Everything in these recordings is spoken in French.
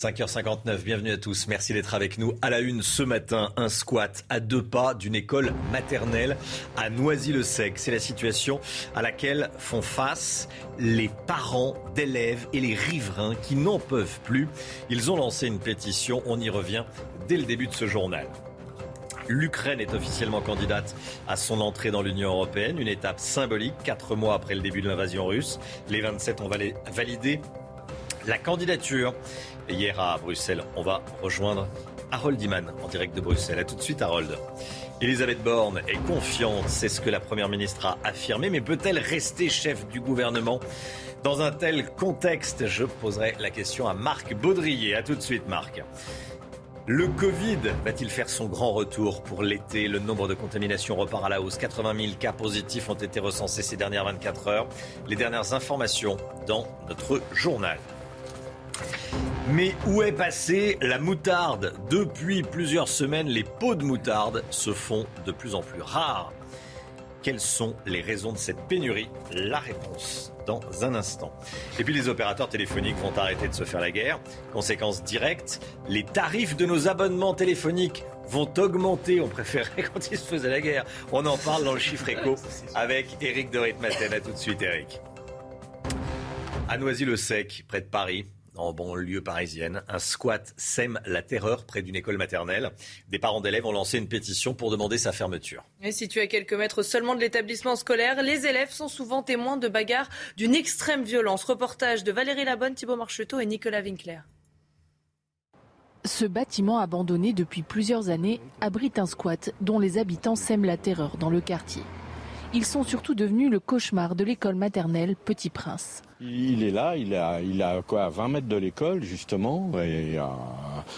5h59, bienvenue à tous. Merci d'être avec nous. À la une ce matin, un squat à deux pas d'une école maternelle à Noisy-le-Sec. C'est la situation à laquelle font face les parents d'élèves et les riverains qui n'en peuvent plus. Ils ont lancé une pétition. On y revient dès le début de ce journal. L'Ukraine est officiellement candidate à son entrée dans l'Union européenne, une étape symbolique, quatre mois après le début de l'invasion russe. Les 27 ont validé la candidature. Hier à Bruxelles, on va rejoindre Harold Iman en direct de Bruxelles. A tout de suite, Harold. Elisabeth Borne est confiante, c'est ce que la Première ministre a affirmé, mais peut-elle rester chef du gouvernement? Dans un tel contexte Je poserai la question à Marc Baudrier. A tout de suite, Marc. Le Covid va-t-il faire son grand retour pour l'été? Le nombre de contaminations repart à la hausse. 80 000 cas positifs ont été recensés ces dernières 24 heures. Les dernières informations dans notre journal. Mais où est passée la moutarde Depuis plusieurs semaines, les pots de moutarde se font de plus en plus rares. Quelles sont les raisons de cette pénurie? La réponse dans un instant. Et puis les opérateurs téléphoniques vont arrêter de se faire la guerre. Conséquence directe, les tarifs de nos abonnements téléphoniques vont augmenter. On préférait quand ils se faisaient la guerre. On en parle dans le chiffre éco avec Eric de Ritmaten. A tout de suite, Eric. À Noisy-le-Sec, près de Paris, en banlieue parisienne. Un squat sème la terreur près d'une école maternelle. Des parents d'élèves ont lancé une pétition pour demander sa fermeture. Et situé à quelques mètres seulement de l'établissement scolaire, les élèves sont souvent témoins de bagarres d'une extrême violence. Reportage de Valérie Labonne, Thibault Marcheteau et Nicolas Winkler. Ce bâtiment abandonné depuis plusieurs années abrite un squat dont les habitants sèment la terreur dans le quartier. Ils sont surtout devenus le cauchemar de l'école maternelle Petit Prince. Il est là, il a, il a quoi, à 20 mètres de l'école justement, et euh,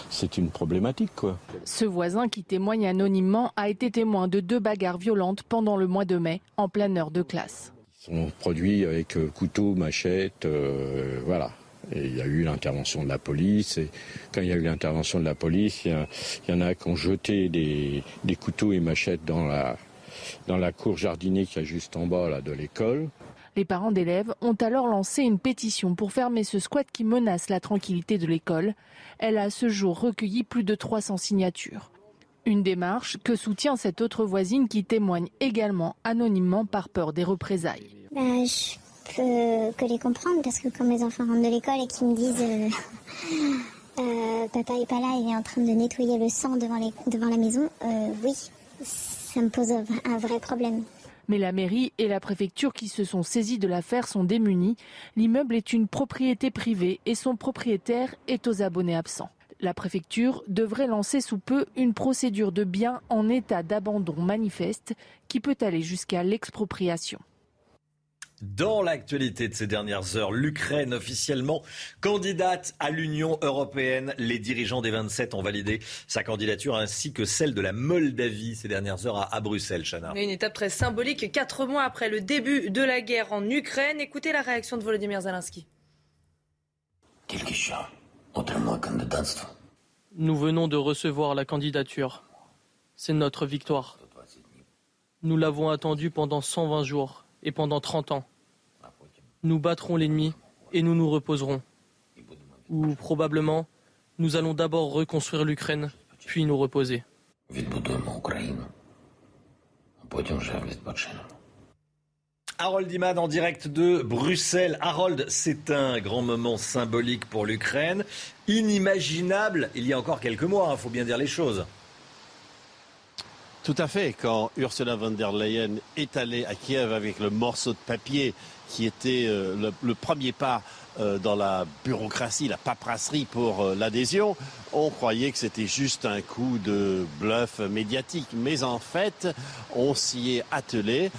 c'est une problématique. Quoi. Ce voisin qui témoigne anonymement a été témoin de deux bagarres violentes pendant le mois de mai, en pleine heure de classe. Ils sont produits avec euh, couteau, machette, euh, voilà. Et il y a eu l'intervention de la police. Et quand il y a eu l'intervention de la police, il y, en a qui ont jeté des, des couteaux et machettes dans la, dans la cour jardinier qui est juste en bas là, de l'école. Les parents d'élèves ont alors lancé une pétition pour fermer ce squat qui menace la tranquillité de l'école. Elle a à ce jour recueilli plus de 300 signatures. Une démarche que soutient cette autre voisine qui témoigne également anonymement par peur des représailles. Bah, je peux que les comprendre parce que quand mes enfants rentrent de l'école et qu'ils me disent euh, euh, papa est pas là, il est en train de nettoyer le sang devant, les, devant la maison, euh, oui, ça me pose un vrai problème. Mais la mairie et la préfecture qui se sont saisis de l'affaire sont démunis. L'immeuble est une propriété privée et son propriétaire est aux abonnés absents. La préfecture devrait lancer sous peu une procédure de biens en état d'abandon manifeste qui peut aller jusqu'à l'expropriation. Dans l'actualité de ces dernières heures, l'Ukraine officiellement candidate à l'Union européenne. Les dirigeants des 27 ont validé sa candidature ainsi que celle de la Moldavie ces dernières heures à, Bruxelles, Chana. Une étape très symbolique, quatre mois après le début de la guerre en Ukraine. Écoutez la réaction de Volodymyr Zelensky. Nous venons de recevoir la candidature. C'est notre victoire. Nous l'avons attendue pendant 120 jours et pendant 30 ans. Nous battrons l'ennemi et nous nous reposerons. Ou probablement, nous allons d'abord reconstruire l'Ukraine, puis nous reposer. Harold Iman en direct de Bruxelles. Harold, c'est un grand moment symbolique pour l'Ukraine, inimaginable il y a encore quelques mois, il hein, faut bien dire les choses. Tout à fait. Quand Ursula von der Leyen est allée à Kiev avec le morceau de papier qui était euh, le, premier pas euh, dans la bureaucratie, la paperasserie pour euh, l'adhésion, on croyait que c'était juste un coup de bluff médiatique. Mais en fait, on s'y est attelé,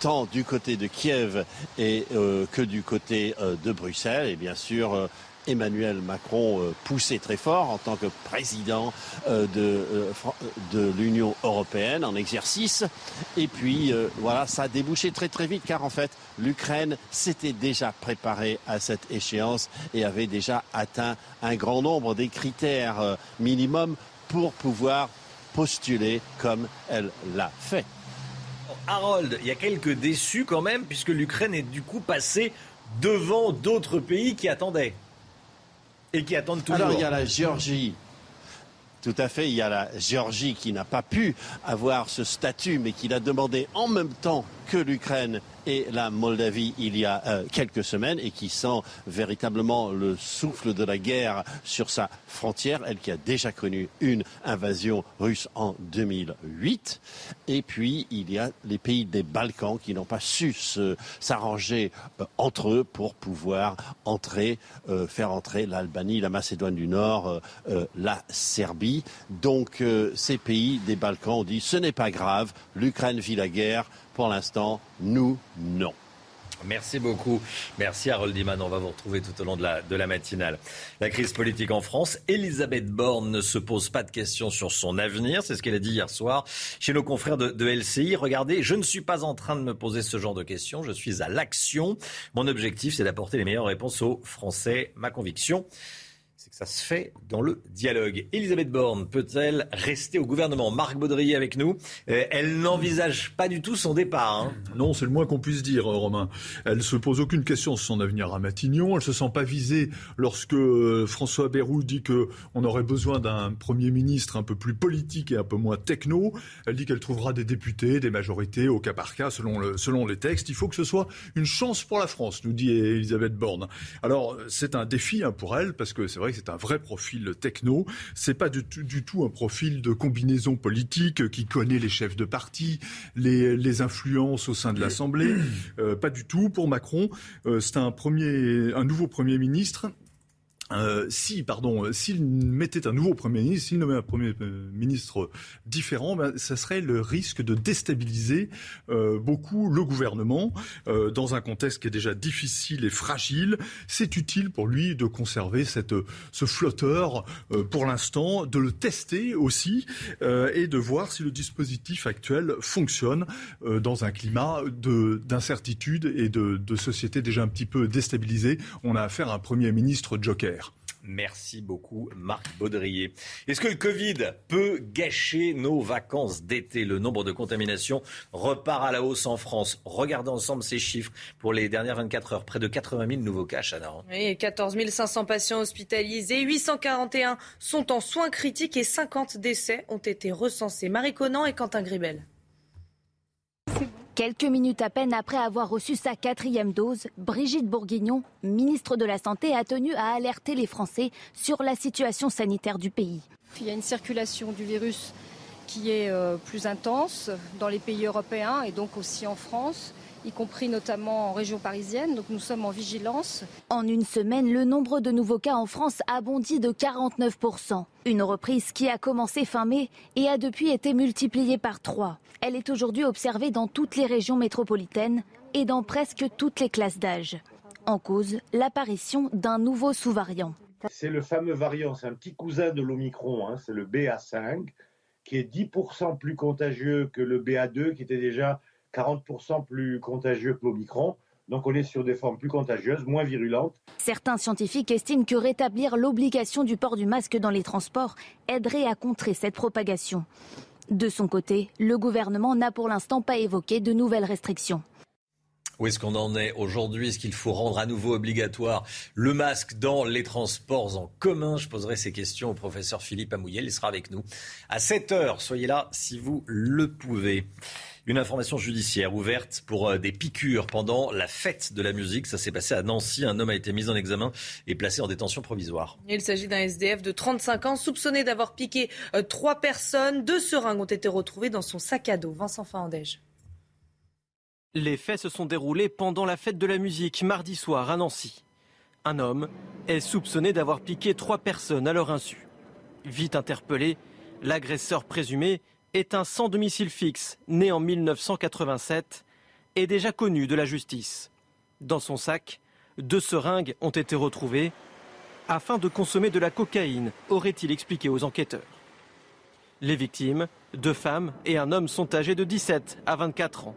tant du côté de Kiev que du côté de Bruxelles. Et bien sûr, Emmanuel Macron euh, poussait très fort en tant que président euh, de, euh, de l'Union européenne en exercice. Et puis voilà, ça a débouché très très vite car en fait l'Ukraine s'était déjà préparée à cette échéance et avait déjà atteint un grand nombre des critères minimums pour pouvoir postuler comme elle l'a fait. Harold, il y a quelques déçus quand même, puisque l'Ukraine est du coup passée devant d'autres pays qui attendaient. Et qui attendent toujours. Alors il y a la Géorgie. Tout à fait, il y a la Géorgie qui n'a pas pu avoir ce statut, mais qui l'a demandé en même temps que l'Ukraine et la Moldavie il y a euh, quelques semaines et qui sent véritablement le souffle de la guerre sur sa frontière, elle qui a déjà connu une invasion russe en 2008. Et puis il y a les pays des Balkans qui n'ont pas su s'arranger euh, entre eux pour pouvoir entrer, euh, faire entrer l'Albanie, la Macédoine du Nord, la Serbie. Donc ces pays des Balkans ont dit ce n'est pas grave, l'Ukraine vit la guerre pour l'instant, nous, non. Merci beaucoup. Merci Harold Diman. On va vous retrouver tout au long de la, la matinale. La crise politique en France, Elisabeth Borne ne se pose pas de questions sur son avenir. C'est ce qu'elle a dit hier soir chez nos confrères de LCI. Regardez, je ne suis pas en train de me poser ce genre de questions. Je suis à l'action. Mon objectif, c'est d'apporter les meilleures réponses aux Français. Ma conviction, c'est que ça se fait dans le dialogue. Elisabeth Borne peut-elle rester au gouvernement? Marc Baudrier avec nous. Euh, elle n'envisage pas du tout son départ. Hein. Non, c'est le moins qu'on puisse dire, euh, Romain. Elle se pose aucune question sur son avenir à Matignon. Elle se sent pas visée lorsque euh, François Bayrou dit que on aurait besoin d'un premier ministre un peu plus politique et un peu moins techno. Elle dit qu'elle trouvera des députés, des majorités au cas par cas selon, selon les textes. Il faut que ce soit une chance pour la France, nous dit Elisabeth Borne. Alors c'est un défi hein, pour elle parce que c'est vrai c'est un vrai profil techno. C'est pas du tout, un profil de combinaison politique qui connaît les chefs de parti, les, influences au sein de l'Assemblée. Euh, pas du tout. Pour Macron, euh, c'est un nouveau premier ministre euh, si, pardon, euh, s'il mettait un nouveau Premier ministre, s'il nommait un Premier euh, ministre différent, ben, ça serait le risque de déstabiliser euh, beaucoup le gouvernement euh, dans un contexte qui est déjà difficile et fragile. C'est utile pour lui de conserver cette, ce flotteur pour l'instant, de le tester aussi et de voir si le dispositif actuel fonctionne dans un climat d'incertitude et de, de société déjà un petit peu déstabilisée. On a affaire à un Premier ministre joker. Merci beaucoup, Marc Baudrier. Est-ce que le Covid peut gâcher nos vacances d'été? Le nombre de contaminations repart à la hausse en France. Regardons ensemble ces chiffres pour les dernières 24 heures. Près de 80 000 nouveaux cas, Chana. Oui, 14 500 patients hospitalisés, 841 sont en soins critiques et 50 décès ont été recensés. Marie Conan et Quentin Gribel. Quelques minutes à peine après avoir reçu sa quatrième dose, Brigitte Bourguignon, ministre de la Santé, a tenu à alerter les Français sur la situation sanitaire du pays. Il y a une circulation du virus qui est euh, plus intense dans les pays européens et donc aussi en France y compris notamment en région parisienne. Donc nous sommes en vigilance. En une semaine, le nombre de nouveaux cas en France a bondi de 49%. Une reprise qui a commencé fin mai et a depuis été multipliée par trois. Elle est aujourd'hui observée dans toutes les régions métropolitaines et dans presque toutes les classes d'âge. En cause, l'apparition d'un nouveau sous-variant. C'est le fameux variant, c'est un petit cousin de l'Omicron, hein, c'est le BA5, qui est 10% plus contagieux que le BA2, qui était déjà 40% plus contagieux que l'Omicron. Donc on est sur des formes plus contagieuses, moins virulentes. Certains scientifiques estiment que rétablir l'obligation du port du masque dans les transports aiderait à contrer cette propagation. De son côté, le gouvernement n'a pour l'instant pas évoqué de nouvelles restrictions. Où est-ce qu'on en est aujourd'hui? Est-ce qu'il faut rendre à nouveau obligatoire le masque dans les transports en commun? Je poserai ces questions au professeur Philippe Amouyel. Il sera avec nous à 7 heures. Soyez là si vous le pouvez. Une information judiciaire ouverte pour euh, des piqûres pendant la fête de la musique. Ça s'est passé à Nancy. Un homme a été mis en examen et placé en détention provisoire. Il s'agit d'un SDF de 35 ans soupçonné d'avoir piqué euh, trois personnes. Deux seringues ont été retrouvées dans son sac à dos. Vincent Fahandège. Les faits se sont déroulés pendant la fête de la musique mardi soir à Nancy. Un homme est soupçonné d'avoir piqué trois personnes à leur insu. Vite interpellé, l'agresseur présumé est un sans domicile fixe, né en 1987 et déjà connu de la justice. Dans son sac, deux seringues ont été retrouvées afin de consommer de la cocaïne, aurait-il expliqué aux enquêteurs. Les victimes, deux femmes et un homme, sont âgés de 17 à 24 ans.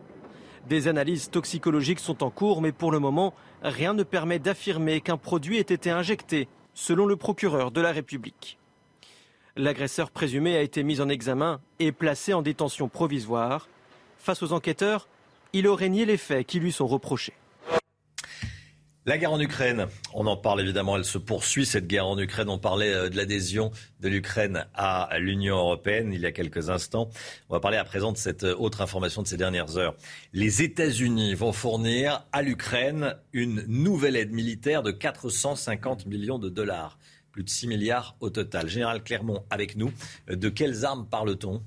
Des analyses toxicologiques sont en cours, mais pour le moment, rien ne permet d'affirmer qu'un produit ait été injecté, selon le procureur de la République. L'agresseur présumé a été mis en examen et placé en détention provisoire. Face aux enquêteurs, il aurait nié les faits qui lui sont reprochés. La guerre en Ukraine, on en parle évidemment, elle se poursuit cette guerre en Ukraine. On parlait euh, de l'adhésion de l'Ukraine à l'Union européenne il y a quelques instants. On va parler à présent de cette euh, autre information de ces dernières heures. Les États-Unis vont fournir à l'Ukraine une nouvelle aide militaire de 450 millions de dollars, plus de 6 milliards au total. Général Clermont avec nous. Euh, de quelles armes parle-t-on?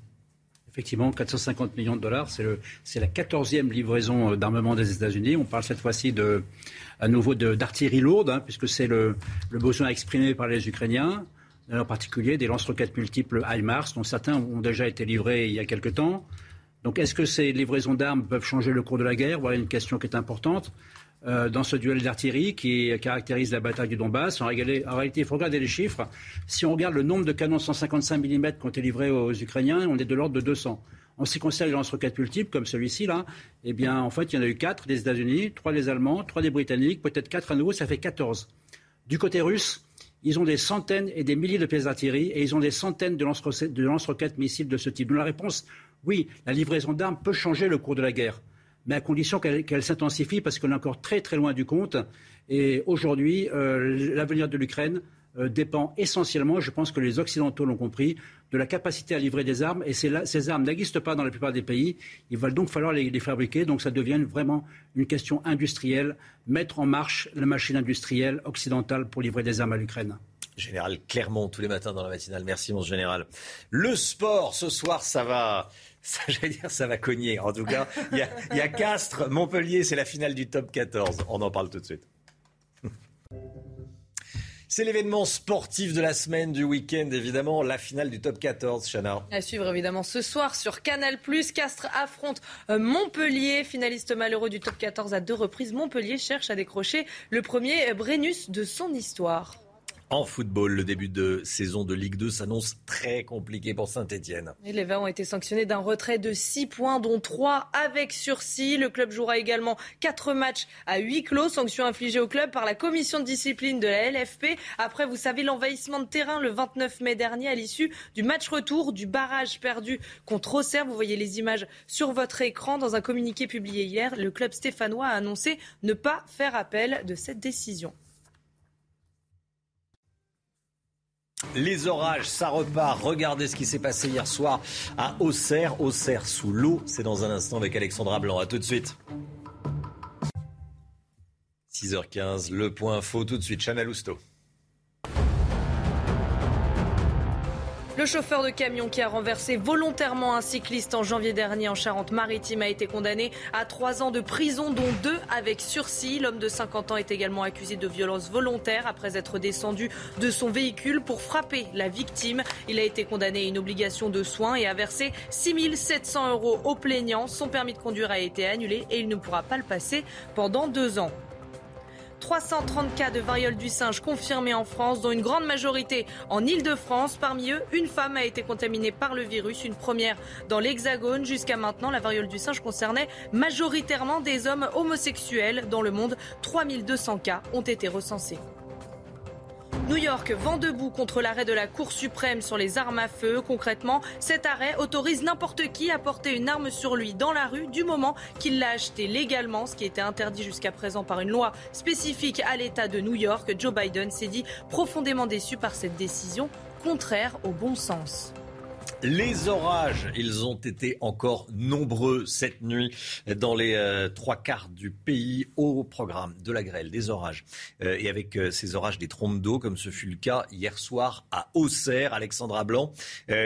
Effectivement, 450 millions de dollars, c'est la quatorzième livraison d'armement des États-Unis. On parle cette fois-ci de, à nouveau d'artillerie lourde, hein, puisque c'est le, besoin exprimé par les Ukrainiens, en particulier des lance-roquettes multiples HIMARS, dont certains ont déjà été livrés il y a quelque temps. Donc est-ce que ces livraisons d'armes peuvent changer le cours de la guerre? Voilà une question qui est importante. Euh, dans ce duel d'artillerie qui caractérise la bataille du Donbass. En, réalité, il faut regarder les chiffres. Si on regarde le nombre de canons 155 mm qui ont été livrés aux Ukrainiens, on est de l'ordre de 200. En ce qui concerne les lance-roquettes multiples, comme celui-ci, là, eh bien, en fait, il y en a eu quatre des États-Unis, trois des Allemands, trois des Britanniques, peut-être quatre à nouveau, ça fait 14. Du côté russe, ils ont des centaines et des milliers de pièces d'artillerie et ils ont des centaines de lance-roquettes missiles de ce type. Donc la réponse, oui, la livraison d'armes peut changer le cours de la guerre, mais à condition qu'elle s'intensifie parce qu'on est encore très très loin du compte. Et aujourd'hui, euh, l'avenir de l'Ukraine euh, dépend essentiellement, je pense que les Occidentaux l'ont compris, de la capacité à livrer des armes. Et ces armes n'existent pas dans la plupart des pays. Il va donc falloir les, fabriquer. Donc ça devient vraiment une question industrielle, mettre en marche la machine industrielle occidentale pour livrer des armes à l'Ukraine. Général Clermont, tous les matins dans la matinale. Merci, mon général. Le sport, ce soir, ça va. Ça, j'allais dire, ça va cogner. En tout cas, il y a Castres, Montpellier, c'est la finale du top 14. On en parle tout de suite. C'est l'événement sportif de la semaine, du week-end, évidemment, la finale du top 14, Chana. À suivre évidemment ce soir sur Canal+. Castres affronte euh, Montpellier, finaliste malheureux du top 14 à deux reprises. Montpellier cherche à décrocher le premier Brennus de son histoire. En football, le début de saison de Ligue 2 s'annonce très compliqué pour Saint-Etienne. Les Verts ont été sanctionnés d'un retrait de 6 points, dont 3 avec sursis. Le club jouera également 4 matchs à huis clos, sanction infligée au club par la commission de discipline de la LFP. Après, vous savez, l'envahissement de terrain le 29 mai dernier à l'issue du match retour du barrage perdu contre Auxerre. Vous voyez les images sur votre écran. Dans un communiqué publié hier, le club stéphanois a annoncé ne pas faire appel de cette décision. Les orages, ça repart. Regardez ce qui s'est passé hier soir à Auxerre. Auxerre sous l'eau. C'est dans un instant avec Alexandra Blanc. A tout de suite. 6h15, le point faux tout de suite. Chana Lousteau. Le chauffeur de camion qui a renversé volontairement un cycliste en janvier dernier en Charente-Maritime a été condamné à trois ans de prison, dont deux avec sursis. L'homme de 50 ans est également accusé de violence volontaire après être descendu de son véhicule pour frapper la victime. Il a été condamné à une obligation de soins et a versé 6 700 euros au plaignant. Son permis de conduire a été annulé et il ne pourra pas le passer pendant deux ans. 330 cas de variole du singe confirmés en France, dont une grande majorité en Ile-de-France. Parmi eux, une femme a été contaminée par le virus, une première dans l'Hexagone. Jusqu'à maintenant, la variole du singe concernait majoritairement des hommes homosexuels. Dans le monde, 3200 cas ont été recensés. New York vend debout contre l'arrêt de la Cour suprême sur les armes à feu. Concrètement, cet arrêt autorise n'importe qui à porter une arme sur lui dans la rue du moment qu'il l'a acheté légalement, ce qui était interdit jusqu'à présent par une loi spécifique à l'État de New York. Joe Biden s'est dit profondément déçu par cette décision contraire au bon sens. Les orages, ils ont été encore nombreux cette nuit dans les euh, trois quarts du pays au programme de la grêle, des orages. Euh, et avec euh, ces orages, des trompes d'eau, comme ce fut le cas hier soir à Auxerre, Alexandra Blanc.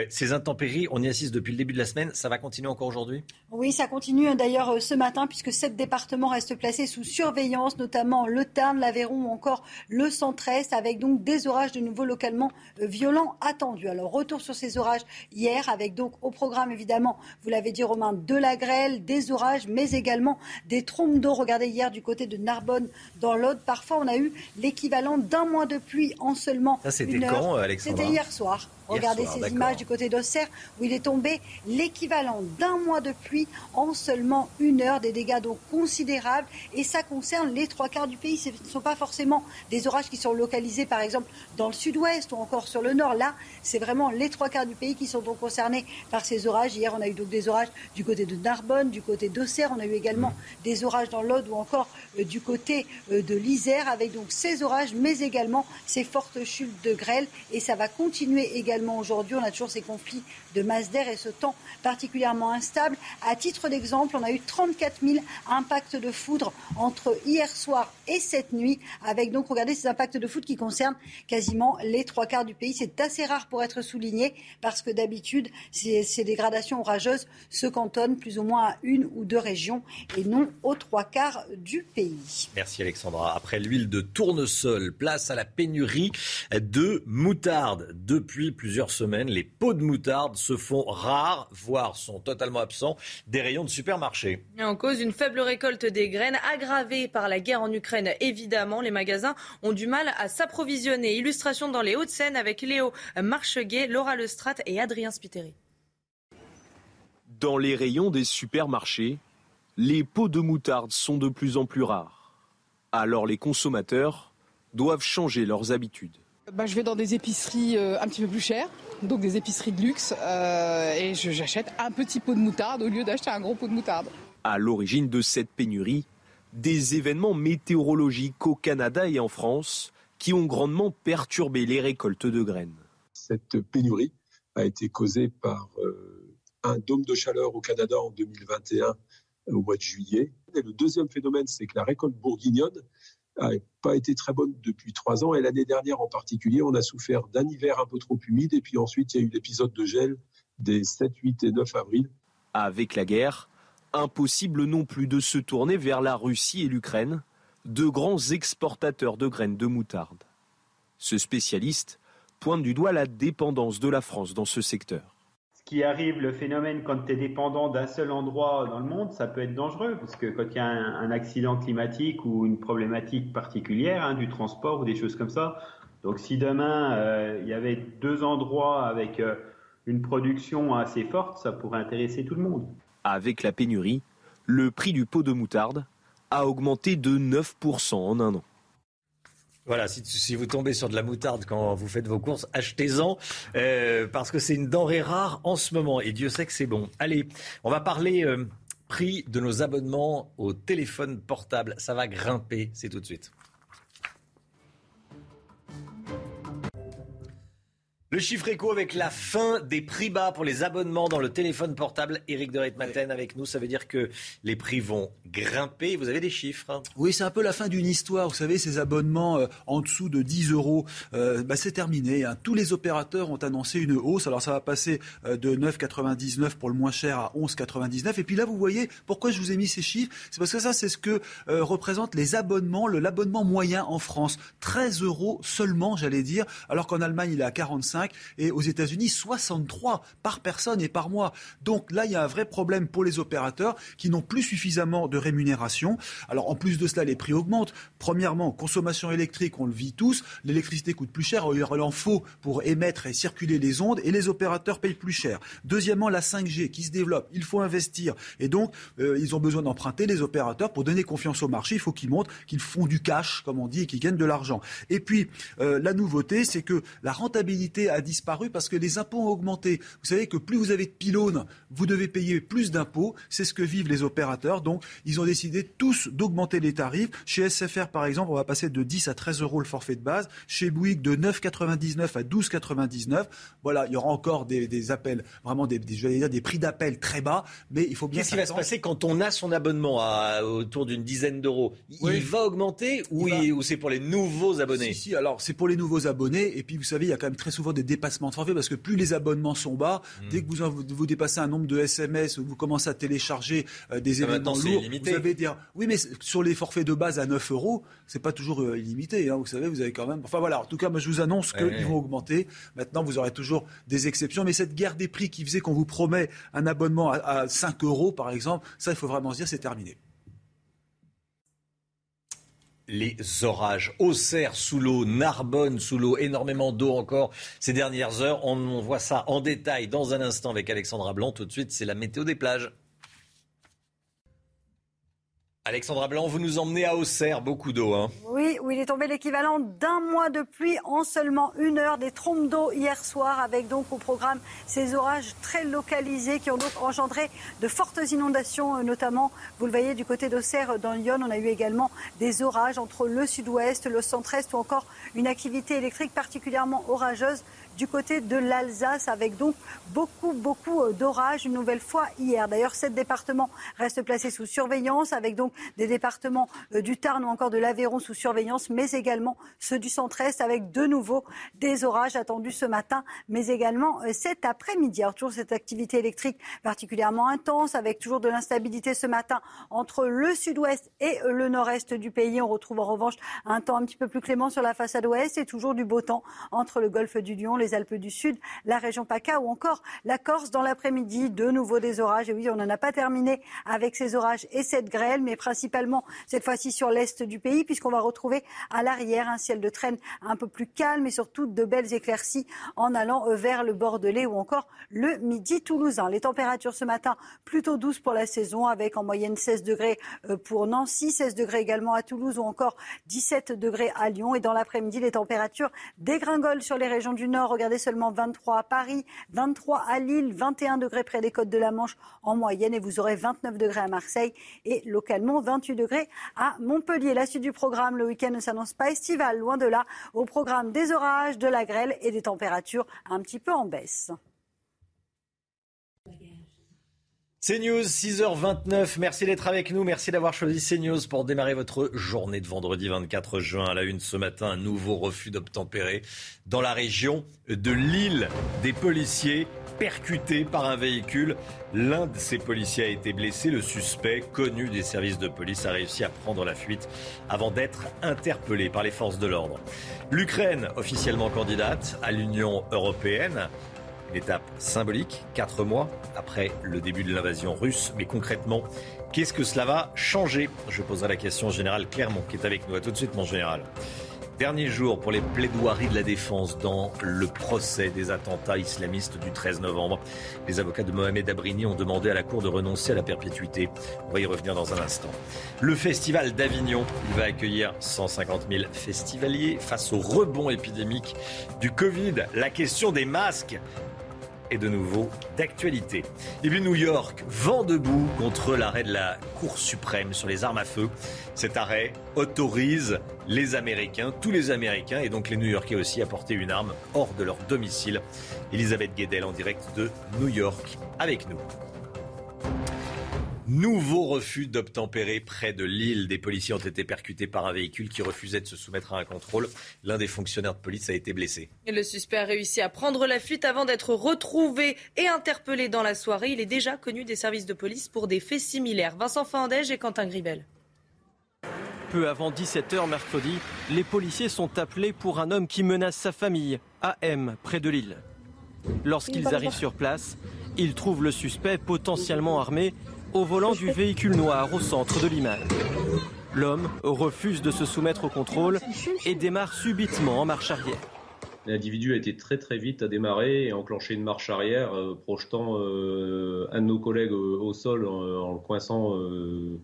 ces intempéries, on y assiste depuis le début de la semaine. Ça va continuer encore aujourd'hui? Oui, ça continue hein, d'ailleurs ce matin, puisque sept départements restent placés sous surveillance, notamment le Tarn, l'Aveyron ou encore le Centre-Est, avec donc des orages de nouveau localement violents attendus. Alors, retour sur ces orages hier avec donc au programme évidemment, vous l'avez dit Romain, de la grêle, des orages, mais également des trompes d'eau. Regardez hier du côté de Narbonne dans l'Aude, parfois on a eu l'équivalent d'un mois de pluie en seulement Ça c'était quand, Alexandra C'était hier soir. Regardez ces images du côté d'Auxerre où il est tombé l'équivalent d'un mois de pluie en seulement une heure. Des dégâts donc considérables et ça concerne les trois quarts du pays. Ce ne sont pas forcément des orages qui sont localisés par exemple dans le sud-ouest ou encore sur le nord. Là, c'est vraiment les trois quarts du pays qui sont donc concernés par ces orages. Hier, on a eu donc des orages du côté de Narbonne, du côté d'Auxerre. On a eu également des orages dans l'Aude ou encore euh, du côté euh, de l'Isère avec donc ces orages, mais également ces fortes chutes de grêle. Et ça va continuer également aujourd'hui. On a toujours ces conflits de masse d'air et ce temps particulièrement instable. À titre d'exemple, on a eu 34 000 impacts de foudre entre hier soir et cette nuit, avec donc, regardez, ces impacts de foudre qui concernent quasiment les trois quarts du pays. C'est assez rare pour être souligné parce que d'habitude, ces, dégradations orageuses se cantonnent plus ou moins à une ou deux régions et non aux trois quarts du pays. Merci Alexandra. Après l'huile de tournesol, place à la pénurie de moutarde. Depuis plusieurs semaines, les pots de moutarde se font rares, voire sont totalement absents des rayons de supermarché. En cause, une faible récolte des graines aggravée par la guerre en Ukraine. Évidemment, les magasins ont du mal à s'approvisionner. Illustration dans les Hauts-de-Seine avec Léo Marcheguet, Laura Lestrat et Adrien Spiteri. Dans les rayons des supermarchés, les pots de moutarde sont de plus en plus rares. Alors les consommateurs doivent changer leurs habitudes. Bah, je vais dans des épiceries euh, un petit peu plus chères, donc des épiceries de luxe, euh, et j'achète un petit pot de moutarde au lieu d'acheter un gros pot de moutarde. À l'origine de cette pénurie, des événements météorologiques au Canada et en France qui ont grandement perturbé les récoltes de graines. Cette pénurie a été causée par euh, un dôme de chaleur au Canada en 2021 au mois de juillet. Et le deuxième phénomène, c'est que la récolte bourguignonne n'a pas été très bonne depuis trois ans. Et l'année dernière en particulier, on a souffert d'un hiver un peu trop humide. Et puis ensuite, il y a eu l'épisode de gel des 7, 8 et 9 avril. Avec la guerre, impossible non plus de se tourner vers la Russie et l'Ukraine, deux grands exportateurs de graines de moutarde. Ce spécialiste pointe du doigt la dépendance de la France dans ce secteur qui arrive, le phénomène, quand tu es dépendant d'un seul endroit dans le monde, ça peut être dangereux, parce que quand il y a un, accident climatique ou une problématique particulière, hein, du transport ou des choses comme ça, donc si demain euh, il y avait deux endroits avec euh, une production assez forte, ça pourrait intéresser tout le monde. Avec la pénurie, le prix du pot de moutarde a augmenté de 9% en un an. Voilà, si, vous tombez sur de la moutarde quand vous faites vos courses, achetez-en euh, parce que c'est une denrée rare en ce moment et Dieu sait que c'est bon. Allez, on va parler euh, prix de nos abonnements au téléphone portable. Ça va grimper, c'est tout de suite. Le chiffre écho avec la fin des prix bas pour les abonnements dans le téléphone portable. Éric de Ritmaten avec nous, ça veut dire que les prix vont grimper. Vous avez des chiffres hein? Oui, c'est un peu la fin d'une histoire. Vous savez, ces abonnements euh, en dessous de 10 euros, euh, bah, c'est terminé. Hein. Tous les opérateurs ont annoncé une hausse. Alors ça va passer euh, de 9,99 pour le moins cher à 11,99. Et puis là, vous voyez pourquoi je vous ai mis ces chiffres. C'est parce que ça, c'est ce que représentent les abonnements, l'abonnement moyen en France. 13 euros seulement, j'allais dire, alors qu'en Allemagne, il est à 45 et aux États-Unis 63 par personne et par mois. Donc là, il y a un vrai problème pour les opérateurs qui n'ont plus suffisamment de rémunération. Alors en plus de cela, les prix augmentent. Premièrement, consommation électrique, on le vit tous. L'électricité coûte plus cher. Il en faut pour émettre et circuler les ondes et les opérateurs payent plus cher. Deuxièmement, la 5G qui se développe. Il faut investir. Et donc, euh, ils ont besoin d'emprunter, les opérateurs, pour donner confiance au marché. Il faut qu'ils montrent qu'ils font du cash, comme on dit, et qu'ils gagnent de l'argent. Et puis, euh, la nouveauté, c'est que la rentabilité a disparu parce que les impôts ont augmenté. Vous savez que plus vous avez de pylônes, vous devez payer plus d'impôts. C'est ce que vivent les opérateurs. Donc, ils ont décidé tous d'augmenter les tarifs. Chez SFR, par exemple, on va passer de 10 à 13 euros le forfait de base. Chez Bouygues, de 9,99 à 12,99. Voilà, il y aura encore des, appels, vraiment des, des, des prix d'appel très bas, mais il faut bien. Qu'est-ce qui va se passer quand on a son abonnement à autour d'une dizaine d'euros? Il va augmenter ou, ou c'est pour les nouveaux abonnés? Si, si, alors c'est pour les nouveaux abonnés. Et puis, vous savez, il y a quand même très souvent des dépassements de forfait parce que plus les abonnements sont bas, hmm. dès que vous, vous dépassez un nombre de SMS ou vous commencez à télécharger euh, des ah, événements lourds, vous avez dire oui mais sur les forfaits de base à 9 euros, c'est pas toujours euh, illimité. Hein, vous savez, vous avez quand même. Enfin voilà. En tout cas, moi je vous annonce qu'ils vont augmenter. Maintenant, vous aurez toujours des exceptions, mais cette guerre des prix qui faisait qu'on vous promet un abonnement à, à 5 euros par exemple, ça il faut vraiment se dire c'est terminé. Les orages. Auxerre sous l'eau, Narbonne sous l'eau, énormément d'eau encore ces dernières heures. On, voit ça en détail dans un instant avec Alexandra Blanc. Tout de suite, c'est la météo des plages. Alexandra Blanc, vous nous emmenez à Auxerre, beaucoup d'eau. Hein. Oui, où il est tombé l'équivalent d'un mois de pluie en seulement une heure. Des trompes d'eau hier soir, avec donc au programme ces orages très localisés qui ont donc engendré de fortes inondations, euh, notamment, vous le voyez, du côté d'Auxerre dans Lyon. On a eu également des orages entre le sud-ouest, le centre-est ou encore une activité électrique particulièrement orageuse du côté de l'Alsace, avec donc beaucoup, beaucoup euh, d'orages une nouvelle fois hier. D'ailleurs, sept départements restent placés sous surveillance, avec donc des départements euh, du Tarn ou encore de l'Aveyron sous surveillance, mais également ceux du centre-est, avec de nouveau des orages attendus ce matin, mais également euh, cet après-midi. Alors, toujours cette activité électrique particulièrement intense, avec toujours de l'instabilité ce matin entre le sud-ouest et le nord-est du pays. On retrouve en revanche un temps un petit peu plus clément sur la façade ouest et toujours du beau temps entre le golfe du Lion, les Alpes du Sud, la région PACA ou encore la Corse dans l'après-midi. De nouveau des orages. Et oui, on n'en a pas terminé avec ces orages et cette grêle, mais principalement cette fois-ci sur l'est du pays, puisqu'on va retrouver à l'arrière un ciel de traîne un peu plus calme et surtout de belles éclaircies en allant euh, vers le Bordelais ou encore le midi toulousain. Les températures ce matin plutôt douces pour la saison, avec en moyenne 16 degrés euh, pour Nancy, 16 degrés également à Toulouse ou encore 17 degrés à Lyon. Et dans l'après-midi, les températures dégringolent sur les régions du Nord regardez seulement 23 à Paris, 23 à Lille, 21 degrés près des côtes de la Manche en moyenne et vous aurez 29 degrés à Marseille et localement 28 degrés à Montpellier. La suite du programme, le week-end ne s'annonce pas estival, loin de là. Au programme des orages, de la grêle et des températures un petit peu en baisse. CNews, 6h29. Merci d'être avec nous. Merci d'avoir choisi CNews pour démarrer votre journée de vendredi 24 juin. À la une ce matin, un nouveau refus d'obtempérer dans la région de Lille. Des policiers percutés par un véhicule. L'un de ces policiers a été blessé. Le suspect, connu des services de police, a réussi à prendre la fuite avant d'être interpellé par les forces de l'ordre. L'Ukraine, officiellement candidate à l'Union européenne, une étape symbolique, quatre mois après le début de l'invasion russe. Mais concrètement, qu'est-ce que cela va changer? Je poserai la question au général Clermont qui est avec nous. A tout de suite, mon général. Dernier jour pour les plaidoiries de la défense dans le procès des attentats islamistes du 13 novembre. Les avocats de Mohamed Abrini ont demandé à la Cour de renoncer à la perpétuité. On va y revenir dans un instant. Le festival d'Avignon, il va accueillir 150 000 festivaliers face au rebond épidémique du Covid. La question des masques est de nouveau d'actualité. Et puis New York, vent debout contre l'arrêt de la Cour suprême sur les armes à feu. Cet arrêt autorise les Américains, tous les Américains et donc les New-Yorkais aussi à porter une arme hors de leur domicile. Elisabeth Guedel en direct de New York avec nous. Nouveau refus d'obtempérer près de Lille. Des policiers ont été percutés par un véhicule qui refusait de se soumettre à un contrôle. L'un des fonctionnaires de police a été blessé. le suspect a réussi à prendre la fuite avant d'être retrouvé et interpellé dans la soirée. Il est déjà connu des services de police pour des faits similaires. Vincent Fandège et Quentin Gribel. Peu avant 17h mercredi, les policiers sont appelés pour un homme qui menace sa famille, à M, près de Lille. Lorsqu'ils arrivent sur place, ils trouvent le suspect potentiellement armé au volant du véhicule noir au centre de l'image. L'homme refuse de se soumettre au contrôle et démarre subitement en marche arrière. L'individu a été très très vite à démarrer et enclencher une marche arrière, euh, projetant euh, un de nos collègues au, sol en, le coinçant euh,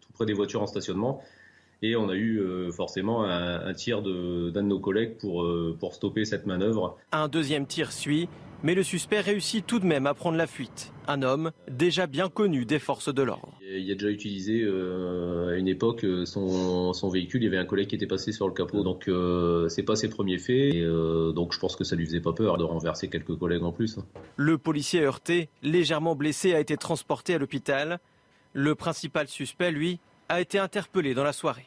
tout près des voitures en stationnement. Et on a eu forcément un, tir d'un de, de, nos collègues pour, pour stopper cette manœuvre. Un deuxième tir suit mais le suspect réussit tout de même à prendre la fuite. Un homme déjà bien connu des forces de l'ordre. Il a déjà utilisé euh, à une époque euh, son, véhicule. Il y avait un collègue qui était passé sur le capot, donc euh, c'est pas ses premiers faits. donc je pense que ça lui faisait pas peur de renverser quelques collègues en plus. Hein. Le policier heurté, légèrement blessé, a été transporté à l'hôpital. Le principal suspect, lui, a été interpellé dans la soirée.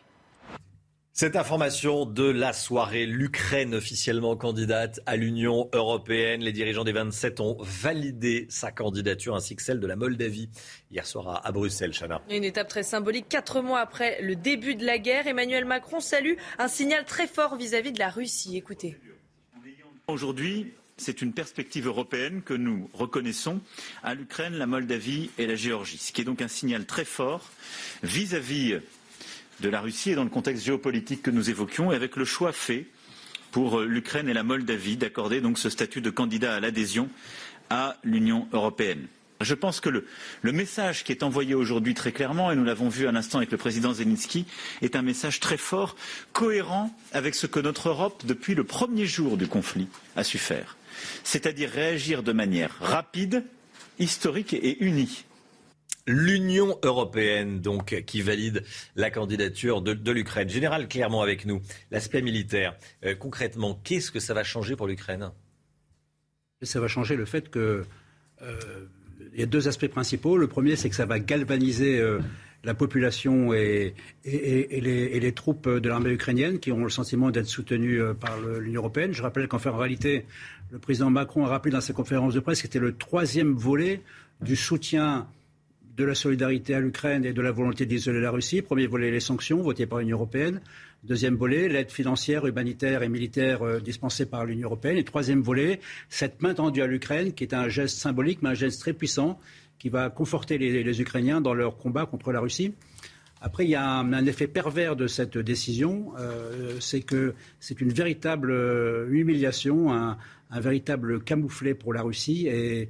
Cette information de la soirée, l'Ukraine officiellement candidate à l'Union européenne. Les dirigeants des 27 ont validé sa candidature ainsi que celle de la Moldavie hier soir à Bruxelles, Chana. Une étape très symbolique. Quatre mois après le début de la guerre, Emmanuel Macron salue un signal très fort vis-à-vis de la Russie. Écoutez. Aujourd'hui, c'est une perspective européenne que nous reconnaissons à l'Ukraine, la Moldavie et la Géorgie, ce qui est donc un signal très fort vis-à-vis de la Russie et dans le contexte géopolitique que nous évoquions, et avec le choix fait pour l'Ukraine et la Moldavie d'accorder donc ce statut de candidat à l'adhésion à l'Union européenne. Je pense que le, le, message qui est envoyé aujourd'hui très clairement, et nous l'avons vu à l'instant avec le président Zelensky, est un message très fort, cohérent avec ce que notre Europe, depuis le premier jour du conflit, a su faire. C'est-à-dire réagir de manière rapide, historique et unie. L'Union européenne, donc, qui valide la candidature de, l'Ukraine. Général, clairement avec nous, l'aspect militaire. Euh, concrètement, qu'est-ce que ça va changer pour l'Ukraine? Ça va changer le fait que. Euh, il y a deux aspects principaux. Le premier, c'est que ça va galvaniser euh, la population et, les, et, les, troupes de l'armée ukrainienne qui ont le sentiment d'être soutenues par l'Union européenne. Je rappelle qu'en fait, en réalité, le président Macron a rappelé dans sa conférence de presse que c'était le troisième volet du soutien de la solidarité à l'Ukraine et de la volonté d'isoler la Russie. Premier volet, les sanctions votées par l'Union européenne. Deuxième volet, l'aide financière, humanitaire et militaire euh, dispensée par l'Union européenne. Et troisième volet, cette main tendue à l'Ukraine, qui est un geste symbolique, mais un geste très puissant, qui va conforter les, Ukrainiens dans leur combat contre la Russie. Après, il y a un, un effet pervers de cette décision, euh, c'est que c'est une véritable euh, humiliation, un, un, véritable camouflet pour la Russie. Et,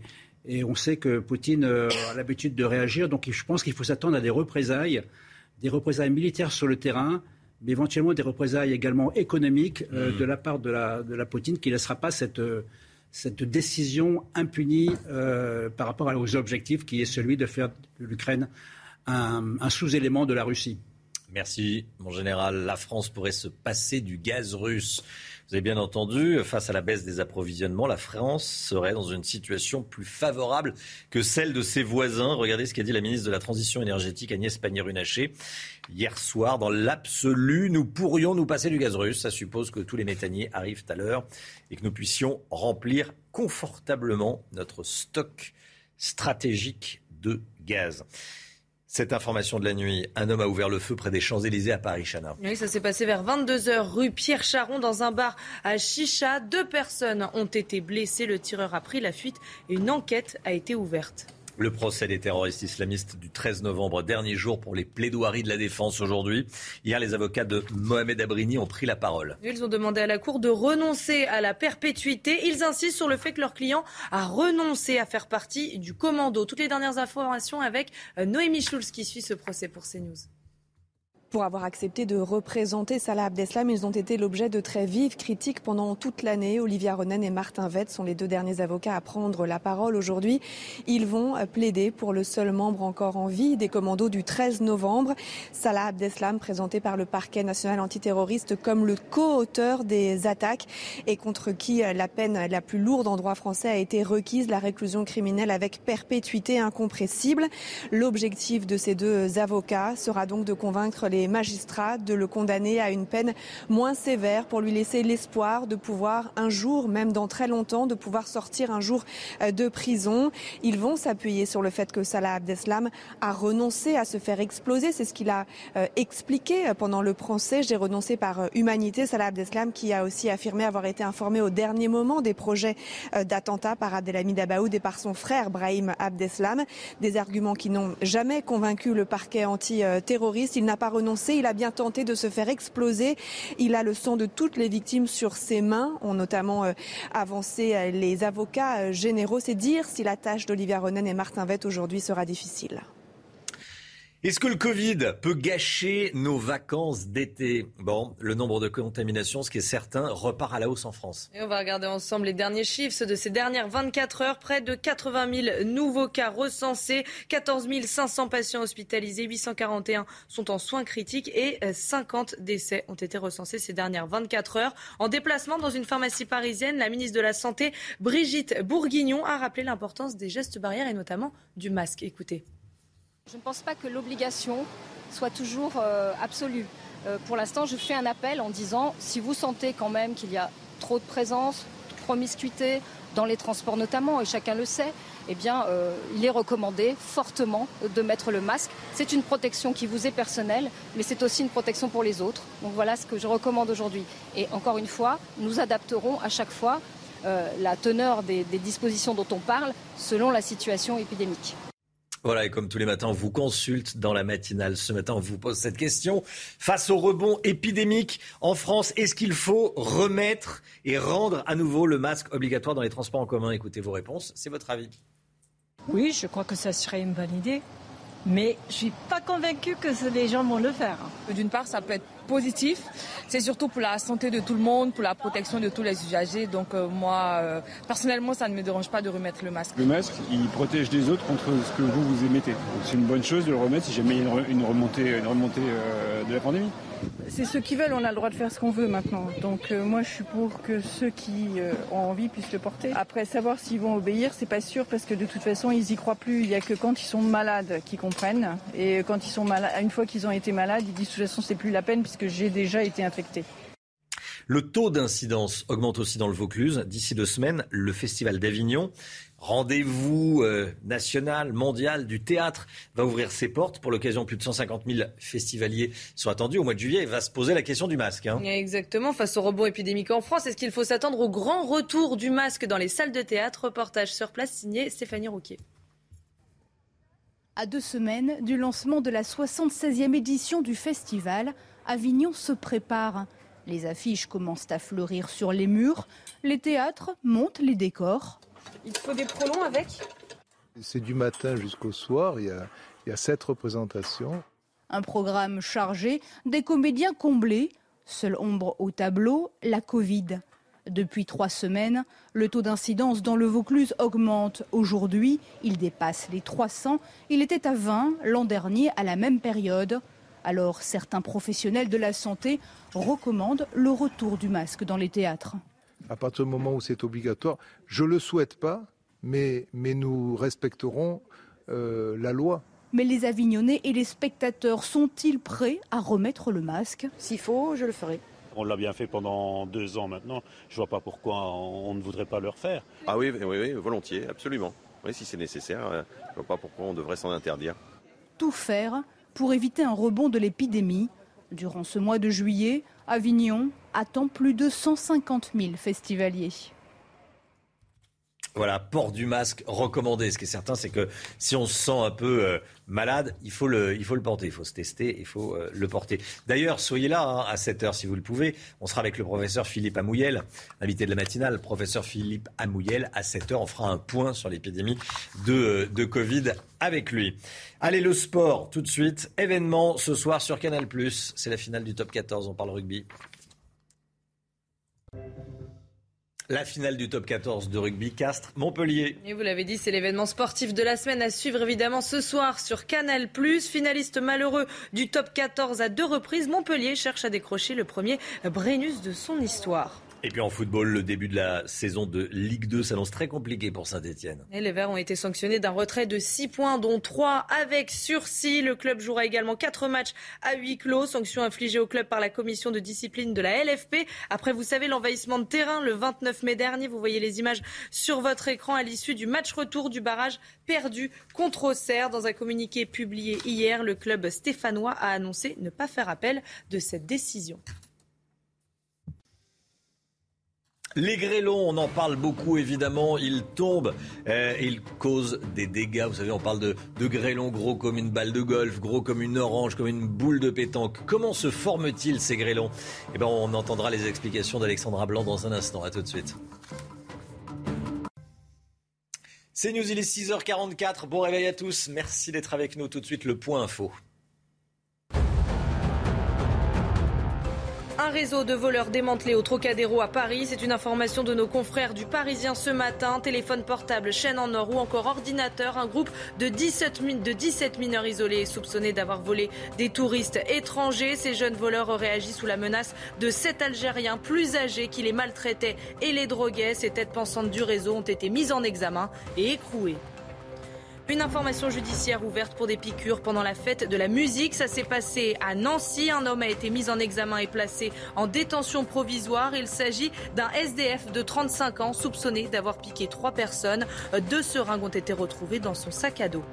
et on sait que Poutine euh, a l'habitude de réagir, donc je pense qu'il faut s'attendre à des représailles, des représailles militaires sur le terrain, mais éventuellement des représailles également économiques euh, mmh. de la part de la, de la Poutine qui ne laissera pas cette, cette décision impunie euh, par rapport aux objectifs qui est celui de faire de l'Ukraine un, un sous-élément de la Russie. Merci, mon général. La France pourrait se passer du gaz russe. Vous avez bien entendu, face à la baisse des approvisionnements, la France serait dans une situation plus favorable que celle de ses voisins. Regardez ce qu'a dit la ministre de la Transition énergétique Agnès Pannier-Runacher hier soir. Dans l'absolu, nous pourrions nous passer du gaz russe. Ça suppose que tous les méthaniers arrivent à l'heure et que nous puissions remplir confortablement notre stock stratégique de gaz. Cette information de la nuit, un homme a ouvert le feu près des Champs-Élysées à Paris, Chana. Oui, ça s'est passé vers 22h rue Pierre Charon dans un bar à Chicha. Deux personnes ont été blessées. Le tireur a pris la fuite et une enquête a été ouverte. Le procès des terroristes islamistes du 13 novembre, dernier jour pour les plaidoiries de la défense aujourd'hui. Hier, les avocats de Mohamed Abrini ont pris la parole. Ils ont demandé à la Cour de renoncer à la perpétuité. Ils insistent sur le fait que leur client a renoncé à faire partie du commando. Toutes les dernières informations avec Noémie Schulz qui suit ce procès pour CNews pour avoir accepté de représenter Salah Abdeslam. Ils ont été l'objet de très vives critiques pendant toute l'année. Olivia Ronen et Martin Vett sont les deux derniers avocats à prendre la parole aujourd'hui. Ils vont plaider pour le seul membre encore en vie des commandos du 13 novembre. Salah Abdeslam, présenté par le parquet national antiterroriste comme le co-auteur des attaques et contre qui la peine la plus lourde en droit français a été requise, la réclusion criminelle avec perpétuité incompressible. L'objectif de ces deux avocats sera donc de convaincre les magistrats de le condamner à une peine moins sévère pour lui laisser l'espoir de pouvoir un jour, même dans très longtemps, de pouvoir sortir un jour euh, de prison. Ils vont s'appuyer sur le fait que Salah Abdeslam a renoncé à se faire exploser. C'est ce qu'il a euh, expliqué pendant le procès. J'ai renoncé par euh, humanité. Salah Abdeslam qui a aussi affirmé avoir été informé au dernier moment des projets d'attentat par Abdelhamid Abaoud et par son frère Brahim Abdeslam. Des arguments qui n'ont jamais convaincu le parquet antiterroriste. Il n'a pas renoncé il a bien tenté de se faire exploser. Il a le sang de toutes les victimes sur ses mains, ont notamment euh, avancé euh, les avocats euh, généraux. C'est dire si la tâche d'Olivia Ronen et Martin Vett aujourd'hui sera difficile. Est-ce que le Covid peut gâcher nos vacances d'été? Bon, le nombre de contaminations, ce qui est certain, repart à la hausse en France. Et on va regarder ensemble les derniers chiffres, de ces dernières 24 heures. Près de 80 000 nouveaux cas recensés, 14 500 patients hospitalisés, 841 sont en soins critiques et 50 décès ont été recensés ces dernières 24 heures. En déplacement dans une pharmacie parisienne, la ministre de la Santé, Brigitte Bourguignon, a rappelé l'importance des gestes barrières et notamment du masque. Écoutez. Je ne pense pas que l'obligation soit toujours euh, absolue. Euh, pour l'instant, je fais un appel en disant si vous sentez quand même qu'il y a trop de présence, de promiscuité, dans les transports notamment, et chacun le sait, eh euh, il est recommandé fortement de mettre le masque. C'est une protection qui vous est personnelle, mais c'est aussi une protection pour les autres. Donc voilà ce que je recommande aujourd'hui. Et encore une fois, nous adapterons à chaque fois la teneur des dispositions dont on parle selon la situation épidémique. Voilà, et comme tous les matins, on vous consulte dans la matinale. Ce matin, on vous pose cette question. Face au rebond épidémique en France, est-ce qu'il faut remettre et rendre à nouveau le masque obligatoire dans les transports en commun? Écoutez vos réponses, c'est votre avis. Oui, je crois que ça serait une bonne idée. Mais je suis pas convaincue que les gens vont le faire. D'une part, ça peut être positif. C'est surtout pour la santé de tout le monde, pour la protection de tous les usagers. Donc euh, moi, euh, personnellement, ça ne me dérange pas de remettre le masque. Le masque, il protège les autres contre ce que vous, vous émettez. C'est une bonne chose de le remettre si jamais il y a une, remontée, une remontée euh, de la pandémie. C'est ceux qui veulent, on a le droit de faire ce qu'on veut maintenant. Donc euh, moi je suis pour que ceux qui euh, ont envie puissent le porter. Après savoir s'ils vont obéir, c'est pas sûr parce que de toute façon ils y croient plus. Il y a que quand ils sont malades qu'ils comprennent. Et quand ils sont malades, une fois qu'ils ont été malades, ils disent de toute façon c'est plus la peine puisque j'ai déjà été infecté. Le taux d'incidence augmente aussi dans le Vaucluse. D'ici deux semaines, le Festival d'Avignon rendez-vous euh, national, mondial du théâtre va ouvrir ses portes. Pour l'occasion, plus de 150 000 festivaliers sont attendus. Au mois de juillet, il va se poser la question du masque. Hein. Exactement. Face au rebond épidémique en France, est-ce qu'il faut s'attendre au grand retour du masque dans les salles de théâtre? Reportage sur place signé Stéphanie Rouquier. À deux semaines du lancement de la 76e édition du festival, Avignon se prépare. Les affiches commencent à fleurir sur les murs, les théâtres montent les décors. Il faut des prolongs avec C'est du matin jusqu'au soir, il y, a, il y a sept représentations. Un programme chargé, des comédiens comblés, seule ombre au tableau, la Covid. Depuis trois semaines, le taux d'incidence dans le Vaucluse augmente. Aujourd'hui, il dépasse les 300. Il était à 20 l'an dernier à la même période. Alors certains professionnels de la santé recommandent le retour du masque dans les théâtres à partir du moment où c'est obligatoire. Je ne le souhaite pas, mais, mais nous respecterons euh, la loi. Mais les Avignonnais et les spectateurs sont-ils prêts à remettre le masque? S'il faut, je le ferai. On l'a bien fait pendant deux ans maintenant. Je ne vois pas pourquoi on ne voudrait pas le refaire. Ah oui, oui, oui volontiers, absolument. Oui, si c'est nécessaire, euh, je ne vois pas pourquoi on devrait s'en interdire. Tout faire pour éviter un rebond de l'épidémie. Durant ce mois de juillet, Avignon attend plus de 150 000 festivaliers. Voilà, port du masque recommandé. Ce qui est certain, c'est que si on se sent un peu euh, malade, il faut, le, il faut le porter, il faut se tester, il faut euh, le porter. D'ailleurs, soyez là hein, à 7 heures si vous le pouvez. On sera avec le professeur Philippe Amouyel, invité de la matinale. Professeur Philippe Amouyel, à 7 heures, on fera un point sur l'épidémie de, euh, de Covid avec lui. Allez, le sport, tout de suite. Événement ce soir sur Canal+. C'est la finale du top 14, on parle rugby. La finale du top 14 de rugby Castres Montpellier. Vous l'avez dit, c'est l'événement sportif de la semaine à suivre évidemment ce soir sur Canal+. Finaliste malheureux du top 14 à deux reprises, Montpellier cherche à décrocher le premier Brennus de son histoire. Et puis en football, le début de la saison de Ligue 2 s'annonce très compliqué pour Saint-Etienne. Et les Verts ont été sanctionnés d'un retrait de 6 points, dont 3 avec sursis. Le club jouera également 4 matchs à huis clos. Sanction infligée au club par la commission de discipline de la LFP. Après, vous savez, l'envahissement de terrain le 29 mai dernier. Vous voyez les images sur votre écran à l'issue du match retour du barrage perdu contre Auxerre. Dans un communiqué publié hier, le club stéphanois a annoncé ne pas faire appel de cette décision. Les grêlons, on en parle beaucoup évidemment, ils tombent euh, ils causent des dégâts. Vous savez, on parle de, de grêlons gros comme une balle de golf, gros comme une orange, comme une boule de pétanque. Comment se forment-ils ces grêlons? Eh bien, on entendra les explications d'Alexandra Blanc dans un instant. À tout de suite. C'est News, il est 6h44. Bon réveil à tous. Merci d'être avec nous. Tout de suite, le point info. Un réseau de voleurs démantelé au Trocadéro à Paris. C'est une information de nos confrères du Parisien ce matin. Téléphone portable, chaîne en or ou encore ordinateur. Un groupe de 17, de 17 mineurs isolés soupçonnés d'avoir volé des touristes étrangers. Ces jeunes voleurs auraient agi sous la menace de sept Algériens plus âgés qui les maltraitaient et les droguaient. Ces têtes pensantes du réseau ont été mises en examen et écrouées. Une information judiciaire ouverte pour des piqûres pendant la fête de la musique. Ça s'est passé à Nancy. Un homme a été mis en examen et placé en détention provisoire. Il s'agit d'un SDF de 35 ans soupçonné d'avoir piqué trois personnes. Deux seringues ont été retrouvées dans son sac à dos.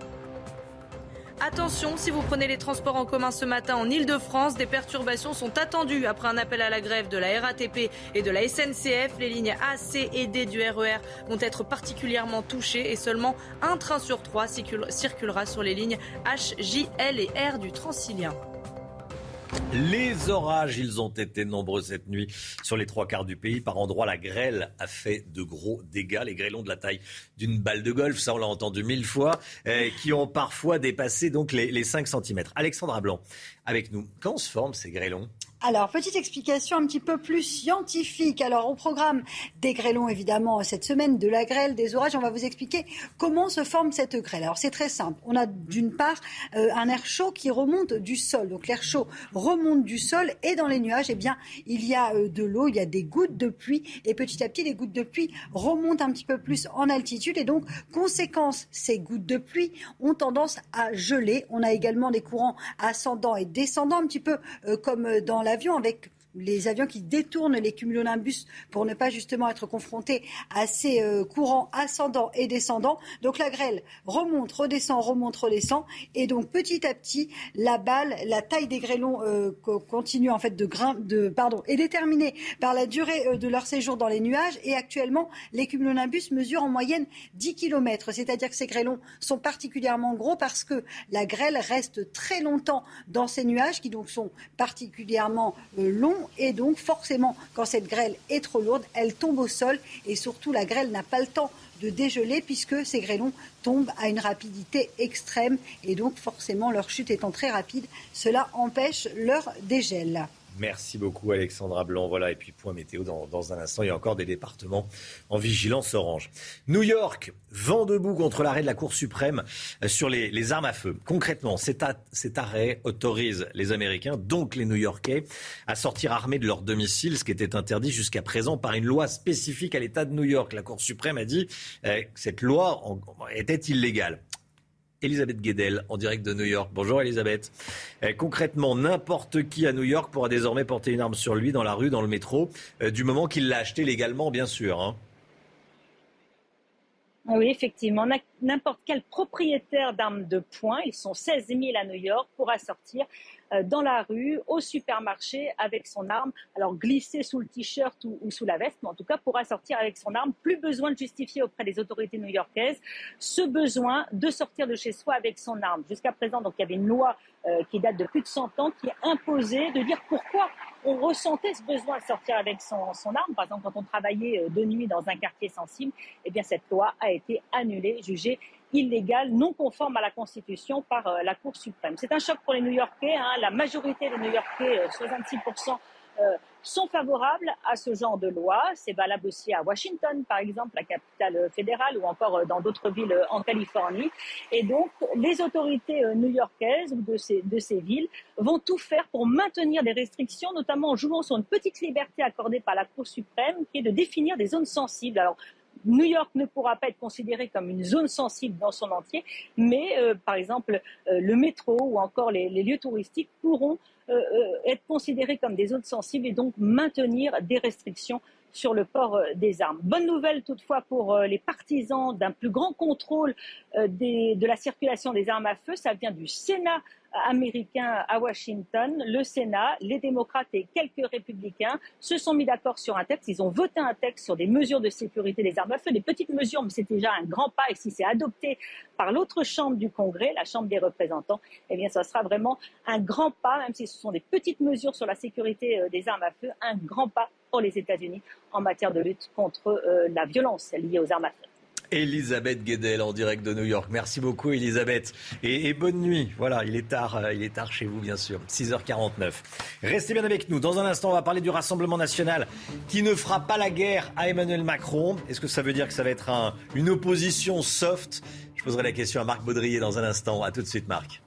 Attention, si vous prenez les transports en commun ce matin en Ile-de-France, des perturbations sont attendues après un appel à la grève de la RATP et de la SNCF. Les lignes A, C et D du RER e vont être particulièrement touchées et seulement un train sur trois circulera sur les lignes H, J, L et R du Transilien. Les orages, ils ont été nombreux cette nuit sur les trois quarts du pays. Par endroits, la grêle a fait de gros dégâts. Les grêlons de la taille d'une balle de golf, ça on l'a entendu mille fois, euh, qui ont parfois dépassé donc les, les 5 cm. Alexandra Blanc, avec nous. Quand se forment ces grêlons alors, petite explication un petit peu plus scientifique. Alors, au programme des grêlons, évidemment, cette semaine, de la grêle, des orages, on va vous expliquer comment se forme cette grêle. Alors, c'est très simple. On a d'une part euh, un air chaud qui remonte du sol. Donc, l'air chaud remonte du sol et dans les nuages, eh bien, il y a euh, de l'eau, il y a des gouttes de pluie et petit à petit, les gouttes de pluie remontent un petit peu plus en altitude et donc, conséquence, ces gouttes de pluie ont tendance à geler. On a également des courants ascendants et descendants, un petit peu euh, comme dans l'avion avec les avions qui détournent les cumulonimbus pour ne pas justement être confrontés à ces euh, courants ascendants et descendants. Donc la grêle remonte, redescend, remonte, redescend. Et donc petit à petit, la balle, la taille des grêlons euh, continue en fait de, grain, pardon, est déterminée par la durée euh, de leur séjour dans les nuages. Et actuellement, les cumulonimbus mesurent en moyenne 10 km. C'est-à-dire que ces grêlons sont particulièrement gros parce que la grêle reste très longtemps dans ces nuages qui donc sont particulièrement longs et donc forcément, quand cette grêle est trop lourde, elle tombe au sol et surtout la grêle n'a pas le temps de dégeler puisque ces grêlons tombent à une rapidité extrême et donc forcément leur chute étant très rapide, cela empêche leur dégel. Merci beaucoup Alexandra Blanc. Voilà, et puis point météo dans, un instant. Il y a encore des départements en vigilance orange. New York, vent debout contre l'arrêt de la Cour suprême euh, sur les, armes à feu. Concrètement, cet, arrêt autorise les Américains, donc les New-Yorkais, à sortir armés de leur domicile, ce qui était interdit jusqu'à présent par une loi spécifique à l'État de New York. La Cour suprême a dit euh, que cette loi était illégale. Elisabeth Guedel en direct de New York. Bonjour Elisabeth. Eh, concrètement, n'importe qui à New York pourra désormais porter une arme sur lui dans la rue, dans le métro, euh, du moment qu'il l'a acheté légalement, bien sûr. Hein. Oui, effectivement. N'importe quel propriétaire d'armes de poing, ils sont 16 000 à New York, pourra sortir dans la rue, au supermarché avec son arme. Alors glisser sous le t-shirt ou, sous la veste, mais en tout cas pourra sortir avec son arme. Plus besoin de justifier auprès des autorités new-yorkaises ce besoin de sortir de chez soi avec son arme. Jusqu'à présent, donc il y avait une loi euh, qui date de plus de 100 ans qui imposait de dire pourquoi on ressentait ce besoin de sortir avec son, son, arme. Par exemple, quand on travaillait euh, de nuit dans un quartier sensible, eh bien cette loi a été annulée, jugée illégale, non conforme à la Constitution par euh, la Cour suprême. C'est un choc pour les New-Yorkais. Hein. La majorité des New-Yorkais, 66%, euh, sont favorables à ce genre de loi. C'est valable aussi à Washington, par exemple, la capitale fédérale, ou encore euh, dans d'autres villes en Californie. Et donc, les autorités new-yorkaises ou de ces, de ces villes vont tout faire pour maintenir des restrictions, notamment en jouant sur une petite liberté accordée par la Cour suprême, qui est de définir des zones sensibles. Alors, New York ne pourra pas être considéré comme une zone sensible dans son entier, mais euh, par exemple euh, le métro ou encore les, lieux touristiques pourront euh, être considérés comme des zones sensibles et donc maintenir des restrictions sur le port des armes. Bonne nouvelle toutefois pour les partisans d'un plus grand contrôle de la circulation des armes à feu. Ça vient du Sénat américain à Washington, le Sénat, les démocrates et quelques républicains se sont mis d'accord sur un texte. Ils ont voté un texte sur des mesures de sécurité des armes à feu, des petites mesures, mais c'est déjà un grand pas. Et si c'est adopté par l'autre chambre du Congrès, la Chambre des représentants, eh bien, ça sera vraiment un grand pas, même si ce sont des petites mesures sur la sécurité euh, des armes à feu, un grand pas pour les États-Unis en matière de lutte contre euh, la violence liée aux armes à feu. Elisabeth Guedel en direct de New York. Merci beaucoup Elisabeth. Et, bonne nuit. Voilà, il est tard, euh, il est tard chez vous bien sûr. 6h49. Restez bien avec nous. Dans un instant, on va parler du Rassemblement national qui ne fera pas la guerre à Emmanuel Macron. Est-ce que ça veut dire que ça va être une opposition soft? Je poserai la question à Marc Baudrier dans un instant. A tout de suite Marc.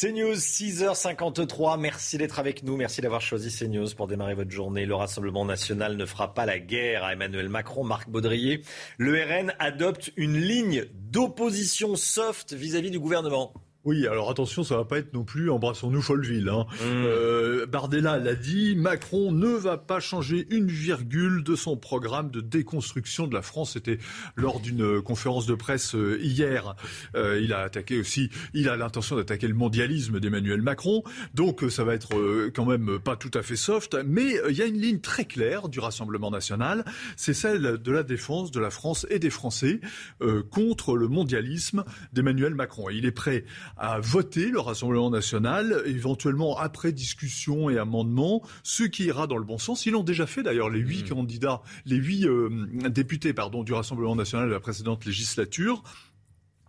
CNews, 6h53. Merci d'être avec nous. Merci d'avoir choisi CNews pour démarrer votre journée. Le Rassemblement national ne fera pas la guerre à Emmanuel Macron. Marc Baudrier. Le RN adopte une ligne d'opposition soft vis-à-vis du gouvernement. Oui, alors attention, ça va pas être non plus embrassons-nous Folleville. Hein. Mmh. Euh, Bardella l'a dit, Macron ne va pas changer une virgule de son programme de déconstruction de la France. C'était lors d'une conférence de presse euh, hier. Euh, il a attaqué aussi, il a l'intention d'attaquer le mondialisme d'Emmanuel Macron. Donc ça va être quand même pas tout à fait soft, mais il y a une ligne très claire du Rassemblement national, c'est celle de la défense de la France et des Français contre le mondialisme d'Emmanuel Macron. Et il est prêt à voter le Rassemblement national, éventuellement après discussion et amendement, ce qui ira dans le bon sens. Ils l'ont déjà fait d'ailleurs, les huit mmh. candidats, les huit euh, députés pardon, du Rassemblement national de la précédente législature.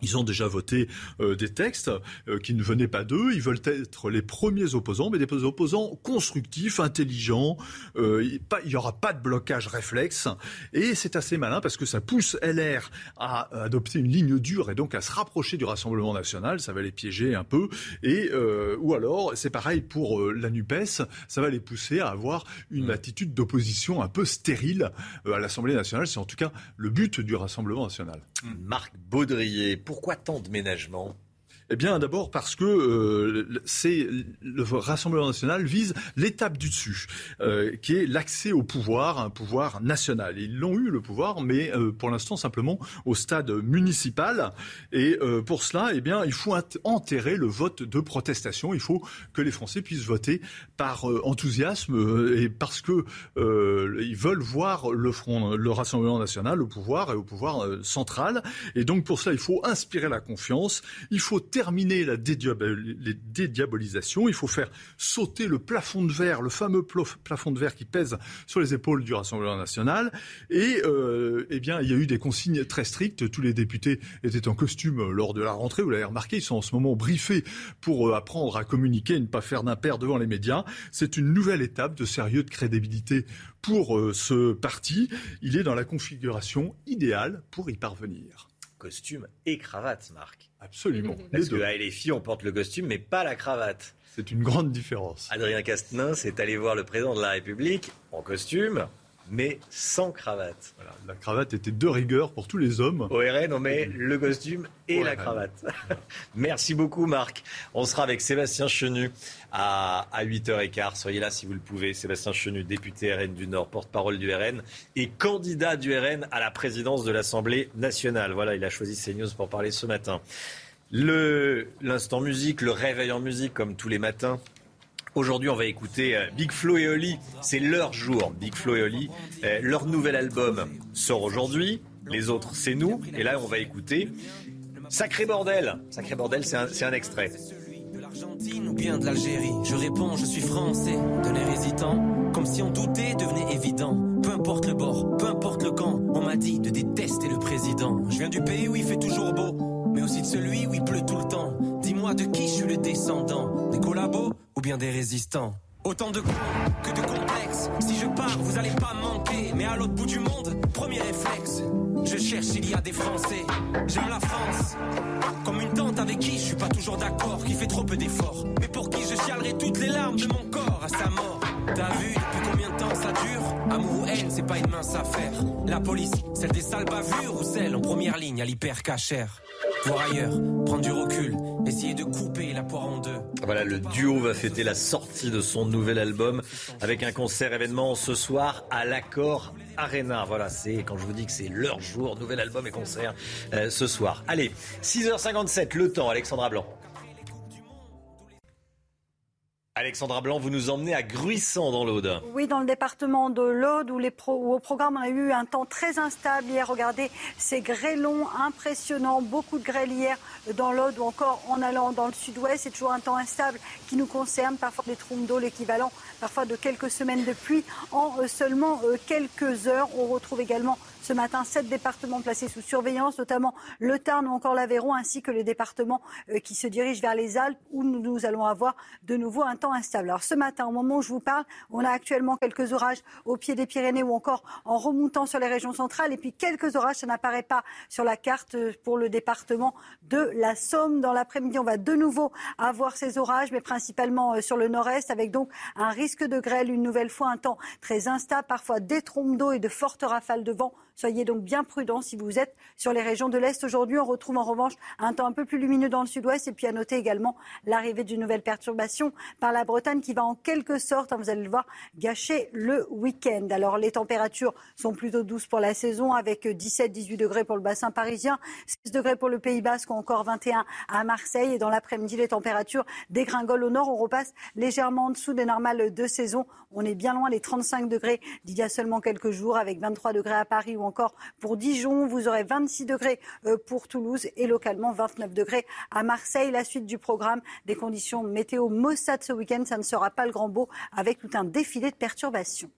Ils ont déjà voté euh, des textes euh, qui ne venaient pas d'eux. Ils veulent être les premiers opposants, mais des opposants constructifs, intelligents. Euh, il n'y aura pas de blocage réflexe. Et c'est assez malin parce que ça pousse LR à adopter une ligne dure et donc à se rapprocher du Rassemblement national. Ça va les piéger un peu. Et ou alors, c'est pareil pour la NUPES. Ça va les pousser à avoir une attitude d'opposition un peu stérile à l'Assemblée nationale. C'est en tout cas le but du Rassemblement national. Marc Baudrier pourquoi tant de ménagements? Eh bien, d'abord parce que euh, le Rassemblement national vise l'étape du dessus, euh, qui est l'accès au pouvoir, un pouvoir national. Ils l'ont eu le pouvoir, mais euh, pour l'instant simplement au stade municipal. Et pour cela, eh bien, il faut enterrer le vote de protestation. Il faut que les Français puissent voter par enthousiasme et parce que ils veulent voir le Rassemblement national au pouvoir et au pouvoir central. Et donc pour cela, il faut inspirer la confiance. Il faut terminer la dédiabolisation. Il faut faire sauter le plafond de verre, le fameux plafond de verre qui pèse sur les épaules du Rassemblement national. Et euh, eh bien, il y a eu des consignes très strictes. Tous les députés étaient en costume lors de la rentrée. Vous l'avez remarqué, ils sont en ce moment briefés pour euh, apprendre à communiquer et ne pas faire d'impair devant les médias. C'est une nouvelle étape de sérieux, de crédibilité pour euh, ce parti. Il est dans la configuration idéale pour y parvenir. Costume et cravate, Marc. Absolument. Parce que les filles, on porte le costume, mais pas la cravate. C'est une grande différence. Adrien Castenin est allé voir le président de la République en costume, mais sans cravate. la cravate était de rigueur pour tous les hommes. Au RN, on met le costume et la cravate. Merci beaucoup, Marc. On sera avec Sébastien Chenu à, 8h15. Soyez là si vous le pouvez. Sébastien Chenu, député RN du Nord, porte-parole du RN et candidat du RN à la présidence de l'Assemblée nationale. Voilà, il a choisi CNews pour parler ce matin. L'instant musique, le réveil en musique, comme tous les matins, Aujourd'hui, on va écouter euh, Big Flo et Oli. C'est leur jour, Big Flo et Oli. Euh, leur nouvel album sort aujourd'hui. Les autres, c'est nous. Et là, on va écouter Sacré bordel. Sacré bordel, c'est un, un, extrait. De l'Argentine ou bien de l'Algérie. Je réponds, je suis français, d'un air hésitant. Comme si on doutait devenait évident. Peu importe le bord, peu importe le camp. On m'a dit de détester le président. Je viens du pays où il fait toujours beau. Mais aussi de celui où il pleut tout le temps. Dis-moi de qui je suis le descendant. Des collabos ou bien des résistants? Autant de cons que de complexes. Si je pars, vous allez pas manquer. Mais à l'autre bout du monde, premier réflexe. Je cherche s'il y a des Français. J'aime la France. Comme une tante avec qui je suis pas toujours d'accord, qui fait trop peu d'efforts. Mais pour qui je chialerai toutes les larmes de mon corps à sa mort? T'as vu depuis combien de temps ça dure? Amour ou haine, c'est pas une mince affaire. La police, celle des sales bavures ou celle en première ligne à l'hyper cachère voir ailleurs, prendre du recul, essayer de couper la poire en deux. Voilà, le duo va fêter la sortie de son nouvel album avec un concert événement ce soir à l'accord Arena. Voilà, c'est quand je vous dis que c'est leur jour, nouvel album et concert euh, ce soir. Allez, 6h57, le temps, Alexandra Blanc. Alexandra Blanc, vous nous emmenez à Gruissant dans l'Aude. Oui, dans le département de l'Aude où, les pro, au programme a eu un temps très instable hier. Regardez ces grêlons impressionnants, beaucoup de grêle hier dans l'Aude ou encore en allant dans le sud-ouest. C'est toujours un temps instable qui nous concerne, parfois des trompes d'eau, l'équivalent parfois de quelques semaines de pluie en euh, seulement euh, quelques heures. On retrouve également ce matin sept départements placés sous surveillance, notamment le Tarn ou encore l'Aveyron, ainsi que les départements euh, qui se dirigent vers les Alpes, où nous, allons avoir de nouveau un temps instable. Alors ce matin, au moment où je vous parle, on a actuellement quelques orages au pied des Pyrénées ou encore en remontant sur les régions centrales, et puis quelques orages, ça n'apparaît pas sur la carte pour le département de la Somme. Dans l'après-midi, on va de nouveau avoir ces orages, mais principalement sur le nord-est, avec donc un risque risque de grêle, une nouvelle fois un temps très instable, parfois des trompes d'eau et de fortes rafales de vent. Soyez donc bien prudents si vous êtes sur les régions de l'Est. Aujourd'hui, on retrouve en revanche un temps un peu plus lumineux dans le sud-ouest. Et puis à noter également l'arrivée d'une nouvelle perturbation par la Bretagne qui va en quelque sorte, hein, vous allez le voir, gâcher le week-end. Alors les températures sont plutôt douces pour la saison avec 17-18 degrés pour le bassin parisien, 6 degrés pour le Pays Basque ou encore 21 à Marseille. Et dans l'après-midi, les températures dégringolent au nord. On repasse légèrement en dessous des normales de saison. On est bien loin des 35 degrés d'il y a seulement quelques jours avec 23 degrés à Paris ou encore pour Dijon. Vous aurez 26 degrés euh, pour Toulouse et localement 29 degrés à Marseille. La suite du programme des conditions météo Mossad ce week-end, ça ne sera pas le grand beau avec tout un défilé de perturbations.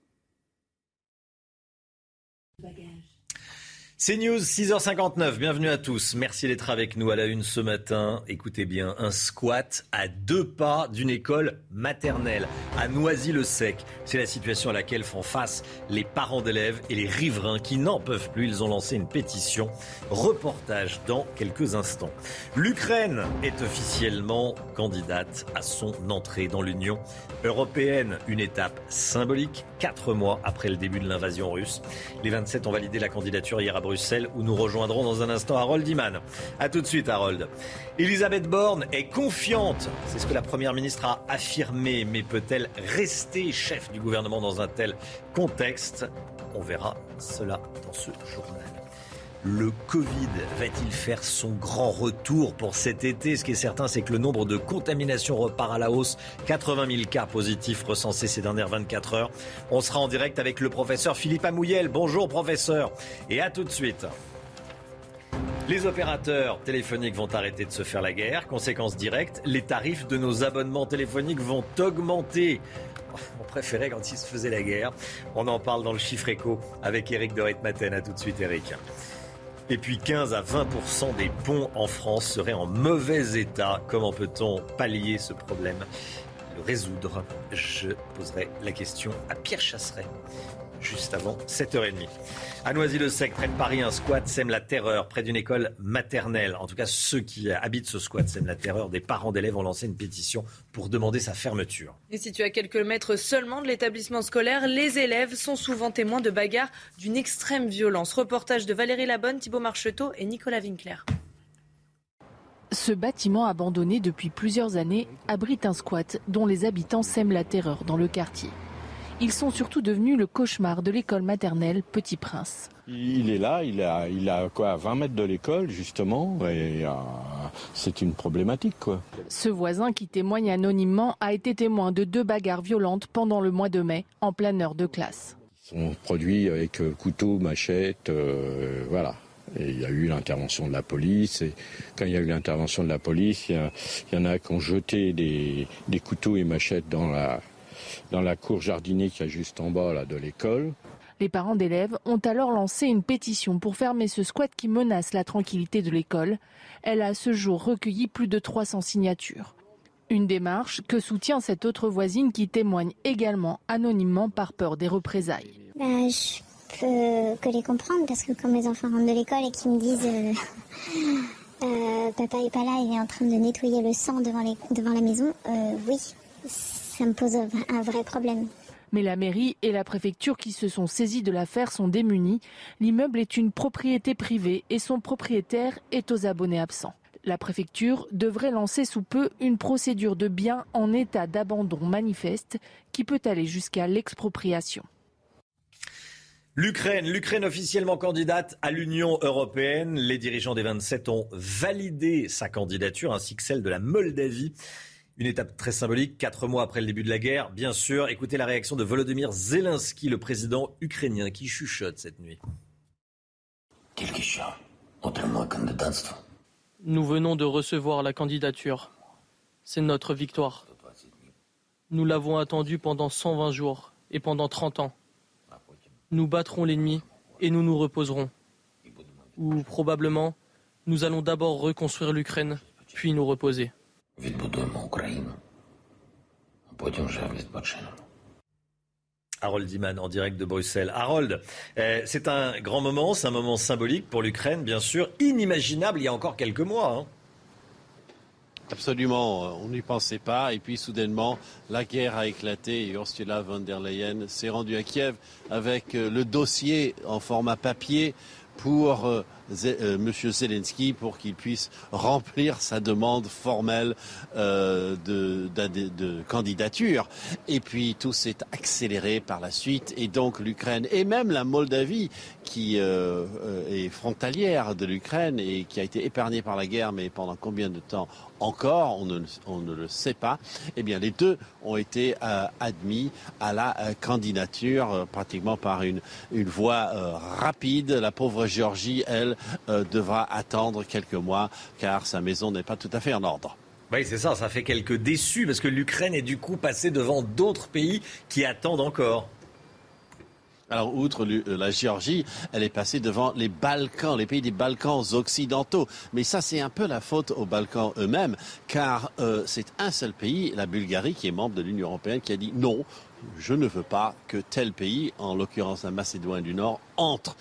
C'est News, 6h59. Bienvenue à tous. Merci d'être avec nous à la une ce matin. Écoutez bien, un squat à deux pas d'une école maternelle à Noisy-le-Sec. C'est la situation à laquelle font face les parents d'élèves et les riverains qui n'en peuvent plus. Ils ont lancé une pétition. Reportage dans quelques instants. L'Ukraine est officiellement candidate à son entrée dans l'Union européenne. Une étape symbolique, quatre mois après le début de l'invasion russe. Les 27 ont validé la candidature hier à Bruxelles où nous rejoindrons dans un instant Harold Iman. A tout de suite Harold. Elisabeth Borne est confiante, c'est ce que la Première ministre a affirmé, mais peut-elle rester chef du gouvernement dans un tel contexte? On verra cela dans ce journal. Le Covid va-t-il faire son grand retour pour cet été? Ce qui est certain, c'est que le nombre de contaminations repart à la hausse. 80 000 cas positifs recensés ces dernières 24 heures. On sera en direct avec le professeur Philippe Amouyel. Bonjour professeur. Et à tout de suite. Les opérateurs téléphoniques vont arrêter de se faire la guerre. Conséquence directe, les tarifs de nos abonnements téléphoniques vont augmenter. On préférait quand ils se faisaient la guerre. On en parle dans le chiffre écho avec Eric de Ritmaten. À tout de suite Eric. Et puis 15 à 20% des ponts en France seraient en mauvais état. Comment peut-on pallier ce problème? Le résoudre. Je poserai la question à Pierre Chasseret juste avant 7h30. À Noisy-le-Sec, près de Paris, un squat sème la terreur près d'une école maternelle. En tout cas, ceux qui habitent ce squat sèment la terreur. Des parents d'élèves ont lancé une pétition pour demander sa fermeture. Et situé à quelques mètres seulement de l'établissement scolaire, les élèves sont souvent témoins de bagarres d'une extrême violence. Reportage de Valérie Labonne, Thibault Marcheteau et Nicolas Winkler. Ce bâtiment abandonné depuis plusieurs années abrite un squat dont les habitants sèment la terreur dans le quartier. Ils sont surtout devenus le cauchemar de l'école maternelle Petit Prince. Il est là, il a, il a quoi, 20 mètres de l'école justement, et euh, c'est une problématique. Quoi. Ce voisin qui témoigne anonymement a été témoin de deux bagarres violentes pendant le mois de mai, en pleine heure de classe. Ils sont produits avec euh, couteau, machette, euh, voilà. Et il y a eu l'intervention de la police. Et quand il y a eu l'intervention de la police, il y, en a qui ont jeté des, des couteaux et machettes dans la, dans la cour jardinier qui est juste en bas là, de l'école. Les parents d'élèves ont alors lancé une pétition pour fermer ce squat qui menace la tranquillité de l'école. Elle a à ce jour recueilli plus de 300 signatures. Une démarche que soutient cette autre voisine qui témoigne également anonymement par peur des représailles. Ben, je peux que les comprendre parce que quand mes enfants rentrent de l'école et qu'ils me disent euh, euh, papa est pas là, il est en train de nettoyer le sang devant, les, devant la maison, euh, oui, ça me pose un vrai problème. Mais la mairie et la préfecture qui se sont saisis de l'affaire sont démunis. L'immeuble est une propriété privée et son propriétaire est aux abonnés absents. La préfecture devrait lancer sous peu une procédure de biens en état d'abandon manifeste qui peut aller jusqu'à l'expropriation. L'Ukraine, l'Ukraine officiellement candidate à l'Union européenne. Les dirigeants des 27 ont validé sa candidature ainsi que celle de la Moldavie. Une étape très symbolique, quatre mois après le début de la guerre. Bien sûr, écoutez la réaction de Volodymyr Zelensky, le président ukrainien, qui chuchote cette nuit. Nous venons de recevoir la candidature. C'est notre victoire. Nous l'avons attendue pendant 120 jours et pendant 30 ans. Nous battrons l'ennemi et nous nous reposerons. Ou probablement, nous allons d'abord reconstruire l'Ukraine, puis nous reposer. Harold Iman en direct de Bruxelles. Harold, euh, c'est un grand moment, c'est un moment symbolique pour l'Ukraine, bien sûr, inimaginable il y a encore quelques mois. Hein. Absolument, on n'y pensait pas. Et puis soudainement, la guerre a éclaté et Ursula von der Leyen s'est rendue à Kiev avec le dossier en format papier pour euh, euh, M. Zelensky pour qu'il puisse remplir sa demande formelle euh, de, candidature. Et puis tout s'est accéléré par la suite et donc l'Ukraine et même la Moldavie qui est frontalière de l'Ukraine et qui a été épargnée par la guerre, mais pendant combien de temps encore, on ne, le sait pas, eh bien les deux ont été euh, admis à la euh, candidature euh, pratiquement par une, une voie rapide. La pauvre Géorgie, elle, devra attendre quelques mois car sa maison n'est pas tout à fait en ordre. Oui, c'est ça, ça fait quelques déçus parce que l'Ukraine est du coup passée devant d'autres pays qui attendent encore. Alors, outre euh, la Géorgie, elle est passée devant les Balkans, les pays des Balkans occidentaux. Mais ça, c'est un peu la faute aux Balkans eux-mêmes, car euh, c'est un seul pays, la Bulgarie, qui est membre de l'Union européenne, qui a dit non, je ne veux pas que tel pays, en l'occurrence la Macédoine du Nord, entre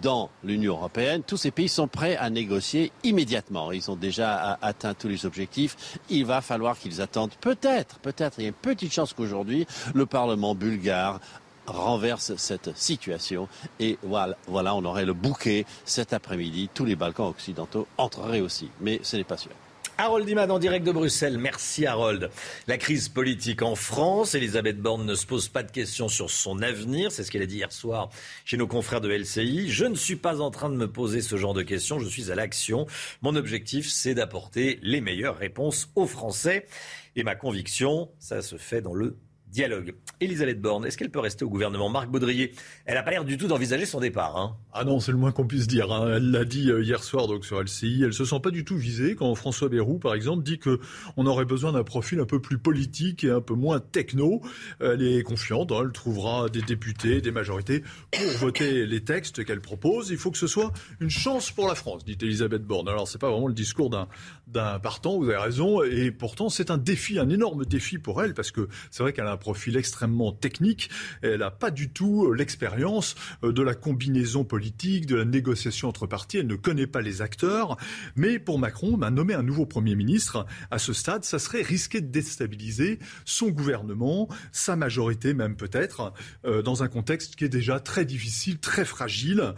dans l'Union européenne. Tous ces pays sont prêts à négocier immédiatement. Ils ont déjà atteint tous les objectifs. Il va falloir qu'ils attendent peut-être, peut-être, il y a une petite chance qu'aujourd'hui, le Parlement bulgare renverse cette situation. Et voilà, voilà, on aurait le bouquet cet après-midi. Tous les Balkans occidentaux entreraient aussi. Mais ce n'est pas sûr. Harold Iman en direct de Bruxelles. Merci Harold. La crise politique en France, Elisabeth Borne ne se pose pas de questions sur son avenir. C'est ce qu'elle a dit hier soir chez nos confrères de LCI. Je ne suis pas en train de me poser ce genre de questions. Je suis à l'action. Mon objectif, c'est d'apporter les meilleures réponses aux Français. Et ma conviction, ça se fait dans le dialogue. Elisabeth Borne, est-ce qu'elle peut rester au gouvernement? Marc Baudrier, elle n'a pas l'air du tout d'envisager son départ. Hein. Ah non, c'est le moins qu'on puisse dire. Hein. Elle l'a dit euh, hier soir donc sur LCI. Elle se sent pas du tout visée quand François Bayrou, par exemple, dit que on aurait besoin d'un profil un peu plus politique et un peu moins techno. Elle est confiante. Hein. Elle trouvera des députés, des majorités pour voter les textes qu'elle propose. Il faut que ce soit une chance pour la France, dit Elisabeth Borne. Alors c'est pas vraiment le discours d'un partant. Vous avez raison. Et pourtant c'est un défi, un énorme défi pour elle parce que c'est vrai qu'elle a profil extrêmement technique. Elle n'a pas du tout euh, l'expérience euh, de la combinaison politique, de la négociation entre partis. Elle ne connaît pas les acteurs. Mais pour Macron, ben, nommer un nouveau Premier ministre, à ce stade, ça serait risquer de déstabiliser son gouvernement, sa majorité même peut-être, euh, dans un contexte qui est déjà très difficile, très fragile.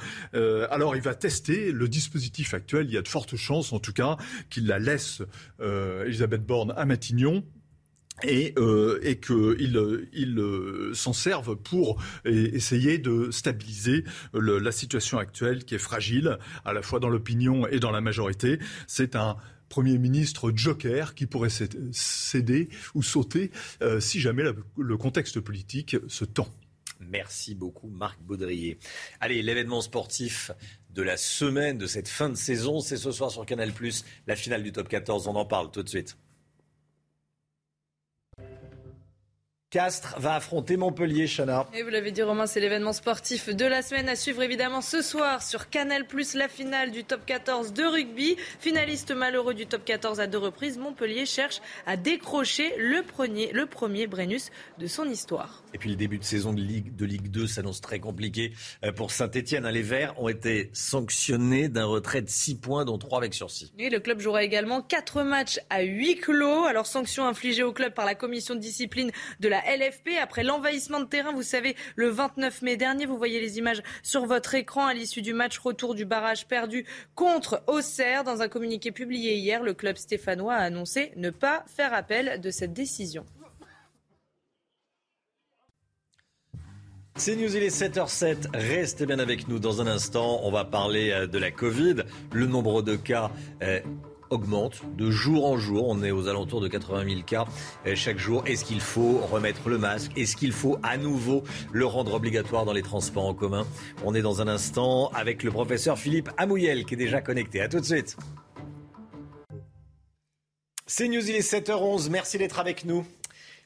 alors il va tester le dispositif actuel. Il y a de fortes chances, en tout cas, qu'il la laisse, Elisabeth Borne, à Matignon et, euh, qu'ils il, euh, s'en servent pour essayer de stabiliser la situation actuelle qui est fragile, à la fois dans l'opinion et dans la majorité. C'est un Premier ministre joker qui pourrait céder ou sauter euh, si jamais le contexte politique se tend. Merci beaucoup Marc Baudrier. Allez, l'événement sportif de la semaine, de cette fin de saison, c'est ce soir sur Canal ⁇ la finale du top 14. On en parle tout de suite. Castres va affronter Montpellier, Chana. Et vous l'avez dit, Romain, c'est l'événement sportif de la semaine à suivre évidemment ce soir sur Canal Plus, la finale du top 14 de rugby. Finaliste malheureux du top 14 à deux reprises, Montpellier cherche à décrocher le premier, le premier Brennus de son histoire. Et puis le début de saison de Ligue, de Ligue 2 s'annonce très compliqué euh, pour Saint-Etienne. Les Verts ont été sanctionnés d'un retrait de 6 points, dont 3 avec sursis. Et le club jouera également 4 matchs à 8 clos. Alors sanction infligée au club par la commission de discipline de la LFP après l'envahissement de terrain. Vous savez, le 29 mai dernier, vous voyez les images sur votre écran à l'issue du match retour du barrage perdu contre Auxerre. Dans un communiqué publié hier, le club stéphanois a annoncé ne pas faire appel de cette décision. C'est News, il est 7h07. Restez bien avec nous dans un instant. On va parler euh, de la Covid. Le nombre de cas euh, augmente de jour en jour. On est aux alentours de 80 000 cas euh, chaque jour. Est-ce qu'il faut remettre le masque? Est-ce qu'il faut à nouveau le rendre obligatoire dans les transports en commun? On est dans un instant avec le professeur Philippe Amouyel qui est déjà connecté. À tout de suite. C'est News, il est 7h11. Merci d'être avec nous.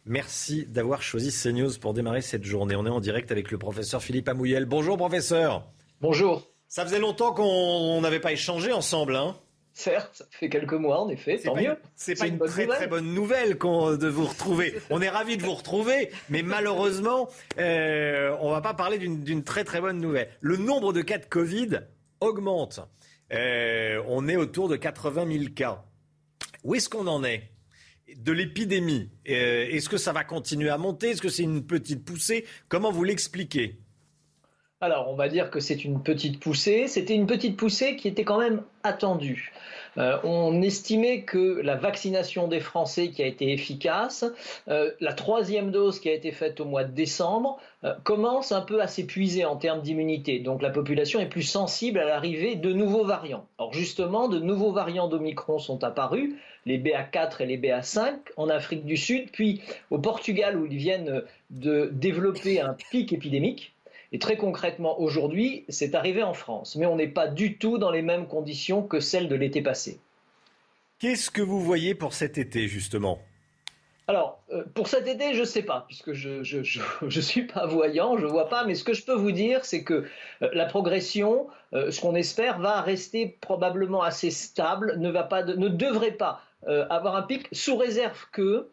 Merci d'avoir choisi CNews pour démarrer cette journée. On est en direct avec le professeur Philippe Amouyel. Bonjour professeur. Bonjour. Ça faisait longtemps qu'on n'avait pas échangé ensemble. Hein Certes, ça fait quelques mois en effet, tant mieux. C'est pas une, très très bonne nouvelle de vous retrouver. On est ravis de vous retrouver, mais malheureusement, euh, on va pas parler d'une très très bonne nouvelle. Le nombre de cas de Covid augmente. Euh, on est autour de 80 000 cas. Où est-ce qu'on en est de l'épidémie? Euh, Est-ce que ça va continuer à monter? Est-ce que c'est une petite poussée? Comment vous l'expliquez? Alors, on va dire que c'est une petite poussée. C'était une petite poussée qui était quand même attendue. Euh, on estimait que la vaccination des Français qui a été efficace, euh, la troisième dose qui a été faite au mois de décembre, euh, commence un peu à s'épuiser en termes d'immunité. Donc la population est plus sensible à l'arrivée de nouveaux variants. Or justement, de nouveaux variants d'Omicron sont apparus, les BA4 et les BA5 en Afrique du Sud, puis au Portugal où ils viennent de développer un pic épidémique. Et très concrètement, aujourd'hui, c'est arrivé en France. Mais on n'est pas du tout dans les mêmes conditions que celles de l'été passé. Qu'est-ce que vous voyez pour cet été, justement? Alors, euh, pour cet été, je ne sais pas, puisque je ne suis pas voyant, je ne vois pas, mais ce que je peux vous dire, c'est que euh, la progression, euh, ce qu'on espère, va rester probablement assez stable, ne, va pas ne devrait pas avoir un pic, sous réserve que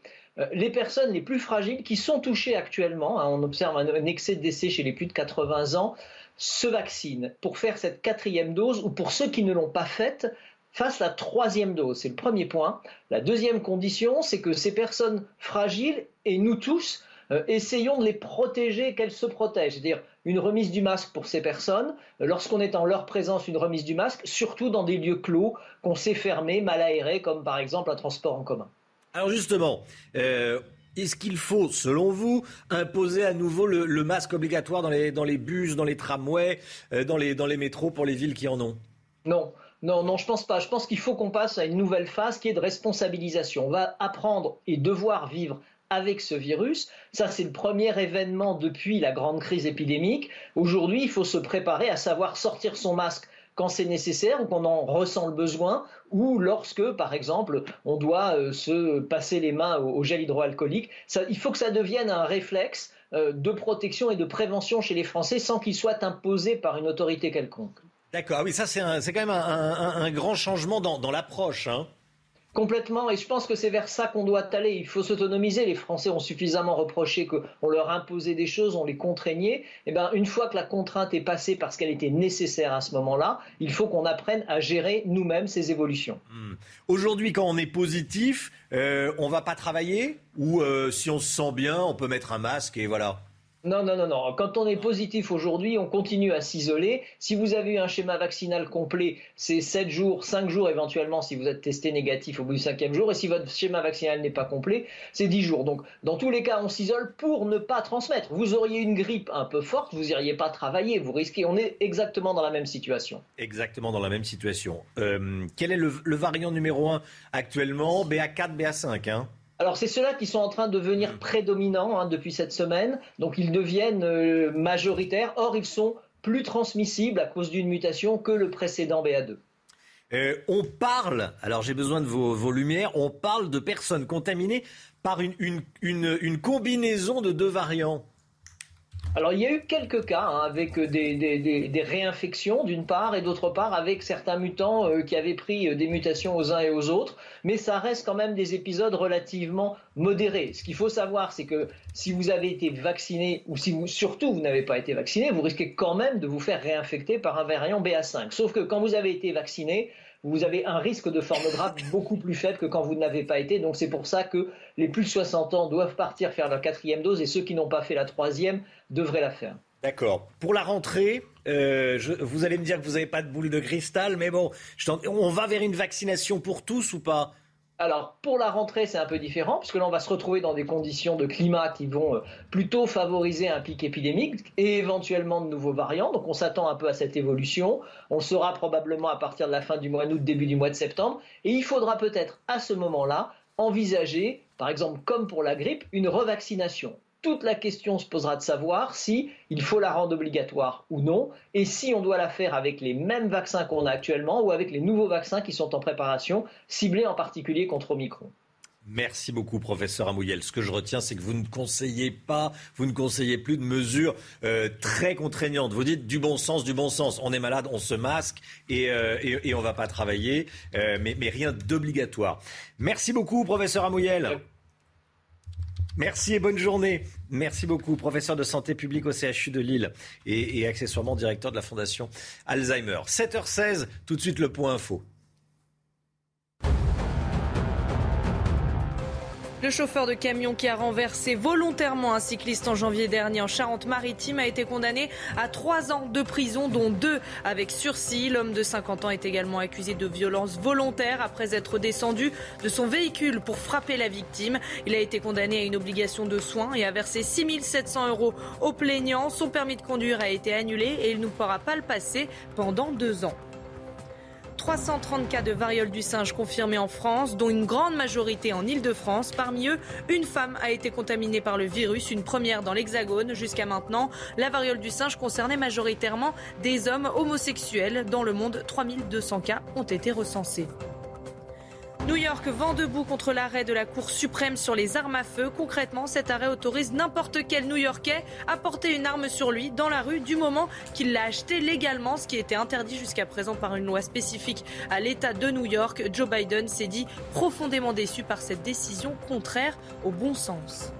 les personnes les plus fragiles qui sont touchées actuellement, hein, on observe un, excès de décès chez les plus de 80 ans, se vaccinent pour faire cette quatrième dose ou pour ceux qui ne l'ont pas faite, fassent la troisième dose. C'est le premier point. La deuxième condition, c'est que ces personnes fragiles et nous tous, euh, essayons de les protéger, qu'elles se protègent. C'est-à-dire une remise du masque pour ces personnes, euh, lorsqu'on est en leur présence, une remise du masque, surtout dans des lieux clos qu'on sait fermés, mal aérés, comme par exemple un transport en commun. Alors justement, euh, est-ce qu'il faut, selon vous, imposer à nouveau le, masque obligatoire dans les, bus, dans les tramways, euh, dans, les, dans les métros pour les villes qui en ont? Non. Non, non, je pense pas. Je pense qu'il faut qu'on passe à une nouvelle phase qui est de responsabilisation. On va apprendre et devoir vivre avec ce virus. Ça, c'est le premier événement depuis la grande crise épidémique. Aujourd'hui, il faut se préparer à savoir sortir son masque quand c'est nécessaire ou qu'on en ressent le besoin, ou lorsque, par exemple, on doit euh, se passer les mains au, gel hydroalcoolique. il faut que ça devienne un réflexe euh, de protection et de prévention chez les Français sans qu'il soit imposé par une autorité quelconque. D'accord, ah oui, ça c'est quand même un, grand changement dans, dans l'approche. Hein. Complètement, et je pense que c'est vers ça qu'on doit aller. Il faut s'autonomiser. Les Français ont suffisamment reproché qu'on leur imposait des choses, on les contraignait. Et eh ben, une fois que la contrainte est passée parce qu'elle était nécessaire à ce moment-là, il faut qu'on apprenne à gérer nous-mêmes ces évolutions. Hmm. Aujourd'hui, quand on est positif, euh, on va pas travailler? Ou euh, si on se sent bien, on peut mettre un masque et voilà. Non, non, non, non. Quand on est positif aujourd'hui, on continue à s'isoler. Si vous avez eu un schéma vaccinal complet, c'est 7 jours, 5 jours éventuellement si vous êtes testé négatif au bout du cinquième jour. Et si votre schéma vaccinal n'est pas complet, c'est 10 jours. Donc, dans tous les cas, on s'isole pour ne pas transmettre. Vous auriez une grippe un peu forte, vous n'iriez pas travailler, vous risquez. On est exactement dans la même situation. Exactement dans la même situation. Euh, quel est le, variant numéro 1 actuellement? BA4, BA5 hein alors c'est ceux-là qui sont en train de devenir mm. prédominants hein, depuis cette semaine, donc ils deviennent euh, majoritaires, or ils sont plus transmissibles à cause d'une mutation que le précédent BA2. Euh, on parle, alors j'ai besoin de vos, lumières, on parle de personnes contaminées par une combinaison de deux variants. Alors il y a eu quelques cas hein, avec des, réinfections d'une part et d'autre part avec certains mutants euh, qui avaient pris euh, des mutations aux uns et aux autres, mais ça reste quand même des épisodes relativement modérés. Ce qu'il faut savoir, c'est que si vous avez été vacciné ou si vous, surtout vous n'avez pas été vacciné, vous risquez quand même de vous faire réinfecter par un variant BA5. Sauf que quand vous avez été vacciné, vous avez un risque de forme grave beaucoup plus faible que quand vous n'avez pas été. Donc c'est pour ça que les plus de 60 ans doivent partir faire leur quatrième dose et ceux qui n'ont pas fait la troisième devraient la faire. D'accord. Pour la rentrée, euh, vous allez me dire que vous n'avez pas de boule de cristal, mais bon, on va vers une vaccination pour tous ou pas? Alors, pour la rentrée, c'est un peu différent, puisque là, on va se retrouver dans des conditions de climat qui vont euh, plutôt favoriser un pic épidémique et éventuellement de nouveaux variants. Donc, on s'attend un peu à cette évolution. On saura probablement à partir de la fin du mois d'août, début du mois de septembre. Et il faudra peut-être, à ce moment-là, envisager, par exemple, comme pour la grippe, une revaccination toute la question se posera de savoir si il faut la rendre obligatoire ou non, et si on doit la faire avec les mêmes vaccins qu'on a actuellement ou avec les nouveaux vaccins qui sont en préparation, ciblés en particulier contre Omicron. Merci beaucoup, professeur Amouyel. Ce que je retiens, c'est que vous ne conseillez pas, vous ne conseillez plus de mesures euh, très contraignantes. Vous dites du bon sens, du bon sens. On est malade, on se masque et, euh, on ne va pas travailler, euh, mais, mais, rien d'obligatoire. Merci beaucoup, professeur Amouyel. Merci et bonne journée. Merci beaucoup, professeur de santé publique au CHU de Lille et, accessoirement directeur de la Fondation Alzheimer. 7h16, tout de suite le point info. Le chauffeur de camion qui a renversé volontairement un cycliste en janvier dernier en Charente-Maritime a été condamné à trois ans de prison, dont deux avec sursis. L'homme de 50 ans est également accusé de violence volontaire après être descendu de son véhicule pour frapper la victime. Il a été condamné à une obligation de soins et a versé 6 700 euros au plaignant. Son permis de conduire a été annulé et il ne pourra pas le passer pendant deux ans. 330 cas de variole du singe confirmés en France, dont une grande majorité en Ile-de-France. Parmi eux, une femme a été contaminée par le virus, une première dans l'Hexagone. Jusqu'à maintenant, la variole du singe concernait majoritairement des hommes homosexuels. Dans le monde, 3200 cas ont été recensés. New York vend debout contre l'arrêt de la Cour suprême sur les armes à feu. Concrètement, cet arrêt autorise n'importe quel New-Yorkais à porter une arme sur lui dans la rue du moment qu'il l'a acheté légalement, ce qui était interdit jusqu'à présent par une loi spécifique à l'État de New York. Joe Biden s'est dit profondément déçu par cette décision contraire au bon sens.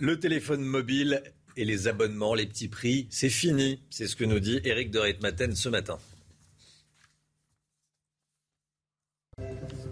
Le téléphone mobile et les abonnements, les petits prix, c'est fini. C'est ce que nous dit Eric de Ritmaten ce matin. Thank you.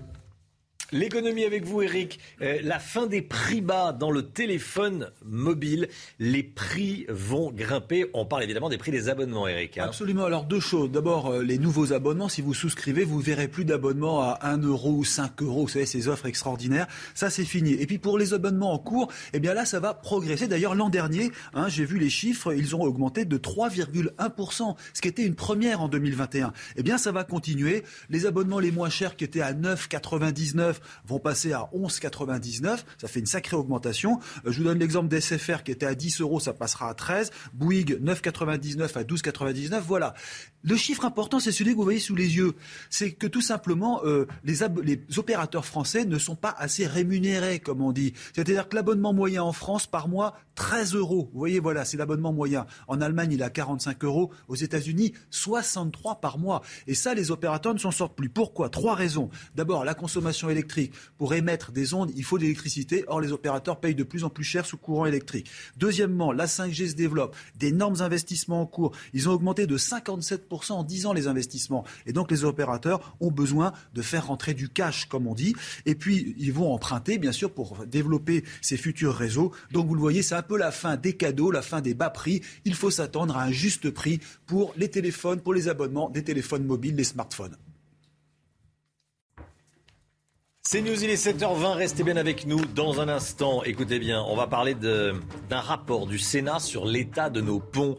L'économie avec vous, Eric. Euh, la fin des prix bas dans le téléphone mobile. Les prix vont grimper. On parle évidemment des prix des abonnements, Eric. Hein. Absolument. Alors, deux choses. D'abord, euh, les nouveaux abonnements. Si vous souscrivez, vous verrez plus d'abonnements à 1 euro ou 5 euros. Vous savez, ces offres extraordinaires. Ça, c'est fini. Et puis, pour les abonnements en cours, eh bien là, ça va progresser. D'ailleurs, l'an dernier, hein, j'ai vu les chiffres, ils ont augmenté de 3,1%, ce qui était une première en 2021. Eh bien, ça va continuer. Les abonnements les moins chers qui étaient à 9,99 vont passer à 11,99. Ça fait une sacrée augmentation. Euh, je vous donne l'exemple d'SFR qui était à 10 euros, ça passera à 13. Bouygues 9,99 à 12,99. Voilà. Le chiffre important, c'est celui que vous voyez sous les yeux. C'est que tout simplement, euh, les, opérateurs français ne sont pas assez rémunérés, comme on dit. C'est-à-dire que l'abonnement moyen en France, par mois, 13 euros. Vous voyez, voilà, c'est l'abonnement moyen. En Allemagne, il est à 45 euros. Aux États-Unis, 63 par mois. Et ça, les opérateurs ne s'en sortent plus. Pourquoi? Trois raisons. D'abord, la consommation électrique. Pour émettre des ondes, il faut de l'électricité. Or, les opérateurs payent de plus en plus cher sous courant électrique. Deuxièmement, la 5G se développe. D'énormes investissements en cours. Ils ont augmenté de 57% en 10 ans les investissements. Et donc les opérateurs ont besoin de faire rentrer du cash, comme on dit. Et puis ils vont emprunter, bien sûr, pour développer ces futurs réseaux. Donc vous le voyez, c'est un peu la fin des cadeaux, la fin des bas prix. Il faut s'attendre à un juste prix pour les téléphones, pour les abonnements des téléphones mobiles, les smartphones. C'est News, il est 7h20, restez bien avec nous dans un instant. Écoutez bien, on va parler d'un rapport du Sénat sur l'état de nos ponts.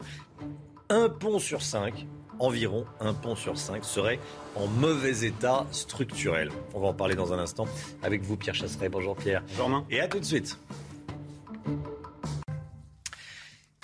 Un pont sur cinq environ un pont sur cinq serait en mauvais état structurel. On va en parler dans un instant avec vous, Pierre Chasseret. Bonjour Pierre. Bonjour Et à tout de suite.